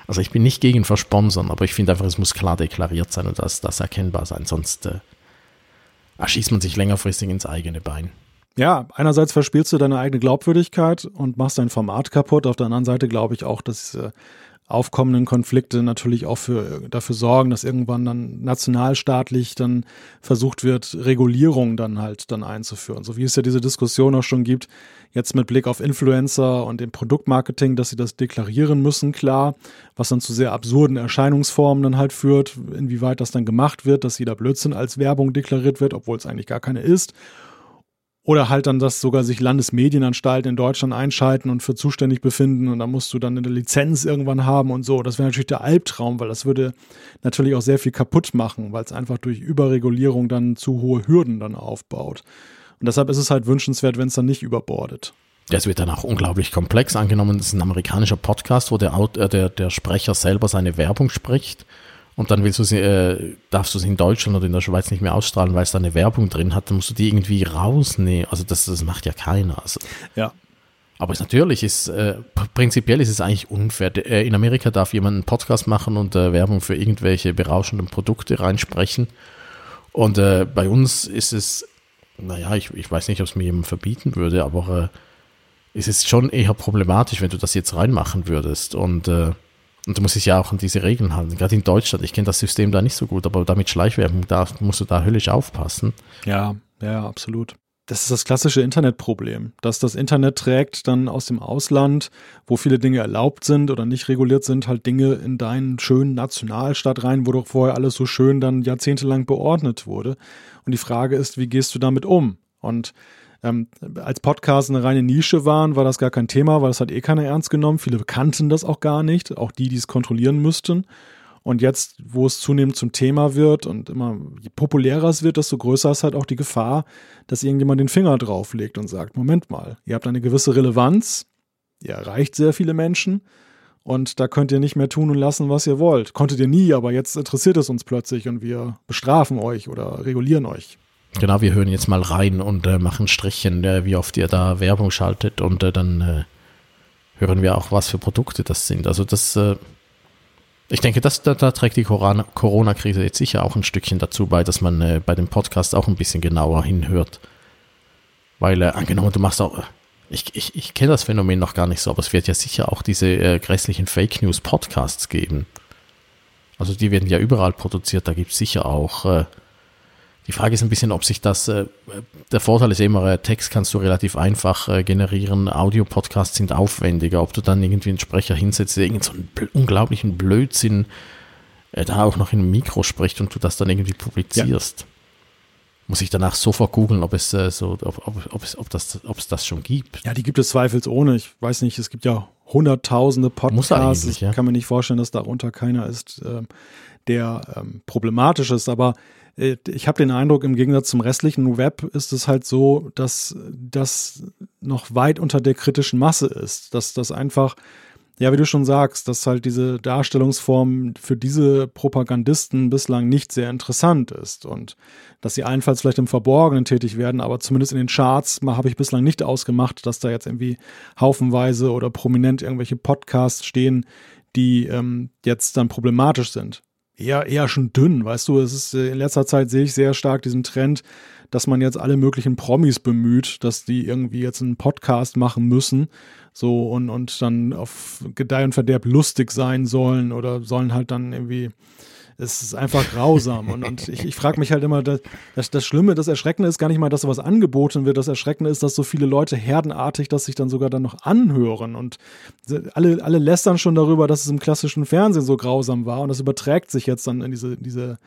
Also ich bin nicht gegen Versponsern, aber ich finde einfach, es muss klar deklariert sein und das, das erkennbar sein, sonst äh, erschießt man sich längerfristig ins eigene Bein. Ja, einerseits verspielst du deine eigene Glaubwürdigkeit und machst dein Format kaputt. Auf der anderen Seite glaube ich auch, dass äh, aufkommenden Konflikte natürlich auch für, dafür sorgen, dass irgendwann dann nationalstaatlich dann versucht wird, Regulierung dann halt dann einzuführen. So wie es ja diese Diskussion auch schon gibt, jetzt mit Blick auf Influencer und dem Produktmarketing, dass sie das deklarieren müssen, klar, was dann zu sehr absurden Erscheinungsformen dann halt führt, inwieweit das dann gemacht wird, dass jeder Blödsinn als Werbung deklariert wird, obwohl es eigentlich gar keine ist oder halt dann, dass sogar sich Landesmedienanstalten in Deutschland einschalten und für zuständig befinden und da musst du dann eine Lizenz irgendwann haben und so. Das wäre natürlich der Albtraum, weil das würde natürlich auch sehr viel kaputt machen, weil es einfach durch Überregulierung dann zu hohe Hürden dann aufbaut. Und deshalb ist es halt wünschenswert, wenn es dann nicht überbordet. Das wird dann auch unglaublich komplex angenommen. Das ist ein amerikanischer Podcast, wo der, äh, der, der Sprecher selber seine Werbung spricht und dann willst du sie, äh, darfst du sie in Deutschland oder in der Schweiz nicht mehr ausstrahlen, weil es da eine Werbung drin hat, dann musst du die irgendwie rausnehmen. Also das, das macht ja keiner. Also. Ja. Aber es natürlich ist, äh, prinzipiell ist es eigentlich unfair. Äh, in Amerika darf jemand einen Podcast machen und äh, Werbung für irgendwelche berauschenden Produkte reinsprechen. Und äh, bei uns ist es, naja, ich, ich weiß nicht, ob es mir jemand verbieten würde, aber äh, ist es schon eher problematisch, wenn du das jetzt reinmachen würdest. Und äh, und du musst dich ja auch an diese Regeln halten. Gerade in Deutschland, ich kenne das System da nicht so gut, aber damit Schleichwerbung, da musst du da höllisch aufpassen. Ja, ja, absolut. Das ist das klassische Internetproblem, dass das Internet trägt dann aus dem Ausland, wo viele Dinge erlaubt sind oder nicht reguliert sind, halt Dinge in deinen schönen Nationalstaat rein, wo doch vorher alles so schön dann jahrzehntelang beordnet wurde. Und die Frage ist, wie gehst du damit um? Und ähm, als Podcast eine reine Nische waren, war das gar kein Thema, weil das hat eh keiner ernst genommen. Viele kannten das auch gar nicht, auch die, die es kontrollieren müssten. Und jetzt, wo es zunehmend zum Thema wird und immer je populärer es wird, desto größer ist halt auch die Gefahr, dass irgendjemand den Finger drauflegt und sagt, Moment mal, ihr habt eine gewisse Relevanz, ihr erreicht sehr viele Menschen und da könnt ihr nicht mehr tun und lassen, was ihr wollt. Konntet ihr nie, aber jetzt interessiert es uns plötzlich und wir bestrafen euch oder regulieren euch. Genau, wir hören jetzt mal rein und äh, machen Strichchen, äh, wie oft ihr da Werbung schaltet und äh, dann äh, hören wir auch, was für Produkte das sind. Also das, äh, ich denke, das, da, da trägt die Corona-Krise jetzt sicher auch ein Stückchen dazu bei, dass man äh, bei dem Podcast auch ein bisschen genauer hinhört. Weil, angenommen, du machst auch, ich, ich, ich kenne das Phänomen noch gar nicht so, aber es wird ja sicher auch diese grässlichen Fake News Podcasts geben. Also die werden ja überall produziert, da gibt es sicher auch die Frage ist ein bisschen, ob sich das, äh, der Vorteil ist immer, äh, Text kannst du relativ einfach äh, generieren, Audio-Podcasts sind aufwendiger, ob du dann irgendwie einen Sprecher hinsetzt, der irgendeinen so unglaublichen Blödsinn äh, da auch noch in einem Mikro spricht und du das dann irgendwie publizierst. Ja. Muss ich danach sofort googeln, ob es äh, so, ob, ob, ob, es, ob, das, ob es das schon gibt. Ja, die gibt es zweifelsohne. Ich weiß nicht, es gibt ja hunderttausende Podcasts. Ich ja. kann mir nicht vorstellen, dass darunter keiner ist, äh, der ähm, problematisch ist, aber ich habe den Eindruck, im Gegensatz zum restlichen Web ist es halt so, dass das noch weit unter der kritischen Masse ist. Dass das einfach, ja, wie du schon sagst, dass halt diese Darstellungsform für diese Propagandisten bislang nicht sehr interessant ist und dass sie allenfalls vielleicht im Verborgenen tätig werden, aber zumindest in den Charts habe ich bislang nicht ausgemacht, dass da jetzt irgendwie haufenweise oder prominent irgendwelche Podcasts stehen, die ähm, jetzt dann problematisch sind eher, eher schon dünn, weißt du, es ist äh, in letzter Zeit sehe ich sehr stark diesen Trend, dass man jetzt alle möglichen Promis bemüht, dass die irgendwie jetzt einen Podcast machen müssen, so und, und dann auf Gedeih und Verderb lustig sein sollen oder sollen halt dann irgendwie es ist einfach grausam. Und, und ich, ich frage mich halt immer, das, das, Schlimme, das Erschreckende ist gar nicht mal, dass sowas angeboten wird. Das Erschreckende ist, dass so viele Leute herdenartig das sich dann sogar dann noch anhören. Und alle, alle lästern schon darüber, dass es im klassischen Fernsehen so grausam war. Und das überträgt sich jetzt dann in diese, diese,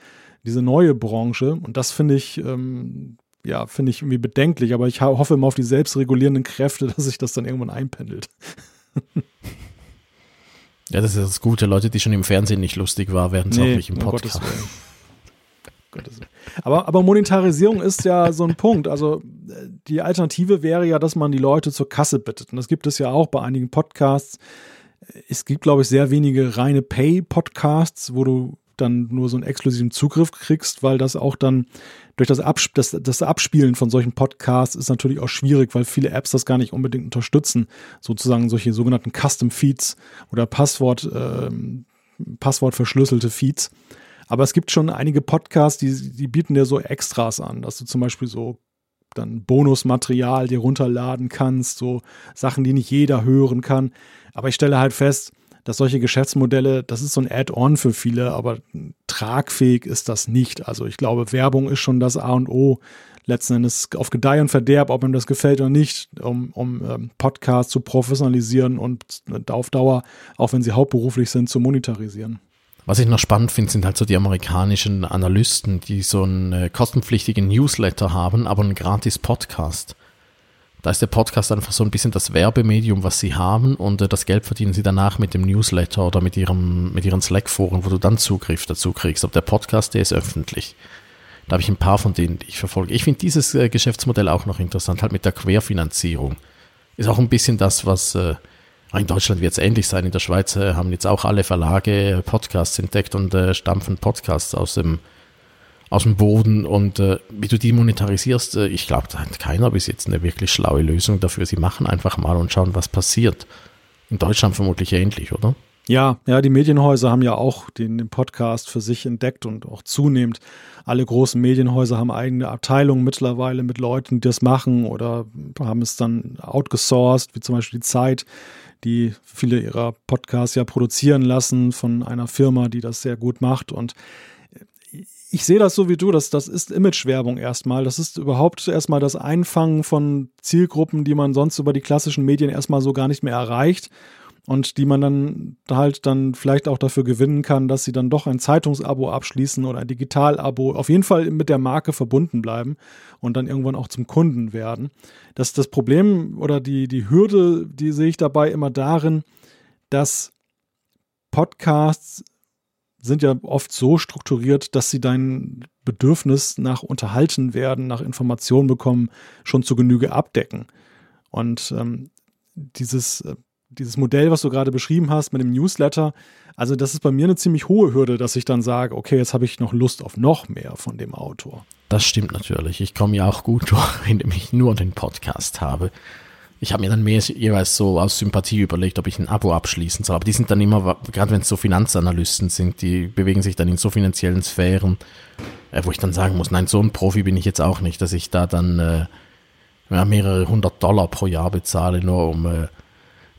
diese neue Branche. Und das finde ich, ähm, ja, finde ich irgendwie bedenklich. Aber ich hoffe immer auf die selbstregulierenden Kräfte, dass sich das dann irgendwann einpendelt. Ja, das ist das Gute. Leute, die schon im Fernsehen nicht lustig waren, werden es nee, auch nicht im Podcast. aber, aber Monetarisierung ist ja so ein Punkt. Also die Alternative wäre ja, dass man die Leute zur Kasse bittet. Und das gibt es ja auch bei einigen Podcasts. Es gibt, glaube ich, sehr wenige reine Pay-Podcasts, wo du dann nur so einen exklusiven Zugriff kriegst, weil das auch dann durch das, Absp das, das Abspielen von solchen Podcasts ist natürlich auch schwierig, weil viele Apps das gar nicht unbedingt unterstützen, sozusagen solche sogenannten Custom Feeds oder Passwort, äh, Passwortverschlüsselte Feeds. Aber es gibt schon einige Podcasts, die, die bieten dir so Extras an, dass du zum Beispiel so dann Bonusmaterial dir runterladen kannst, so Sachen, die nicht jeder hören kann. Aber ich stelle halt fest, dass solche Geschäftsmodelle, das ist so ein Add-on für viele, aber tragfähig ist das nicht. Also ich glaube, Werbung ist schon das A und O. Letzten Endes auf Gedeih und Verderb, ob ihm das gefällt oder nicht, um, um ähm, Podcasts zu professionalisieren und auf Dauer, auch wenn sie hauptberuflich sind, zu monetarisieren. Was ich noch spannend finde, sind halt so die amerikanischen Analysten, die so einen äh, kostenpflichtigen Newsletter haben, aber einen gratis Podcast. Da ist der Podcast einfach so ein bisschen das Werbemedium, was sie haben und äh, das Geld verdienen sie danach mit dem Newsletter oder mit, ihrem, mit ihren Slack-Foren, wo du dann Zugriff dazu kriegst. Aber der Podcast, der ist öffentlich. Da habe ich ein paar von denen, die ich verfolge. Ich finde dieses äh, Geschäftsmodell auch noch interessant, halt mit der Querfinanzierung. Ist auch ein bisschen das, was äh, in Deutschland wird es ähnlich sein. In der Schweiz äh, haben jetzt auch alle Verlage Podcasts entdeckt und äh, stampfen Podcasts aus dem aus dem Boden und äh, wie du die monetarisierst, äh, ich glaube, da hat keiner bis jetzt eine wirklich schlaue Lösung dafür. Sie machen einfach mal und schauen, was passiert. In Deutschland vermutlich ähnlich, oder? Ja, ja, die Medienhäuser haben ja auch den, den, Podcast für sich entdeckt und auch zunehmend. Alle großen Medienhäuser haben eigene Abteilungen mittlerweile mit Leuten, die das machen oder haben es dann outgesourced, wie zum Beispiel die Zeit, die viele ihrer Podcasts ja produzieren lassen von einer Firma, die das sehr gut macht und ich sehe das so wie du, dass das ist Imagewerbung erstmal. Das ist überhaupt erstmal das Einfangen von Zielgruppen, die man sonst über die klassischen Medien erstmal so gar nicht mehr erreicht und die man dann halt dann vielleicht auch dafür gewinnen kann, dass sie dann doch ein Zeitungsabo abschließen oder ein Digitalabo, auf jeden Fall mit der Marke verbunden bleiben und dann irgendwann auch zum Kunden werden. Das das Problem oder die die Hürde, die sehe ich dabei immer darin, dass Podcasts sind ja oft so strukturiert, dass sie dein Bedürfnis nach unterhalten werden, nach Informationen bekommen, schon zu Genüge abdecken. Und ähm, dieses, äh, dieses Modell, was du gerade beschrieben hast mit dem Newsletter, also das ist bei mir eine ziemlich hohe Hürde, dass ich dann sage, okay, jetzt habe ich noch Lust auf noch mehr von dem Autor. Das stimmt natürlich. Ich komme ja auch gut durch, indem ich nur den Podcast habe. Ich habe mir dann mehr jeweils so aus Sympathie überlegt, ob ich ein Abo abschließen soll. Aber die sind dann immer, gerade wenn es so Finanzanalysten sind, die bewegen sich dann in so finanziellen Sphären, äh, wo ich dann sagen muss, nein, so ein Profi bin ich jetzt auch nicht, dass ich da dann äh, mehrere hundert Dollar pro Jahr bezahle, nur um äh,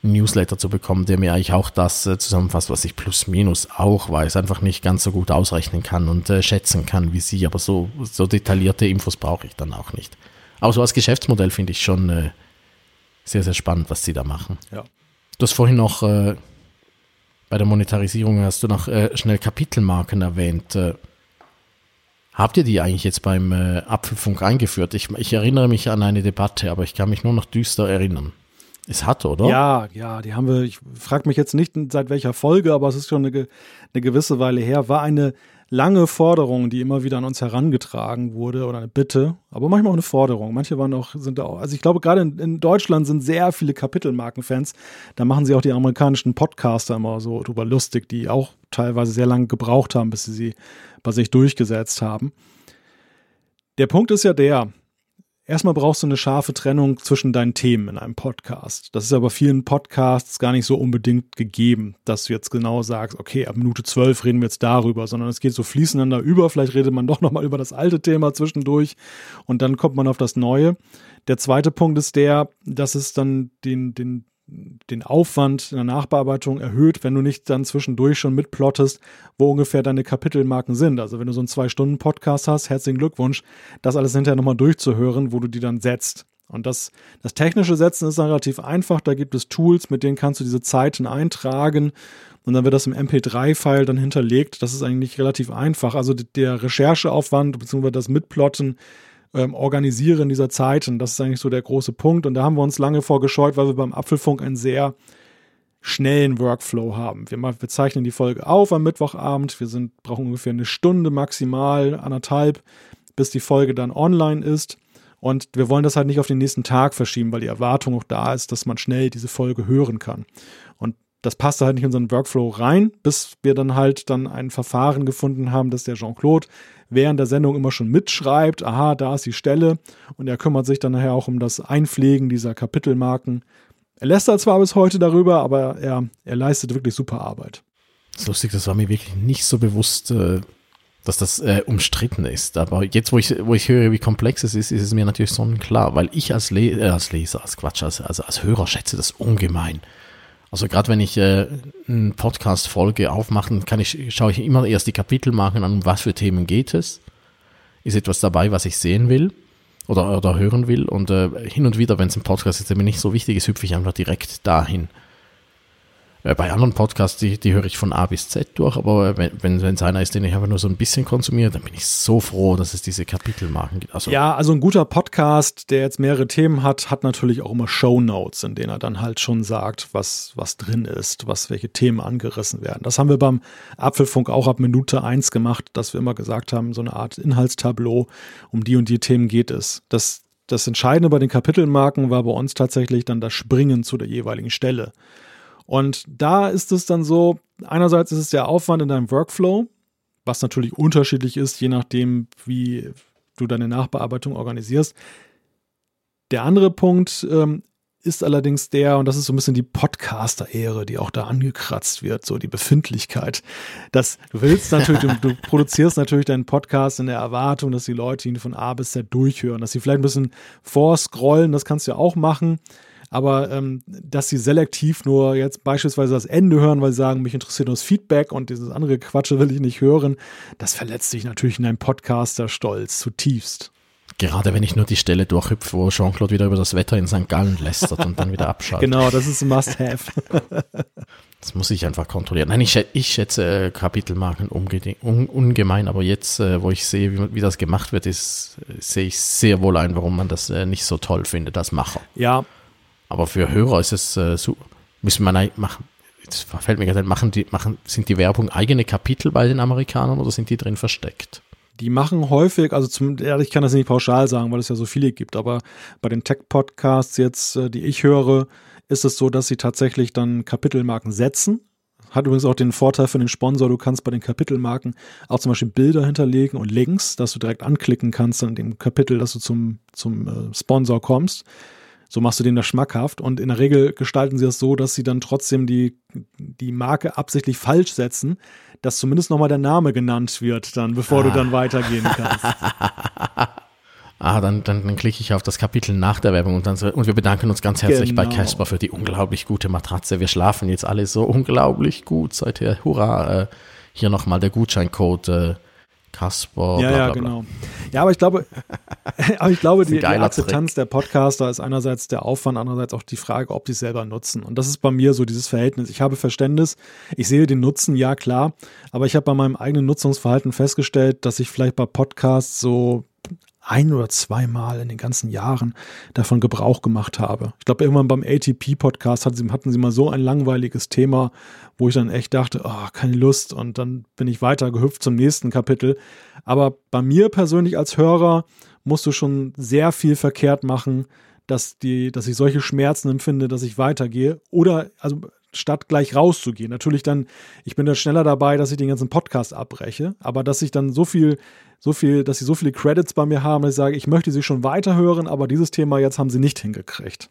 einen Newsletter zu bekommen, der mir eigentlich auch das äh, zusammenfasst, was ich plus minus auch weiß, einfach nicht ganz so gut ausrechnen kann und äh, schätzen kann wie Sie. Aber so, so detaillierte Infos brauche ich dann auch nicht. Aber so als Geschäftsmodell finde ich schon äh, sehr, sehr spannend, was sie da machen. Ja. Du hast vorhin noch äh, bei der Monetarisierung hast du noch äh, schnell Kapitelmarken erwähnt. Äh, habt ihr die eigentlich jetzt beim äh, Apfelfunk eingeführt? Ich, ich erinnere mich an eine Debatte, aber ich kann mich nur noch düster erinnern. Es hat, oder? Ja, ja, die haben wir, ich frage mich jetzt nicht seit welcher Folge, aber es ist schon eine, eine gewisse Weile her, war eine lange Forderung, die immer wieder an uns herangetragen wurde oder eine Bitte, aber manchmal auch eine Forderung. Manche waren auch, sind da auch, also ich glaube, gerade in, in Deutschland sind sehr viele Kapitelmarkenfans. Da machen sie auch die amerikanischen Podcaster immer so drüber lustig, die auch teilweise sehr lange gebraucht haben, bis sie sie bei sich durchgesetzt haben. Der Punkt ist ja der, Erstmal brauchst du eine scharfe Trennung zwischen deinen Themen in einem Podcast. Das ist aber vielen Podcasts gar nicht so unbedingt gegeben, dass du jetzt genau sagst, okay, ab Minute zwölf reden wir jetzt darüber, sondern es geht so fließeinander über. Vielleicht redet man doch nochmal über das alte Thema zwischendurch und dann kommt man auf das Neue. Der zweite Punkt ist der, dass es dann den, den, den Aufwand in der Nachbearbeitung erhöht, wenn du nicht dann zwischendurch schon mitplottest, wo ungefähr deine Kapitelmarken sind. Also wenn du so einen Zwei-Stunden-Podcast hast, herzlichen Glückwunsch, das alles hinterher nochmal durchzuhören, wo du die dann setzt. Und das, das technische Setzen ist dann relativ einfach. Da gibt es Tools, mit denen kannst du diese Zeiten eintragen und dann wird das im MP3-File dann hinterlegt. Das ist eigentlich relativ einfach. Also der Rechercheaufwand bzw. das Mitplotten ähm, Organisieren dieser Zeiten. Das ist eigentlich so der große Punkt. Und da haben wir uns lange vorgescheut, weil wir beim Apfelfunk einen sehr schnellen Workflow haben. Wir, wir zeichnen die Folge auf am Mittwochabend. Wir sind, brauchen ungefähr eine Stunde, maximal anderthalb, bis die Folge dann online ist. Und wir wollen das halt nicht auf den nächsten Tag verschieben, weil die Erwartung auch da ist, dass man schnell diese Folge hören kann. Und das passte halt nicht in unseren Workflow rein, bis wir dann halt dann ein Verfahren gefunden haben, dass der Jean-Claude während der Sendung immer schon mitschreibt, aha, da ist die Stelle und er kümmert sich dann nachher auch um das Einpflegen dieser Kapitelmarken. Er lästert zwar bis heute darüber, aber er, er leistet wirklich super Arbeit. Das ist lustig, das war mir wirklich nicht so bewusst, äh, dass das äh, umstritten ist. Aber jetzt, wo ich, wo ich höre, wie komplex es ist, ist es mir natürlich sonnenklar, weil ich als, Le äh, als Leser, als Quatsch, als, also als Hörer schätze das ungemein. Also gerade wenn ich äh, eine Podcast-Folge aufmache, kann ich, schaue ich immer erst die Kapitelmarken an, um was für Themen geht es. Ist etwas dabei, was ich sehen will oder, oder hören will. Und äh, hin und wieder, wenn es ein Podcast ist, der mir nicht so wichtig ist, hüpfe ich einfach direkt dahin. Äh, bei anderen Podcasts, die, die höre ich von A bis Z durch, aber wenn es einer ist, den ich einfach nur so ein bisschen konsumiere, dann bin ich so froh, dass es diese Kapitelmarken gibt. Also, ja, also ein guter Podcast, der jetzt mehrere Themen hat, hat natürlich auch immer Show Notes, in denen er dann halt schon sagt, was, was drin ist, was welche Themen angerissen werden. Das haben wir beim Apfelfunk auch ab Minute eins gemacht, dass wir immer gesagt haben, so eine Art Inhaltstableau, um die und die Themen geht es. Das, das Entscheidende bei den Kapitelmarken war bei uns tatsächlich dann das Springen zu der jeweiligen Stelle. Und da ist es dann so, einerseits ist es der Aufwand in deinem Workflow, was natürlich unterschiedlich ist, je nachdem, wie du deine Nachbearbeitung organisierst. Der andere Punkt ähm, ist allerdings der, und das ist so ein bisschen die Podcaster-Ehre, die auch da angekratzt wird, so die Befindlichkeit. Das, du willst natürlich, du, du, produzierst natürlich deinen Podcast in der Erwartung, dass die Leute ihn von A bis Z durchhören, dass sie vielleicht ein bisschen vorscrollen, das kannst du ja auch machen. Aber ähm, dass sie selektiv nur jetzt beispielsweise das Ende hören, weil sie sagen, mich interessiert nur das Feedback und dieses andere Quatsche will ich nicht hören, das verletzt sich natürlich in einem Podcaster-Stolz zutiefst. Gerade wenn ich nur die Stelle durchhüpfe, wo Jean-Claude wieder über das Wetter in St. Gallen lästert und dann wieder abschaltet. Genau, das ist ein Must-Have. das muss ich einfach kontrollieren. Nein, ich, ich schätze äh, Kapitelmarken un, ungemein, aber jetzt, äh, wo ich sehe, wie, wie, das gemacht wird, ist, äh, sehe ich sehr wohl ein, warum man das nicht so toll findet als Macher. Ja, aber für Hörer ist es äh, so, müssen wir machen. Jetzt fällt mir gerade machen die, machen, sind die Werbung eigene Kapitel bei den Amerikanern oder sind die drin versteckt? Die machen häufig, also zum, ich kann das nicht pauschal sagen, weil es ja so viele gibt, aber bei den Tech-Podcasts jetzt, äh, die ich höre, ist es so, dass sie tatsächlich dann Kapitelmarken setzen. Hat übrigens auch den Vorteil für den Sponsor, du kannst bei den Kapitelmarken auch zum Beispiel Bilder hinterlegen und Links, dass du direkt anklicken kannst an dem Kapitel, dass du zum, zum äh, Sponsor kommst. So machst du den das schmackhaft. Und in der Regel gestalten sie das so, dass sie dann trotzdem die, die Marke absichtlich falsch setzen, dass zumindest nochmal der Name genannt wird, dann, bevor ah. du dann weitergehen kannst. ah, dann, dann, dann klicke ich auf das Kapitel nach der Werbung und dann so, und wir bedanken uns ganz herzlich genau. bei Casper für die unglaublich gute Matratze. Wir schlafen jetzt alle so unglaublich gut seither. Hurra! Äh, hier nochmal der Gutscheincode äh, Kasper. Ja, bla, bla, ja, genau. Ja, aber ich glaube, aber ich glaube, die, die Akzeptanz Trick. der Podcaster ist einerseits der Aufwand, andererseits auch die Frage, ob die es selber nutzen. Und das ist bei mir so dieses Verhältnis. Ich habe Verständnis, ich sehe den Nutzen, ja klar, aber ich habe bei meinem eigenen Nutzungsverhalten festgestellt, dass ich vielleicht bei Podcasts so ein oder zweimal in den ganzen Jahren davon Gebrauch gemacht habe. Ich glaube, irgendwann beim ATP-Podcast hatten sie, mal so ein langweiliges Thema, wo ich dann echt dachte, oh, keine Lust. Und dann bin ich weiter gehüpft zum nächsten Kapitel. Aber bei mir persönlich als Hörer musst du schon sehr viel verkehrt machen, dass, die, dass ich solche Schmerzen empfinde, dass ich weitergehe. Oder, also statt gleich rauszugehen. Natürlich dann, ich bin da schneller dabei, dass ich den ganzen Podcast abbreche, aber dass ich dann so viel so viel, dass sie so viele Credits bei mir haben, dass ich sage, ich möchte sie schon weiterhören, aber dieses Thema jetzt haben sie nicht hingekriegt.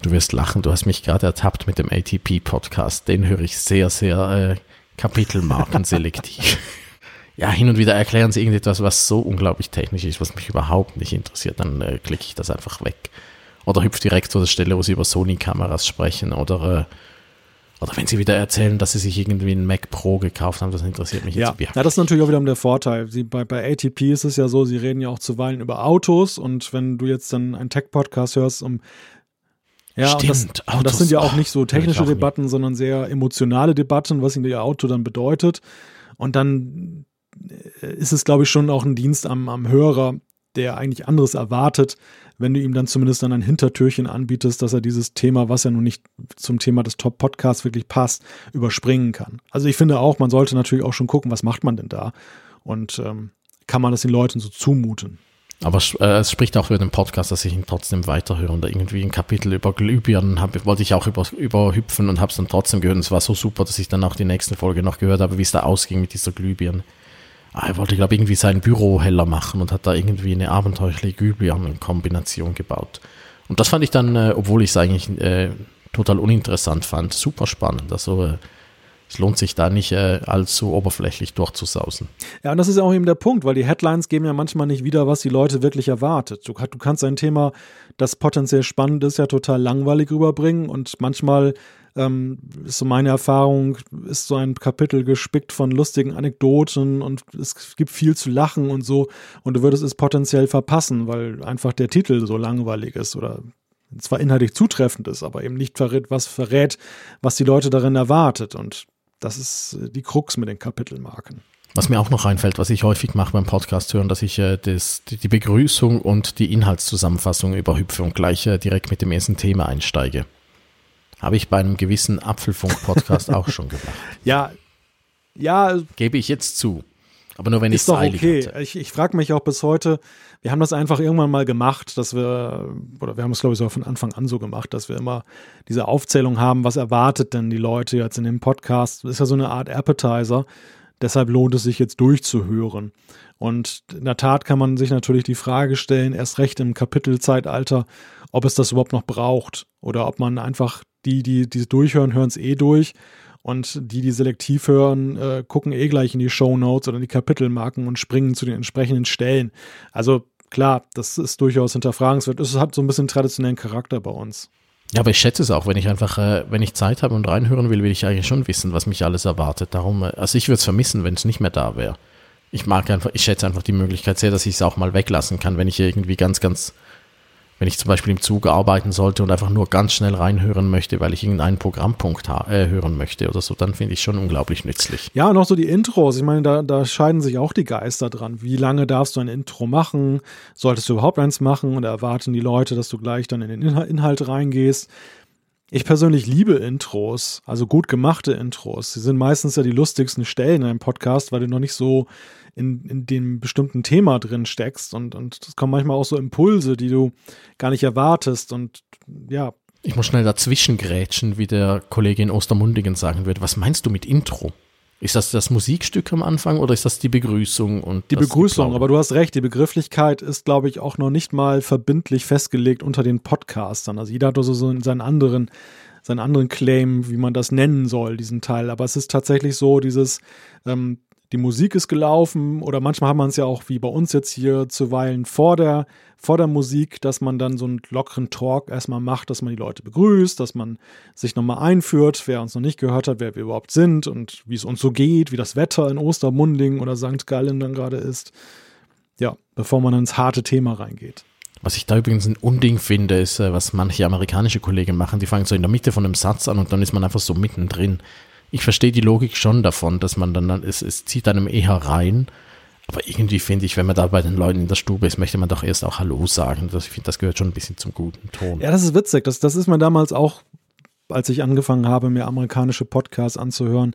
Du wirst lachen, du hast mich gerade ertappt mit dem ATP-Podcast. Den höre ich sehr, sehr äh, kapitelmarkenselektiv. ja, hin und wieder erklären sie irgendetwas, was so unglaublich technisch ist, was mich überhaupt nicht interessiert. Dann äh, klicke ich das einfach weg. Oder hüpfe direkt zu der Stelle, wo sie über Sony-Kameras sprechen oder äh, oder wenn sie wieder erzählen, dass sie sich irgendwie einen Mac Pro gekauft haben, das interessiert mich ja. jetzt. Ja, ja das ist natürlich auch wieder der Vorteil. Sie, bei, bei ATP ist es ja so, sie reden ja auch zuweilen über Autos und wenn du jetzt dann einen Tech-Podcast hörst, um ja, Stimmt, das, und das, sind ja auch nicht so technische Debatten, sondern sehr emotionale Debatten, was ihnen ihr Auto dann bedeutet. Und dann äh, ist es, glaube ich, schon auch ein Dienst am, am Hörer, der eigentlich anderes erwartet, wenn du ihm dann zumindest dann ein Hintertürchen anbietest, dass er dieses Thema, was ja nun nicht zum Thema des Top-Podcasts wirklich passt, überspringen kann. Also ich finde auch, man sollte natürlich auch schon gucken, was macht man denn da und ähm, kann man das den Leuten so zumuten. Aber äh, es spricht auch für den Podcast, dass ich ihn trotzdem weiterhöre. Und irgendwie ein Kapitel über Glühbirnen hab, wollte ich auch über, überhüpfen und habe es dann trotzdem gehört. Und es war so super, dass ich dann auch die nächste Folge noch gehört habe, wie es da ausging mit dieser Glühbirne. Ah, er wollte, glaube ich, irgendwie sein Büro heller machen und hat da irgendwie eine abenteuerliche Glühbirnen-Kombination gebaut. Und das fand ich dann, äh, obwohl ich es eigentlich äh, total uninteressant fand, super spannend. Also äh, es lohnt sich da nicht äh, allzu oberflächlich durchzusausen. Ja, und das ist ja auch eben der Punkt, weil die Headlines geben ja manchmal nicht wieder, was die Leute wirklich erwartet. Du, du kannst ein Thema, das potenziell spannend ist, ja total langweilig rüberbringen und manchmal ähm, ist so meine Erfahrung, ist so ein Kapitel gespickt von lustigen Anekdoten und es gibt viel zu lachen und so und du würdest es potenziell verpassen, weil einfach der Titel so langweilig ist oder zwar inhaltlich zutreffend ist, aber eben nicht verrät, was verrät, was die Leute darin erwartet und das ist äh, die Krux mit den Kapitelmarken. Was mir auch noch einfällt, was ich häufig mache beim Podcast hören, dass ich äh, das, die, Begrüßung und die Inhaltszusammenfassung überhüpfe und gleich äh, direkt mit dem ersten Thema einsteige. Habe ich bei einem gewissen Apfelfunk-Podcast auch schon gemacht. Ja, ja. Gebe ich jetzt zu. Aber nur wenn ich es okay. Hatte. Ich, ich frage mich auch bis heute, wir haben das einfach irgendwann mal gemacht, dass wir, oder wir haben es glaube ich sogar von Anfang an so gemacht, dass wir immer diese Aufzählung haben, was erwartet denn die Leute jetzt in dem Podcast. Das ist ja so eine Art Appetizer. Deshalb lohnt es sich jetzt durchzuhören. Und in der Tat kann man sich natürlich die Frage stellen, erst recht im Kapitelzeitalter, ob es das überhaupt noch braucht oder ob man einfach die, die, die durchhören, hören es eh durch und die, die selektiv hören, äh, gucken eh gleich in die Show Notes oder in die Kapitelmarken und springen zu den entsprechenden Stellen. Also klar, das ist durchaus hinterfragenswert. Es hat so ein bisschen traditionellen Charakter bei uns. Ja, aber ich schätze es auch, wenn ich einfach, äh, wenn ich Zeit habe und reinhören will, will ich eigentlich schon wissen, was mich alles erwartet. Darum, äh, also ich würde es vermissen, wenn es nicht mehr da wäre. Ich mag einfach, ich schätze einfach die Möglichkeit sehr, dass ich es auch mal weglassen kann, wenn ich irgendwie ganz, ganz wenn ich zum Beispiel im Zug arbeiten sollte und einfach nur ganz schnell reinhören möchte, weil ich irgendeinen Programmpunkt äh, hören möchte oder so, dann finde ich schon unglaublich nützlich. Ja, und auch so die Intros. Ich meine, da, da scheiden sich auch die Geister dran. Wie lange darfst du ein Intro machen? Solltest du überhaupt eins machen? Und erwarten die Leute, dass du gleich dann in den Inhalt reingehst? Ich persönlich liebe Intros, also gut gemachte Intros. Sie sind meistens ja die lustigsten Stellen in einem Podcast, weil du noch nicht so in, in dem bestimmten Thema drin steckst und, und es kommen manchmal auch so Impulse, die du gar nicht erwartest und ja. Ich muss schnell dazwischen grätschen, wie der Kollege in Ostermundigen sagen würde. Was meinst du mit Intro? Ist das das Musikstück am Anfang oder ist das die Begrüßung? Und die Begrüßung, die aber du hast recht, die Begrifflichkeit ist, glaube ich, auch noch nicht mal verbindlich festgelegt unter den Podcastern. Also jeder hat so seinen anderen, seinen anderen Claim, wie man das nennen soll, diesen Teil. Aber es ist tatsächlich so, dieses, ähm, die Musik ist gelaufen oder manchmal hat man es ja auch wie bei uns jetzt hier zuweilen vor der, vor der Musik, dass man dann so einen lockeren Talk erstmal macht, dass man die Leute begrüßt, dass man sich nochmal einführt, wer uns noch nicht gehört hat, wer wir überhaupt sind und wie es uns so geht, wie das Wetter in Ostermunding oder St. Gallen dann gerade ist. Ja, bevor man ins harte Thema reingeht. Was ich da übrigens ein Unding finde, ist, äh, was manche amerikanische Kollegen machen. Die fangen so in der Mitte von einem Satz an und dann ist man einfach so mittendrin ich verstehe die Logik schon davon, dass man dann, es, es zieht einem eher rein. Aber irgendwie finde ich, wenn man da bei den Leuten in der Stube ist, möchte man doch erst auch Hallo sagen. Das, ich finde, das gehört schon ein bisschen zum guten Ton. Ja, das ist witzig. Das, das ist mir damals auch, als ich angefangen habe, mir amerikanische Podcasts anzuhören,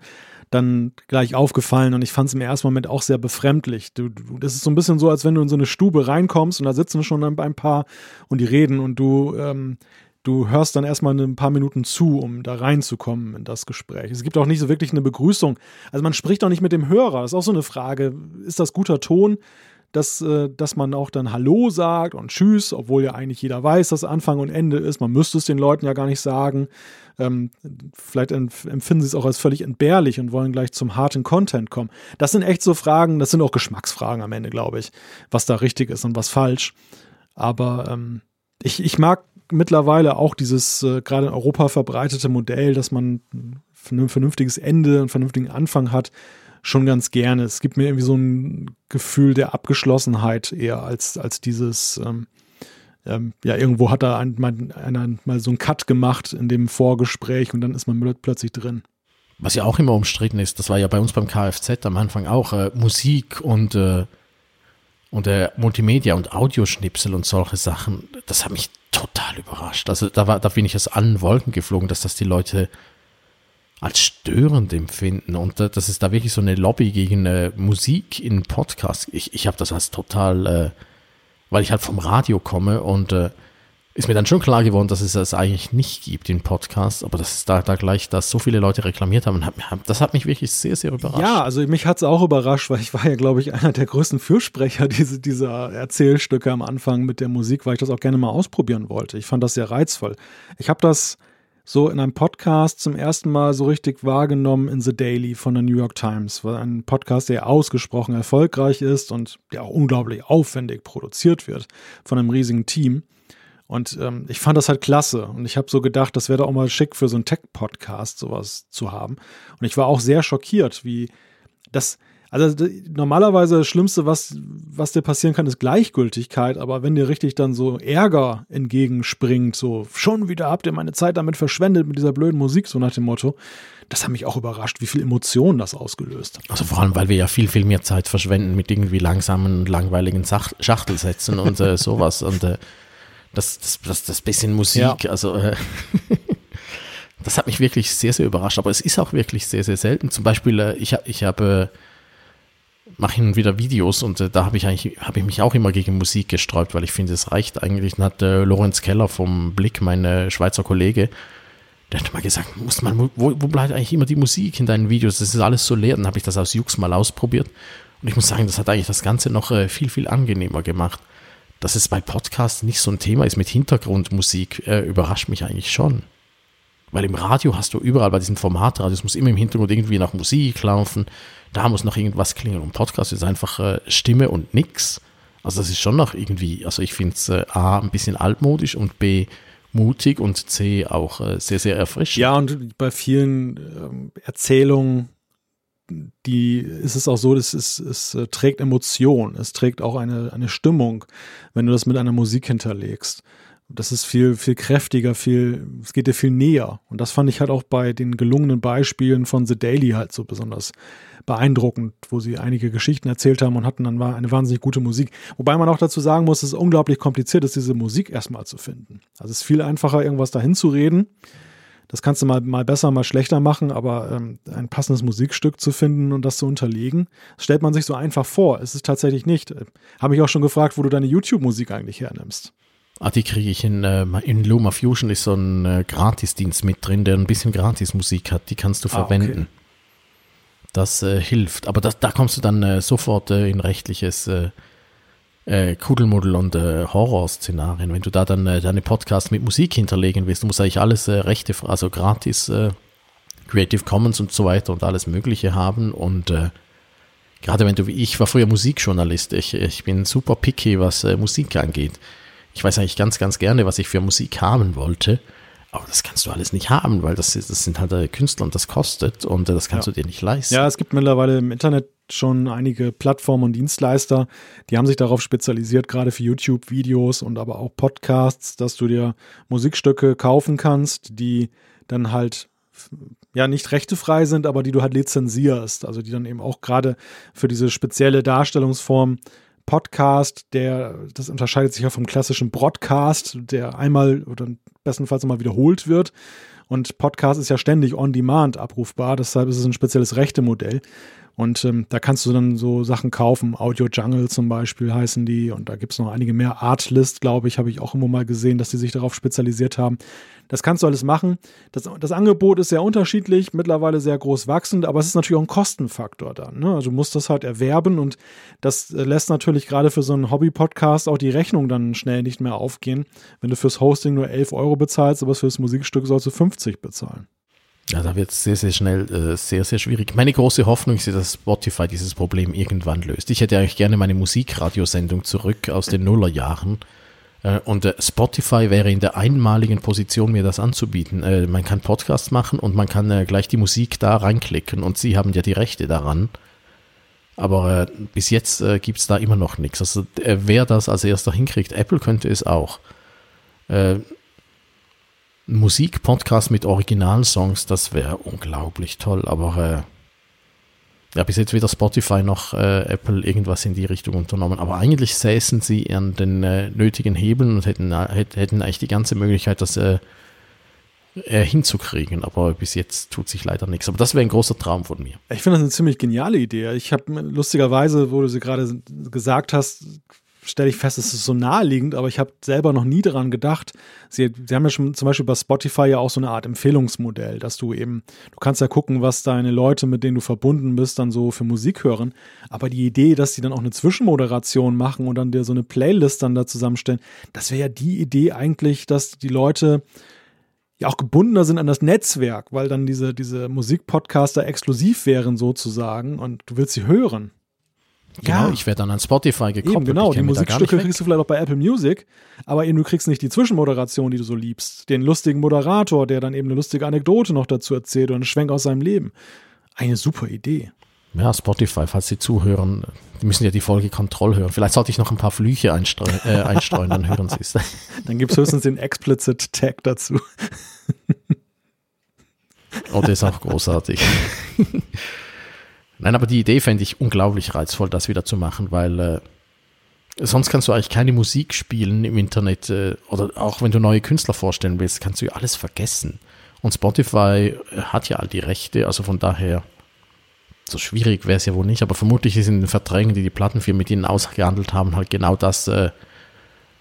dann gleich aufgefallen und ich fand es im ersten Moment auch sehr befremdlich. Du, du, das ist so ein bisschen so, als wenn du in so eine Stube reinkommst und da sitzen schon ein paar und die reden und du ähm, du hörst dann erstmal ein paar Minuten zu, um da reinzukommen in das Gespräch. Es gibt auch nicht so wirklich eine Begrüßung. Also man spricht auch nicht mit dem Hörer. Das ist auch so eine Frage. Ist das guter Ton, dass, äh, dass man auch dann Hallo sagt und Tschüss, obwohl ja eigentlich jeder weiß, dass Anfang und Ende ist. Man müsste es den Leuten ja gar nicht sagen. Ähm, vielleicht empfinden sie es auch als völlig entbehrlich und wollen gleich zum harten Content kommen. Das sind echt so Fragen, das sind auch Geschmacksfragen am Ende, glaube ich, was da richtig ist und was falsch. Aber ähm, ich, ich mag mittlerweile auch dieses äh, gerade in Europa verbreitete Modell, dass man ein vernünftiges Ende, einen vernünftigen Anfang hat, schon ganz gerne. Es gibt mir irgendwie so ein Gefühl der Abgeschlossenheit eher als, als dieses, ähm, ähm, ja, irgendwo hat da ein, ein, einer mal so einen Cut gemacht in dem Vorgespräch und dann ist man plötzlich drin. Was ja auch immer umstritten ist, das war ja bei uns beim Kfz am Anfang auch, äh, Musik und äh, und der Multimedia und Audioschnipsel und solche Sachen, das hat mich total überrascht. Also da, war, da bin ich aus allen Wolken geflogen, dass das die Leute als störend empfinden und äh, das ist da wirklich so eine Lobby gegen äh, Musik in Podcasts. Ich, ich habe das als total, äh, weil ich halt vom Radio komme und äh, ist mir dann schon klar geworden, dass es das eigentlich nicht gibt in Podcasts, aber dass da, da gleich, dass so viele Leute reklamiert haben, das hat mich wirklich sehr, sehr überrascht. Ja, also mich hat es auch überrascht, weil ich war ja, glaube ich, einer der größten Fürsprecher diese, dieser Erzählstücke am Anfang mit der Musik, weil ich das auch gerne mal ausprobieren wollte. Ich fand das sehr reizvoll. Ich habe das so in einem Podcast zum ersten Mal so richtig wahrgenommen in The Daily von der New York Times, weil ein Podcast, der ausgesprochen erfolgreich ist und der auch unglaublich aufwendig produziert wird von einem riesigen Team. Und ähm, ich fand das halt klasse. Und ich habe so gedacht, das wäre doch auch mal schick für so einen Tech-Podcast, sowas zu haben. Und ich war auch sehr schockiert, wie das. Also normalerweise das Schlimmste, was, was dir passieren kann, ist Gleichgültigkeit, aber wenn dir richtig dann so Ärger entgegenspringt, so schon wieder habt ihr meine Zeit damit verschwendet mit dieser blöden Musik, so nach dem Motto, das hat mich auch überrascht, wie viel Emotionen das ausgelöst hat. Also vor allem, weil wir ja viel, viel mehr Zeit verschwenden mit irgendwie langsamen, langweiligen Schachtelsätzen und äh, sowas. Und äh, das, das, das, das bisschen Musik, ja. also äh, das hat mich wirklich sehr, sehr überrascht. Aber es ist auch wirklich sehr, sehr selten. Zum Beispiel, äh, ich, ich habe äh, mache hin und wieder Videos und äh, da habe ich eigentlich habe ich mich auch immer gegen Musik gesträubt, weil ich finde, es reicht eigentlich. Dann hat äh, Lorenz Keller vom Blick, mein äh, Schweizer Kollege, der hat mal gesagt, muss man, wo, wo bleibt eigentlich immer die Musik in deinen Videos? Das ist alles so leer. Dann habe ich das aus Jux mal ausprobiert und ich muss sagen, das hat eigentlich das Ganze noch äh, viel viel angenehmer gemacht dass es bei Podcasts nicht so ein Thema ist mit Hintergrundmusik, äh, überrascht mich eigentlich schon. Weil im Radio hast du überall bei diesen Formatradios muss immer im Hintergrund irgendwie nach Musik laufen, da muss noch irgendwas klingen. Und Podcast ist einfach äh, Stimme und nix. Also das ist schon noch irgendwie, also ich finde es äh, A, ein bisschen altmodisch und B, mutig und C, auch äh, sehr, sehr erfrischend. Ja, und bei vielen ähm, Erzählungen die ist es auch so, dass es, es äh, trägt Emotion, es trägt auch eine, eine Stimmung, wenn du das mit einer Musik hinterlegst. Das ist viel, viel kräftiger, viel, es geht dir viel näher. Und das fand ich halt auch bei den gelungenen Beispielen von The Daily halt so besonders beeindruckend, wo sie einige Geschichten erzählt haben und hatten dann eine wahnsinnig gute Musik. Wobei man auch dazu sagen muss, es ist unglaublich kompliziert ist, diese Musik erstmal zu finden. Also es ist viel einfacher, irgendwas dahin zu reden das kannst du mal, mal besser, mal schlechter machen, aber ähm, ein passendes Musikstück zu finden und das zu unterlegen, stellt man sich so einfach vor. Es ist tatsächlich nicht. Äh, Habe ich auch schon gefragt, wo du deine YouTube-Musik eigentlich hernimmst. Ah, die kriege ich in, äh, in Luma Fusion ist so ein äh, Gratisdienst mit drin, der ein bisschen Gratismusik hat. Die kannst du verwenden. Ah, okay. Das äh, hilft. Aber das, da kommst du dann äh, sofort äh, in rechtliches äh, Kuddelmuddel und äh, Horrorszenarien. Wenn du da dann äh, deine Podcasts mit Musik hinterlegen willst, du musst eigentlich alles äh, Rechte, also gratis äh, Creative Commons und so weiter und alles Mögliche haben. Und äh, gerade wenn du ich war früher Musikjournalist, ich, ich bin super picky, was äh, Musik angeht. Ich weiß eigentlich ganz, ganz gerne, was ich für Musik haben wollte. Aber das kannst du alles nicht haben, weil das, das sind halt Künstler und das kostet und äh, das kannst ja. du dir nicht leisten. Ja, es gibt mittlerweile im Internet schon einige Plattformen und Dienstleister, die haben sich darauf spezialisiert, gerade für YouTube-Videos und aber auch Podcasts, dass du dir Musikstücke kaufen kannst, die dann halt ja nicht rechtefrei sind, aber die du halt lizenzierst, also die dann eben auch gerade für diese spezielle Darstellungsform Podcast, der, das unterscheidet sich ja vom klassischen Broadcast, der einmal oder bestenfalls immer wiederholt wird. Und Podcast ist ja ständig on demand abrufbar, deshalb ist es ein spezielles Rechtemodell. Und ähm, da kannst du dann so Sachen kaufen, Audio Jungle zum Beispiel heißen die. Und da gibt es noch einige mehr. Artlist, glaube ich, habe ich auch immer mal gesehen, dass die sich darauf spezialisiert haben. Das kannst du alles machen. Das, das Angebot ist sehr unterschiedlich, mittlerweile sehr groß wachsend, aber es ist natürlich auch ein Kostenfaktor dann. Ne? Also du musst das halt erwerben und das lässt natürlich gerade für so einen Hobby-Podcast auch die Rechnung dann schnell nicht mehr aufgehen. Wenn du fürs Hosting nur 11 Euro bezahlst, aber fürs Musikstück sollst du 50 bezahlen. Ja, da wird es sehr, sehr schnell äh, sehr, sehr schwierig. Meine große Hoffnung ist, dass Spotify dieses Problem irgendwann löst. Ich hätte eigentlich gerne meine Musikradiosendung zurück aus den Nullerjahren. Äh, und äh, Spotify wäre in der einmaligen Position, mir das anzubieten. Äh, man kann Podcasts machen und man kann äh, gleich die Musik da reinklicken und sie haben ja die Rechte daran. Aber äh, bis jetzt äh, gibt es da immer noch nichts. Also wer das als erster hinkriegt, Apple könnte es auch. Musikpodcast mit Originalsongs, das wäre unglaublich toll, aber äh, ja, bis jetzt weder Spotify noch äh, Apple irgendwas in die Richtung unternommen. Aber eigentlich säßen sie an den äh, nötigen Hebeln und hätten, äh, hätten eigentlich die ganze Möglichkeit, das äh, äh, hinzukriegen. Aber bis jetzt tut sich leider nichts. Aber das wäre ein großer Traum von mir. Ich finde das eine ziemlich geniale Idee. Ich habe lustigerweise, wo du sie gerade gesagt hast, stelle ich fest, es ist so naheliegend, aber ich habe selber noch nie daran gedacht. Sie, Sie haben ja schon zum Beispiel bei Spotify ja auch so eine Art Empfehlungsmodell, dass du eben, du kannst ja gucken, was deine Leute, mit denen du verbunden bist, dann so für Musik hören. Aber die Idee, dass sie dann auch eine Zwischenmoderation machen und dann dir so eine Playlist dann da zusammenstellen, das wäre ja die Idee eigentlich, dass die Leute ja auch gebundener sind an das Netzwerk, weil dann diese, diese Musikpodcaster exklusiv wären sozusagen und du willst sie hören. Genau, ja. ich werde dann an Spotify gekoppelt. Eben, genau, die Musikstücke kriegst du vielleicht auch bei Apple Music, aber eben du kriegst nicht die Zwischenmoderation, die du so liebst. Den lustigen Moderator, der dann eben eine lustige Anekdote noch dazu erzählt oder einen Schwenk aus seinem Leben. Eine super Idee. Ja, Spotify, falls Sie zuhören, die müssen ja die Folge Kontroll hören. Vielleicht sollte ich noch ein paar Flüche einstreuen, äh, einstreuen dann hören Sie es. dann gibt es höchstens den Explicit Tag dazu. oh, der ist auch großartig. Nein, aber die Idee fände ich unglaublich reizvoll, das wieder zu machen, weil äh, sonst kannst du eigentlich keine Musik spielen im Internet äh, oder auch wenn du neue Künstler vorstellen willst, kannst du ja alles vergessen. Und Spotify äh, hat ja all die Rechte, also von daher so schwierig wäre es ja wohl nicht, aber vermutlich ist in den Verträgen, die die Plattenfirmen mit ihnen ausgehandelt haben, halt genau das äh,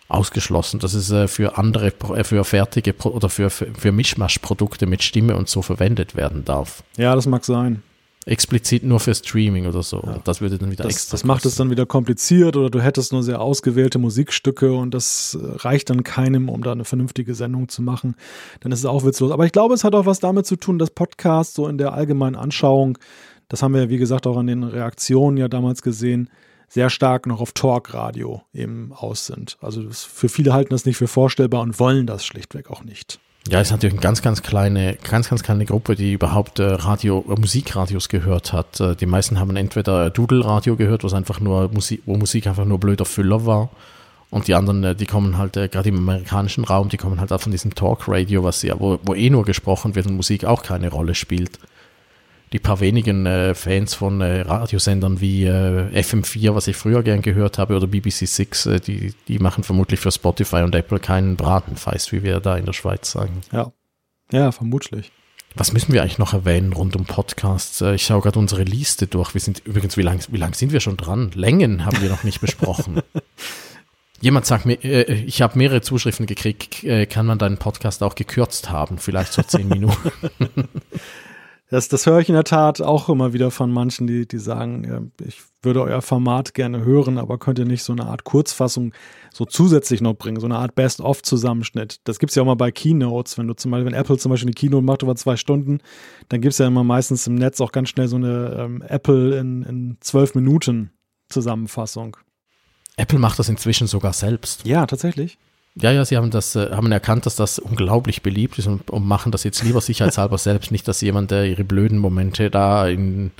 ausgeschlossen. Das ist äh, für andere, äh, für fertige oder für, für, für Mischmasch-Produkte mit Stimme und so verwendet werden darf. Ja, das mag sein explizit nur für Streaming oder so. Ja. Das würde dann wieder das, das macht es dann wieder kompliziert oder du hättest nur sehr ausgewählte Musikstücke und das äh, reicht dann keinem, um da eine vernünftige Sendung zu machen. Dann ist es auch witzlos. Aber ich glaube, es hat auch was damit zu tun, dass Podcasts so in der allgemeinen Anschauung, das haben wir ja wie gesagt auch an den Reaktionen ja damals gesehen, sehr stark noch auf Talkradio eben aus sind. Also für viele halten das nicht für vorstellbar und wollen das schlichtweg auch nicht. Ja, ist natürlich eine ganz, ganz kleine, ganz, ganz kleine Gruppe, die überhaupt äh, Radio, äh, Musikradios gehört hat. Äh, die meisten haben entweder Doodle-Radio gehört, was einfach nur Musik, wo Musik einfach nur blöder Füller war. Und die anderen, die kommen halt, gerade im amerikanischen Raum, die kommen halt auch von diesem Talk-Radio, was ja, wo, wo eh nur gesprochen wird und Musik auch keine Rolle spielt die paar wenigen äh, Fans von äh, Radiosendern wie äh, FM4, was ich früher gern gehört habe, oder BBC Six, äh, die, die machen vermutlich für Spotify und Apple keinen Bratenfeist, wie wir da in der Schweiz sagen. Ja, ja, vermutlich. Was müssen wir eigentlich noch erwähnen rund um Podcasts? Äh, ich schaue gerade unsere Liste durch. Wir sind übrigens, wie lange wie lang sind wir schon dran? Längen haben wir noch nicht besprochen. Jemand sagt mir, äh, ich habe mehrere Zuschriften gekriegt, äh, kann man deinen Podcast auch gekürzt haben, vielleicht so zehn Minuten. Das, das höre ich in der Tat auch immer wieder von manchen, die, die sagen, ich würde euer Format gerne hören, aber könnt ihr nicht so eine Art Kurzfassung so zusätzlich noch bringen, so eine Art Best-of-Zusammenschnitt. Das gibt es ja auch mal bei Keynotes, wenn du zum Beispiel, wenn Apple zum Beispiel eine Keynote macht über zwei Stunden, dann gibt es ja immer meistens im Netz auch ganz schnell so eine ähm, Apple in, in zwölf Minuten Zusammenfassung. Apple macht das inzwischen sogar selbst. Ja, tatsächlich. Ja, ja, sie haben das, äh, haben erkannt, dass das unglaublich beliebt ist und, und machen das jetzt lieber sicherheitshalber selbst, nicht, dass jemand, der ihre blöden Momente da in,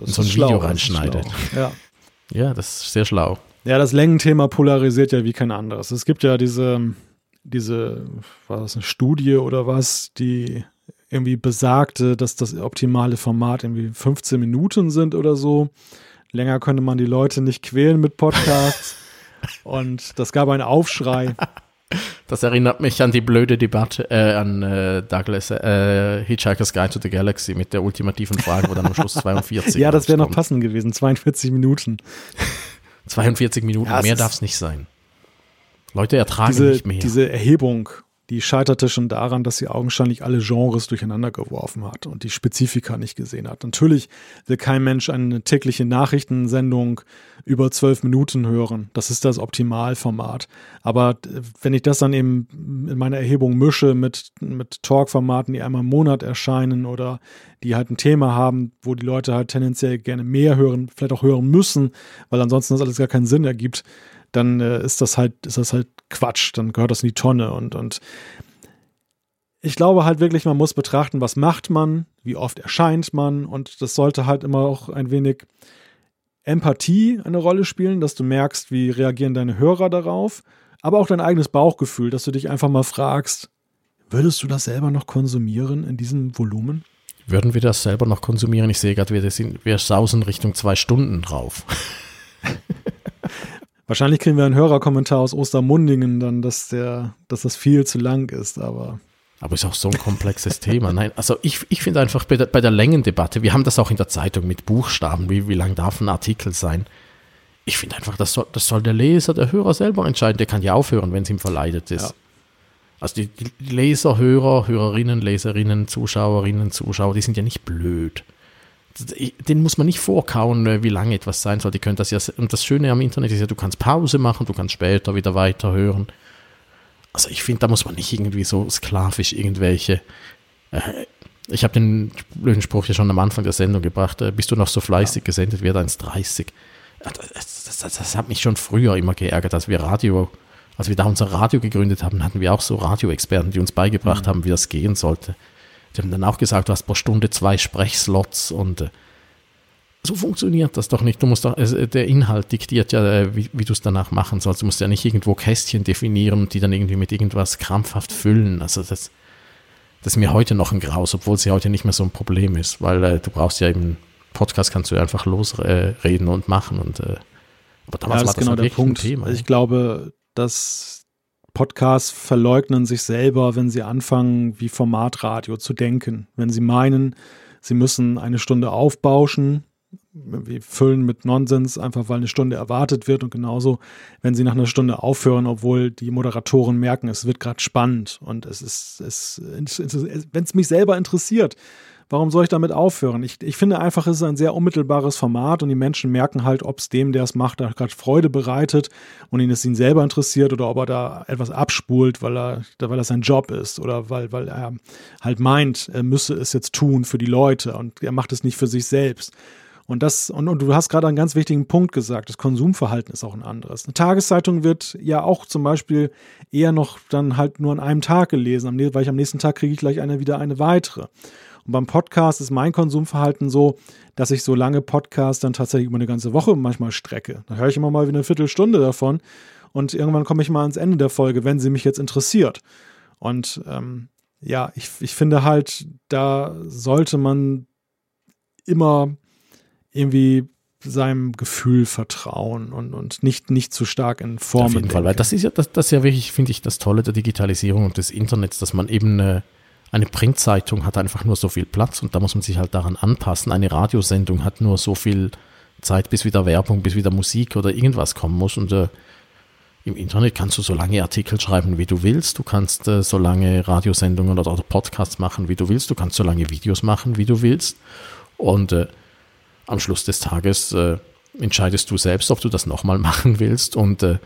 in so ein schlau, Video reinschneidet. Ja. ja, das ist sehr schlau. Ja, das Längenthema polarisiert ja wie kein anderes. Es gibt ja diese, diese, war das eine Studie oder was, die irgendwie besagte, dass das optimale Format irgendwie 15 Minuten sind oder so. Länger könnte man die Leute nicht quälen mit Podcasts. Und das gab einen Aufschrei. Das erinnert mich an die blöde Debatte äh, an äh, Douglas äh, Hitchhiker's Guide to the Galaxy mit der ultimativen Frage, wo dann am Schluss 42 Ja, das wäre noch passend gewesen, 42 Minuten. 42 Minuten, ja, mehr darf es nicht sein. Leute ertragen diese, nicht mehr. Diese Erhebung die scheiterte schon daran, dass sie augenscheinlich alle Genres durcheinander geworfen hat und die Spezifika nicht gesehen hat. Natürlich will kein Mensch eine tägliche Nachrichtensendung über zwölf Minuten hören. Das ist das Optimalformat. Aber wenn ich das dann eben in meiner Erhebung mische mit, mit Talk-Formaten, die einmal im Monat erscheinen oder die halt ein Thema haben, wo die Leute halt tendenziell gerne mehr hören, vielleicht auch hören müssen, weil ansonsten das alles gar keinen Sinn ergibt, dann äh, ist das halt, ist das halt Quatsch, dann gehört das in die Tonne und, und ich glaube halt wirklich, man muss betrachten, was macht man, wie oft erscheint man und das sollte halt immer auch ein wenig Empathie eine Rolle spielen, dass du merkst, wie reagieren deine Hörer darauf, aber auch dein eigenes Bauchgefühl, dass du dich einfach mal fragst, würdest du das selber noch konsumieren in diesem Volumen? Würden wir das selber noch konsumieren? Ich sehe gerade, wir, wir sausen Richtung zwei Stunden drauf. Wahrscheinlich kriegen wir einen Hörerkommentar aus Ostermundingen dann, dass der, dass das viel zu lang ist, aber. Aber ist auch so ein komplexes Thema. Nein, also ich, ich finde einfach bei der, bei der Längendebatte, wir haben das auch in der Zeitung mit Buchstaben, wie, wie lang darf ein Artikel sein? ich finde einfach, das soll, das soll der Leser, der Hörer selber entscheiden. Der kann ja aufhören, wenn es ihm verleidet ist. Ja. Also die, die Leser, Hörer, Hörerinnen, Leserinnen, Zuschauerinnen, Zuschauer, die sind ja nicht blöd. Den muss man nicht vorkauen, äh, wie lange etwas sein soll. Die können das ja. Und das Schöne am Internet ist ja, du kannst Pause machen, du kannst später wieder weiterhören. Also ich finde, da muss man nicht irgendwie so sklavisch irgendwelche. Äh, ich habe den blöden Spruch ja schon am Anfang der Sendung gebracht. Äh, bist du noch so fleißig ja. gesendet, wird 1,30. Das, das, das, das, hat mich schon früher immer geärgert, als wir Radio, als wir da unser Radio gegründet haben, hatten wir auch so Radioexperten, die uns beigebracht mhm. haben, wie das gehen sollte. Die haben dann auch gesagt, du hast pro Stunde zwei Sprechslots und äh, so funktioniert das doch nicht. Du musst doch, also der Inhalt diktiert ja, äh, wie, wie du es danach machen sollst. Du musst ja nicht irgendwo Kästchen definieren, die dann irgendwie mit irgendwas krampfhaft füllen. Also das, das ist mir heute noch ein Graus, obwohl es ja heute nicht mehr so ein Problem ist, weil äh, du brauchst ja eben Podcast kannst du einfach losreden und machen und aber damals ja, das war das genau der Punkt. Thema. Ich glaube, dass Podcasts verleugnen sich selber, wenn sie anfangen, wie Formatradio zu denken. Wenn sie meinen, sie müssen eine Stunde aufbauschen, wir füllen mit Nonsens, einfach weil eine Stunde erwartet wird und genauso, wenn sie nach einer Stunde aufhören, obwohl die Moderatoren merken, es wird gerade spannend und es ist, es, wenn es mich selber interessiert, warum soll ich damit aufhören? Ich, ich finde einfach, es ist ein sehr unmittelbares Format und die Menschen merken halt, ob es dem, der es macht, gerade Freude bereitet und ihn es ihn selber interessiert oder ob er da etwas abspult, weil er, weil das sein Job ist oder weil, weil er halt meint, er müsse es jetzt tun für die Leute und er macht es nicht für sich selbst. Und das, und, und du hast gerade einen ganz wichtigen Punkt gesagt, das Konsumverhalten ist auch ein anderes. Eine Tageszeitung wird ja auch zum Beispiel eher noch dann halt nur an einem Tag gelesen, weil ich am nächsten Tag kriege ich gleich eine wieder eine weitere. Und beim Podcast ist mein Konsumverhalten so, dass ich so lange Podcasts dann tatsächlich über eine ganze Woche manchmal strecke. Da höre ich immer mal wie eine Viertelstunde davon und irgendwann komme ich mal ans Ende der Folge, wenn sie mich jetzt interessiert. Und ähm, ja, ich, ich finde halt, da sollte man immer irgendwie seinem Gefühl vertrauen und, und nicht, nicht zu stark in Form. Auf jeden denken. Fall, weil das ist ja, das, das ist ja wirklich, finde ich, das Tolle der Digitalisierung und des Internets, dass man eben eine, eine Printzeitung hat einfach nur so viel Platz und da muss man sich halt daran anpassen. Eine Radiosendung hat nur so viel Zeit, bis wieder Werbung, bis wieder Musik oder irgendwas kommen muss. Und äh, im Internet kannst du so lange Artikel schreiben, wie du willst. Du kannst äh, so lange Radiosendungen oder, oder, Podcasts machen, wie du willst. Du kannst so lange Videos machen, wie du willst. Und äh, am Schluss des Tages äh, entscheidest du selbst, ob du das nochmal machen willst. Und äh,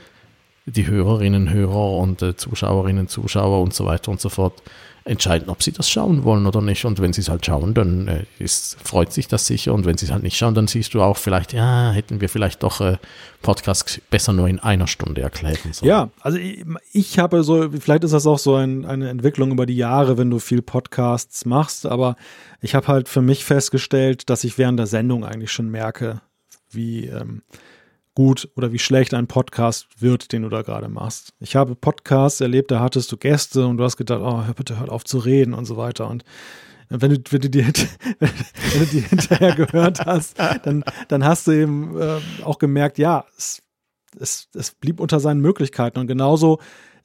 die Hörerinnen, Hörer und äh, Zuschauerinnen, Zuschauer und so weiter und so fort entscheiden, ob sie das schauen wollen oder nicht. Und wenn sie es halt schauen, dann äh, ist, freut sich das sicher. Und wenn sie es halt nicht schauen, dann siehst du auch vielleicht, ja, hätten wir vielleicht doch äh, Podcasts besser nur in einer Stunde erklären sollen. Ja, also ich, ich habe so, vielleicht ist das auch so ein, eine Entwicklung über die Jahre, wenn du viel Podcasts machst, aber ich habe halt für mich festgestellt, dass ich während der Sendung eigentlich schon merke, wie ähm, gut oder wie schlecht ein Podcast wird, den du da gerade machst. Ich habe Podcasts erlebt, da hattest du Gäste und du hast gedacht, oh, bitte hört auf zu reden und so weiter. Und wenn du, wenn du, die, wenn du die hinterher gehört hast, dann, dann hast du eben äh, auch gemerkt, ja, es, es, es blieb unter seinen Möglichkeiten. Und genauso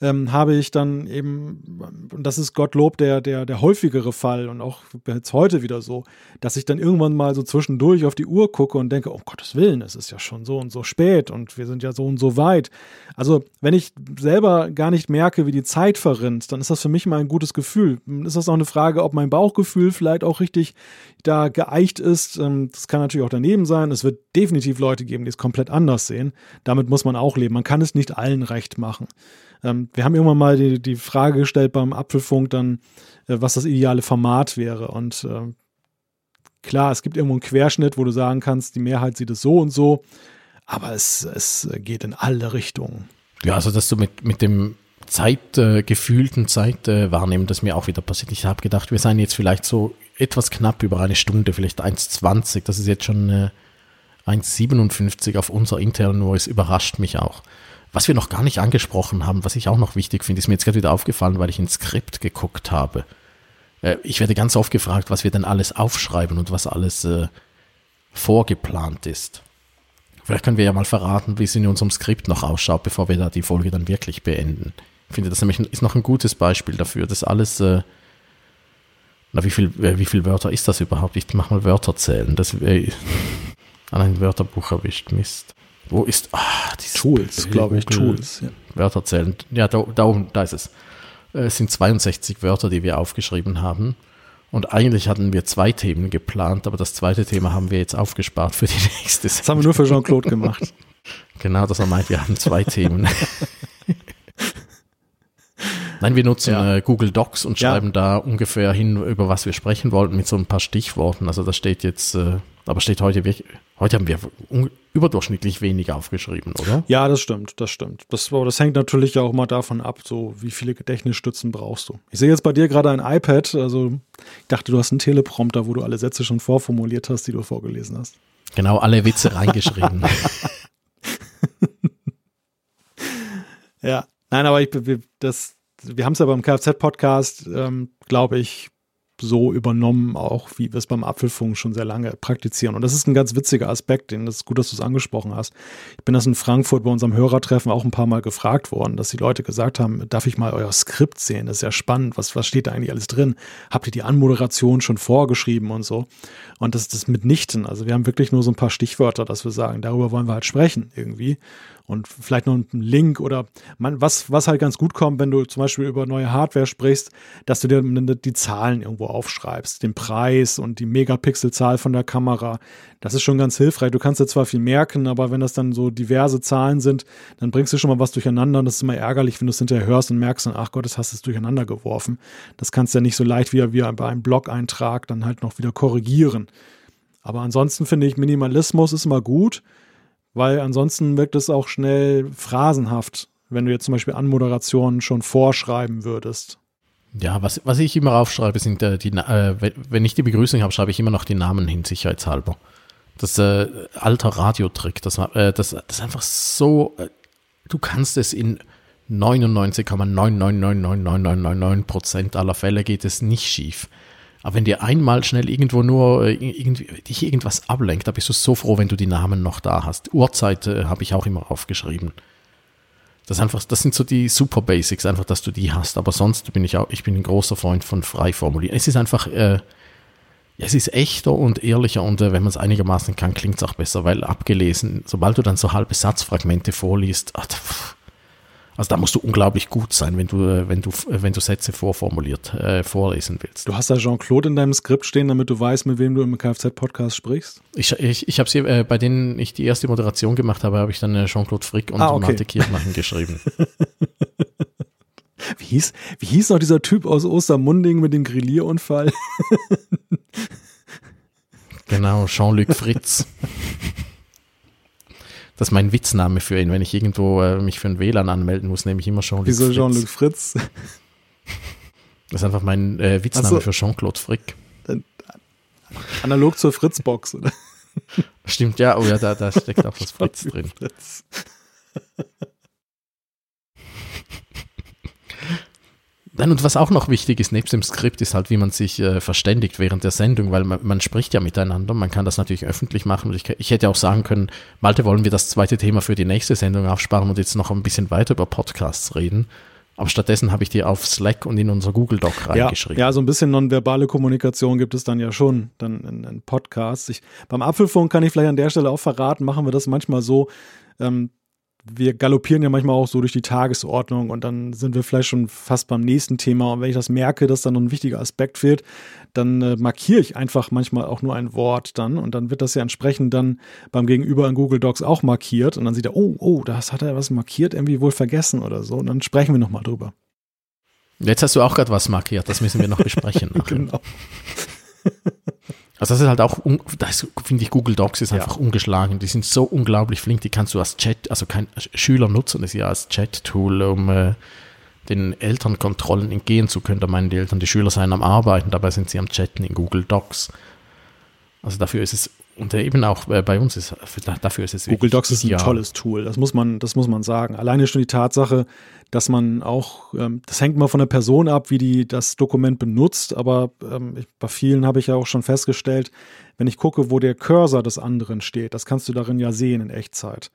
ähm, habe ich dann eben, und das ist Gottlob der, der, der häufigere Fall und auch jetzt heute wieder so, dass ich dann irgendwann mal so zwischendurch auf die Uhr gucke und denke, um Gottes Willen, es ist ja schon so und so spät und wir sind ja so und so weit. Also, wenn ich selber gar nicht merke, wie die Zeit verrinnt, dann ist das für mich mal ein gutes Gefühl. Ist das auch eine Frage, ob mein Bauchgefühl vielleicht auch richtig da geeicht ist? Ähm, das kann natürlich auch daneben sein. Es wird definitiv Leute geben, die es komplett anders sehen. Damit muss man auch leben. Man kann es nicht allen recht machen. Wir haben irgendwann mal die, die Frage gestellt beim Apfelfunk dann, äh, was das ideale Format wäre. Und äh, klar, es gibt irgendwo einen Querschnitt, wo du sagen kannst, die Mehrheit sieht es so und so, aber es, es geht in alle Richtungen. Ja, also dass du mit, mit dem Zeit, äh, gefühlten Zeitwahrnehmen, äh, das mir auch wieder passiert. Ich habe gedacht, wir seien jetzt vielleicht so etwas knapp über eine Stunde, vielleicht 1,20. Das ist jetzt schon äh, 1,57 auf unser internen Voice, überrascht mich auch. Was wir noch gar nicht angesprochen haben, was ich auch noch wichtig finde, ist mir jetzt gerade wieder aufgefallen, weil ich ins Skript geguckt habe. Äh, ich werde ganz oft gefragt, was wir denn alles aufschreiben und was alles äh, vorgeplant ist. Vielleicht können wir ja mal verraten, wie es in unserem Skript noch ausschaut, bevor wir da die Folge dann wirklich beenden. Ich finde, das nämlich ist noch ein gutes Beispiel dafür, dass alles, äh, na, wie viel, äh, wie viel Wörter ist das überhaupt? Ich mache mal Wörter zählen. Das äh, an ein Wörterbuch erwischt, Mist. Wo ist, ah, Tools, glaube ich, Tools. Ja. Wörter zählen. Ja, da, da oben, da ist es. Es sind 62 Wörter, die wir aufgeschrieben haben. Und eigentlich hatten wir zwei Themen geplant, aber das zweite Thema haben wir jetzt aufgespart für die nächste Sendung. Das haben wir nur für Jean-Claude gemacht. genau, dass er meint, wir haben zwei Themen. Nein, wir nutzen ja. äh, Google Docs und schreiben ja. da ungefähr hin, über was wir sprechen wollten, mit so ein paar Stichworten. Also das steht jetzt, äh, aber steht heute wirklich, heute haben wir überdurchschnittlich wenig aufgeschrieben, oder? Ja, das stimmt, das stimmt. Das, das hängt natürlich auch mal davon ab, so wie viele Gedächtnisstützen brauchst du. Ich sehe jetzt bei dir gerade ein iPad, also ich dachte, du hast einen Teleprompter, wo du alle Sätze schon vorformuliert hast, die du vorgelesen hast. Genau, alle Witze reingeschrieben. ja, nein, aber ich, das, wir haben es ja beim Kfz-Podcast, ähm, glaube ich, so übernommen, auch wie wir es beim Apfelfunk schon sehr lange praktizieren. Und das ist ein ganz witziger Aspekt, den ist gut, dass du es angesprochen hast. Ich bin das in Frankfurt bei unserem Hörertreffen auch ein paar Mal gefragt worden, dass die Leute gesagt haben, darf ich mal euer Skript sehen? Das ist ja spannend. Was, was steht da eigentlich alles drin? Habt ihr die Anmoderation schon vorgeschrieben und so? Und das ist das mitnichten. Also wir haben wirklich nur so ein paar Stichwörter, dass wir sagen, darüber wollen wir halt sprechen irgendwie und vielleicht noch ein Link oder man, was, was halt ganz gut kommt, wenn du zum Beispiel über neue Hardware sprichst, dass du dir die Zahlen irgendwo aufschreibst, den Preis und die Megapixelzahl von der Kamera. Das ist schon ganz hilfreich. Du kannst dir zwar viel merken, aber wenn das dann so diverse Zahlen sind, dann bringst du schon mal was durcheinander und das ist immer ärgerlich, wenn du es hinterher hörst und merkst, ach Gott, das hast du durcheinander geworfen. Das kannst du ja nicht so leicht wie bei einem Blog-Eintrag dann halt noch wieder korrigieren. Aber ansonsten finde ich, Minimalismus ist immer gut weil ansonsten wirkt es auch schnell phrasenhaft, wenn du jetzt zum Beispiel Anmoderationen schon vorschreiben würdest. Ja, was, was ich immer aufschreibe, sind äh, die, äh, wenn ich die Begrüßung habe, schreibe ich immer noch die Namen hin, sicherheitshalber. Das äh, alter Radiotrick, das, äh, das, das ist einfach so, äh, du kannst es in 99,9999999 Prozent aller Fälle geht es nicht schief. Aber wenn dir einmal schnell irgendwo nur äh, irgendwie, dich irgendwas ablenkt, da bist du so froh, wenn du die Namen noch da hast. Uhrzeit äh, habe ich auch immer aufgeschrieben. Das, einfach, das sind so die Super Basics, einfach, dass du die hast. Aber sonst bin ich auch, ich bin ein großer Freund von Freiformulieren. Es ist einfach, äh, es ist echter und ehrlicher und äh, wenn man es einigermaßen kann, klingt es auch besser, weil abgelesen, sobald du dann so halbe Satzfragmente vorliest, ach, also da musst du unglaublich gut sein, wenn du, äh, wenn du, äh, wenn du Sätze vorformuliert äh, vorlesen willst. Du hast da Jean-Claude in deinem Skript stehen, damit du weißt, mit wem du im Kfz-Podcast sprichst? Ich, ich, ich habe sie, äh, bei denen ich die erste Moderation gemacht habe, habe ich dann äh, Jean-Claude Frick und ah, okay. Marte Kirchmachen geschrieben. wie, hieß, wie hieß noch dieser Typ aus Ostermunding mit dem Grillierunfall? genau, Jean-Luc Fritz. Das ist mein Witzname für ihn. Wenn ich irgendwo äh, mich für ein WLAN anmelden muss, nehme ich immer Jean-Luc Wieso Jean-Luc Fritz? Das ist einfach mein äh, Witzname so. für Jean-Claude Frick. Analog zur Fritzbox, oder? Stimmt, ja, oh ja, da, da steckt auch was Fritz drin. Fritz. Dann und was auch noch wichtig ist, nebst dem Skript, ist halt, wie man sich äh, verständigt während der Sendung, weil man, man, spricht ja miteinander, man kann das natürlich öffentlich machen. Und ich, ich, hätte auch sagen können, Malte, wollen wir das zweite Thema für die nächste Sendung aufsparen und jetzt noch ein bisschen weiter über Podcasts reden. Aber stattdessen habe ich die auf Slack und in unser Google Doc reingeschrieben. Ja, ja so ein bisschen nonverbale Kommunikation gibt es dann ja schon dann in, in Podcasts. Ich, beim Apfelfunk kann ich vielleicht an der Stelle auch verraten, machen wir das manchmal so, ähm, wir galoppieren ja manchmal auch so durch die Tagesordnung und dann sind wir vielleicht schon fast beim nächsten Thema. Und wenn ich das merke, dass da noch ein wichtiger Aspekt fehlt, dann äh, markiere ich einfach manchmal auch nur ein Wort dann und dann wird das ja entsprechend dann beim Gegenüber in Google Docs auch markiert und dann sieht er, oh, oh, das hat er was markiert, irgendwie wohl vergessen oder so. Und dann sprechen wir nochmal drüber. Jetzt hast du auch gerade was markiert, das müssen wir noch besprechen. genau. Also das ist halt auch, das finde ich, Google Docs ist einfach ja. ungeschlagen. Die sind so unglaublich flink, die kannst du als Chat, also kein Schüler nutzen das ja als Chat-Tool, um äh, den Elternkontrollen entgehen zu können. Da meinen die Eltern, die Schüler seien am Arbeiten, dabei sind sie am Chatten in Google Docs. Also dafür ist es und eben auch äh, bei uns ist dafür ist es Google Docs ist ein tolles Tool. Das muss man, das muss man sagen. Alleine schon die Tatsache, dass man auch, ähm, das hängt mal von der Person ab, wie die das Dokument benutzt. Aber ähm, bei vielen habe ich ja auch schon festgestellt, wenn ich gucke, wo der Cursor des anderen steht, das kannst du darin ja sehen in Echtzeit.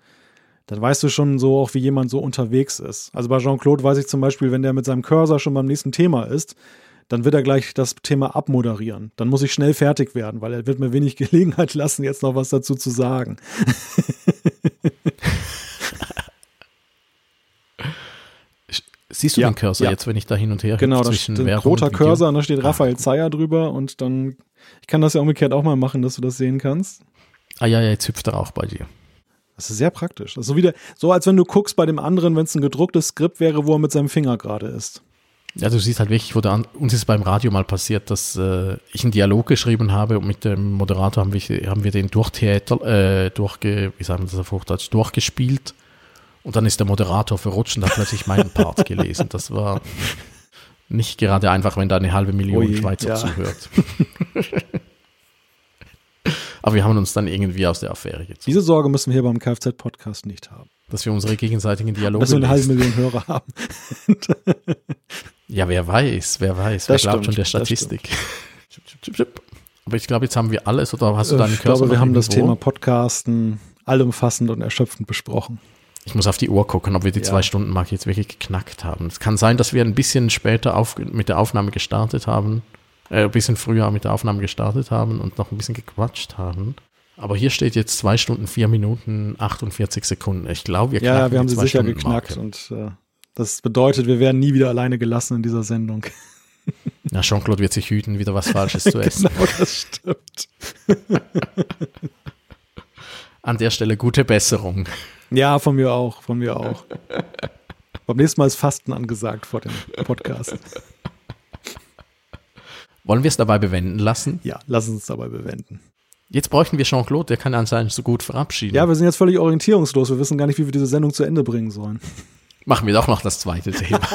Dann weißt du schon so auch, wie jemand so unterwegs ist. Also bei Jean-Claude weiß ich zum Beispiel, wenn der mit seinem Cursor schon beim nächsten Thema ist, dann wird er gleich das Thema abmoderieren. Dann muss ich schnell fertig werden, weil er wird mir wenig Gelegenheit lassen, jetzt noch was dazu zu sagen. Siehst du ja, den Cursor ja. jetzt, wenn ich da hin und her Genau, da steht ein roter Cursor und da steht ah, Raphael ah. Zeyer drüber und dann, ich kann das ja umgekehrt auch mal machen, dass du das sehen kannst. Ah ja, ja, jetzt hüpft er auch bei dir. Das ist sehr praktisch. Das ist wieder, so als wenn du guckst bei dem anderen, wenn es ein gedrucktes Skript wäre, wo er mit seinem Finger gerade ist. Ja, du siehst halt wirklich, wo der, uns ist beim Radio mal passiert, dass äh, ich einen Dialog geschrieben habe und mit dem Moderator haben wir, haben wir den Durchtheater, äh, durchge, wie sagen wir das auf Hochdeutsch, durchgespielt. Und dann ist der Moderator verrutscht und hat plötzlich meinen Part gelesen. Das war nicht gerade einfach, wenn da eine halbe Million Ui, Schweizer ja. zuhört. Aber wir haben uns dann irgendwie aus der Affäre gezogen, Diese Sorge müssen wir hier beim Kfz-Podcast nicht haben. dass wir unsere gegenseitigen Dialoge Dass wir eine halbe. Million Hörer haben. Ja, wer weiß, wer weiß. Wer Das glaubt schon stimmt, der das Statistik. Schip, schip, schip, schip. Aber ich glaube, jetzt haben wir alles, oder hast du deinen Äh, ich Cursor glaube, wir haben das? Thema Podcasten allumfassend und erschöpfend besprochen. Ich muss auf die Uhr gucken, ob wir die Ja. zwei Stunden Marke jetzt wirklich geknackt haben. Es kann sein, dass wir ein bisschen später auf, mit der Aufnahme gestartet haben, äh, ein bisschen früher mit der Aufnahme gestartet haben und noch ein bisschen gequatscht haben. Aber hier steht jetzt zwei Stunden, vier Minuten, 48 Sekunden. Ich glaube, wir knacken ja, wir haben sie sicher geknackt und äh, das bedeutet, wir werden nie wieder alleine gelassen in dieser Sendung. Ja, Jean-Claude wird sich hüten, wieder was Falsches zu essen. genau, das stimmt. An der Stelle gute Besserung. Ja, von mir auch, von mir auch. Beim nächsten Mal ist Fasten angesagt vor dem Podcast. Wollen wir es dabei bewenden lassen? Ja, lass uns dabei bewenden. Jetzt bräuchten wir Jean-Claude, der kann anscheinend so gut verabschieden. Ja, wir sind jetzt völlig orientierungslos. Wir wissen gar nicht, wie wir diese Sendung zu Ende bringen sollen. Machen wir doch noch das zweite Thema.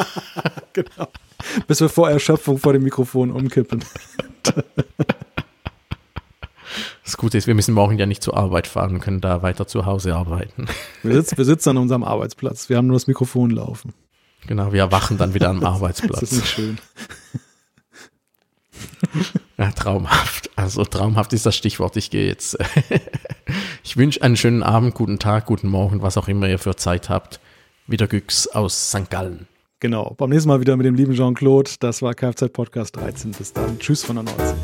Genau. Bis wir vor Erschöpfung vor dem Mikrofon umkippen. Das Gute ist, wir müssen morgen ja nicht zur Arbeit fahren und können da weiter zu Hause arbeiten. Wir sitzen, wir sitzen an unserem Arbeitsplatz. Wir haben nur das Mikrofon laufen. Genau, wir erwachen dann wieder am Das ist Arbeitsplatz. nicht schön. Ja, traumhaft. Also traumhaft ist das Stichwort. Ich gehe jetzt. Ich wünsche einen schönen Abend, guten Tag, guten Morgen, was auch immer ihr für Zeit habt. Wieder Güchs aus St. Gallen. Genau. Beim nächsten Mal wieder mit dem lieben Jean-Claude. Das war Kfz Podcast 13. Bis dann. Tschüss von der Nordsee.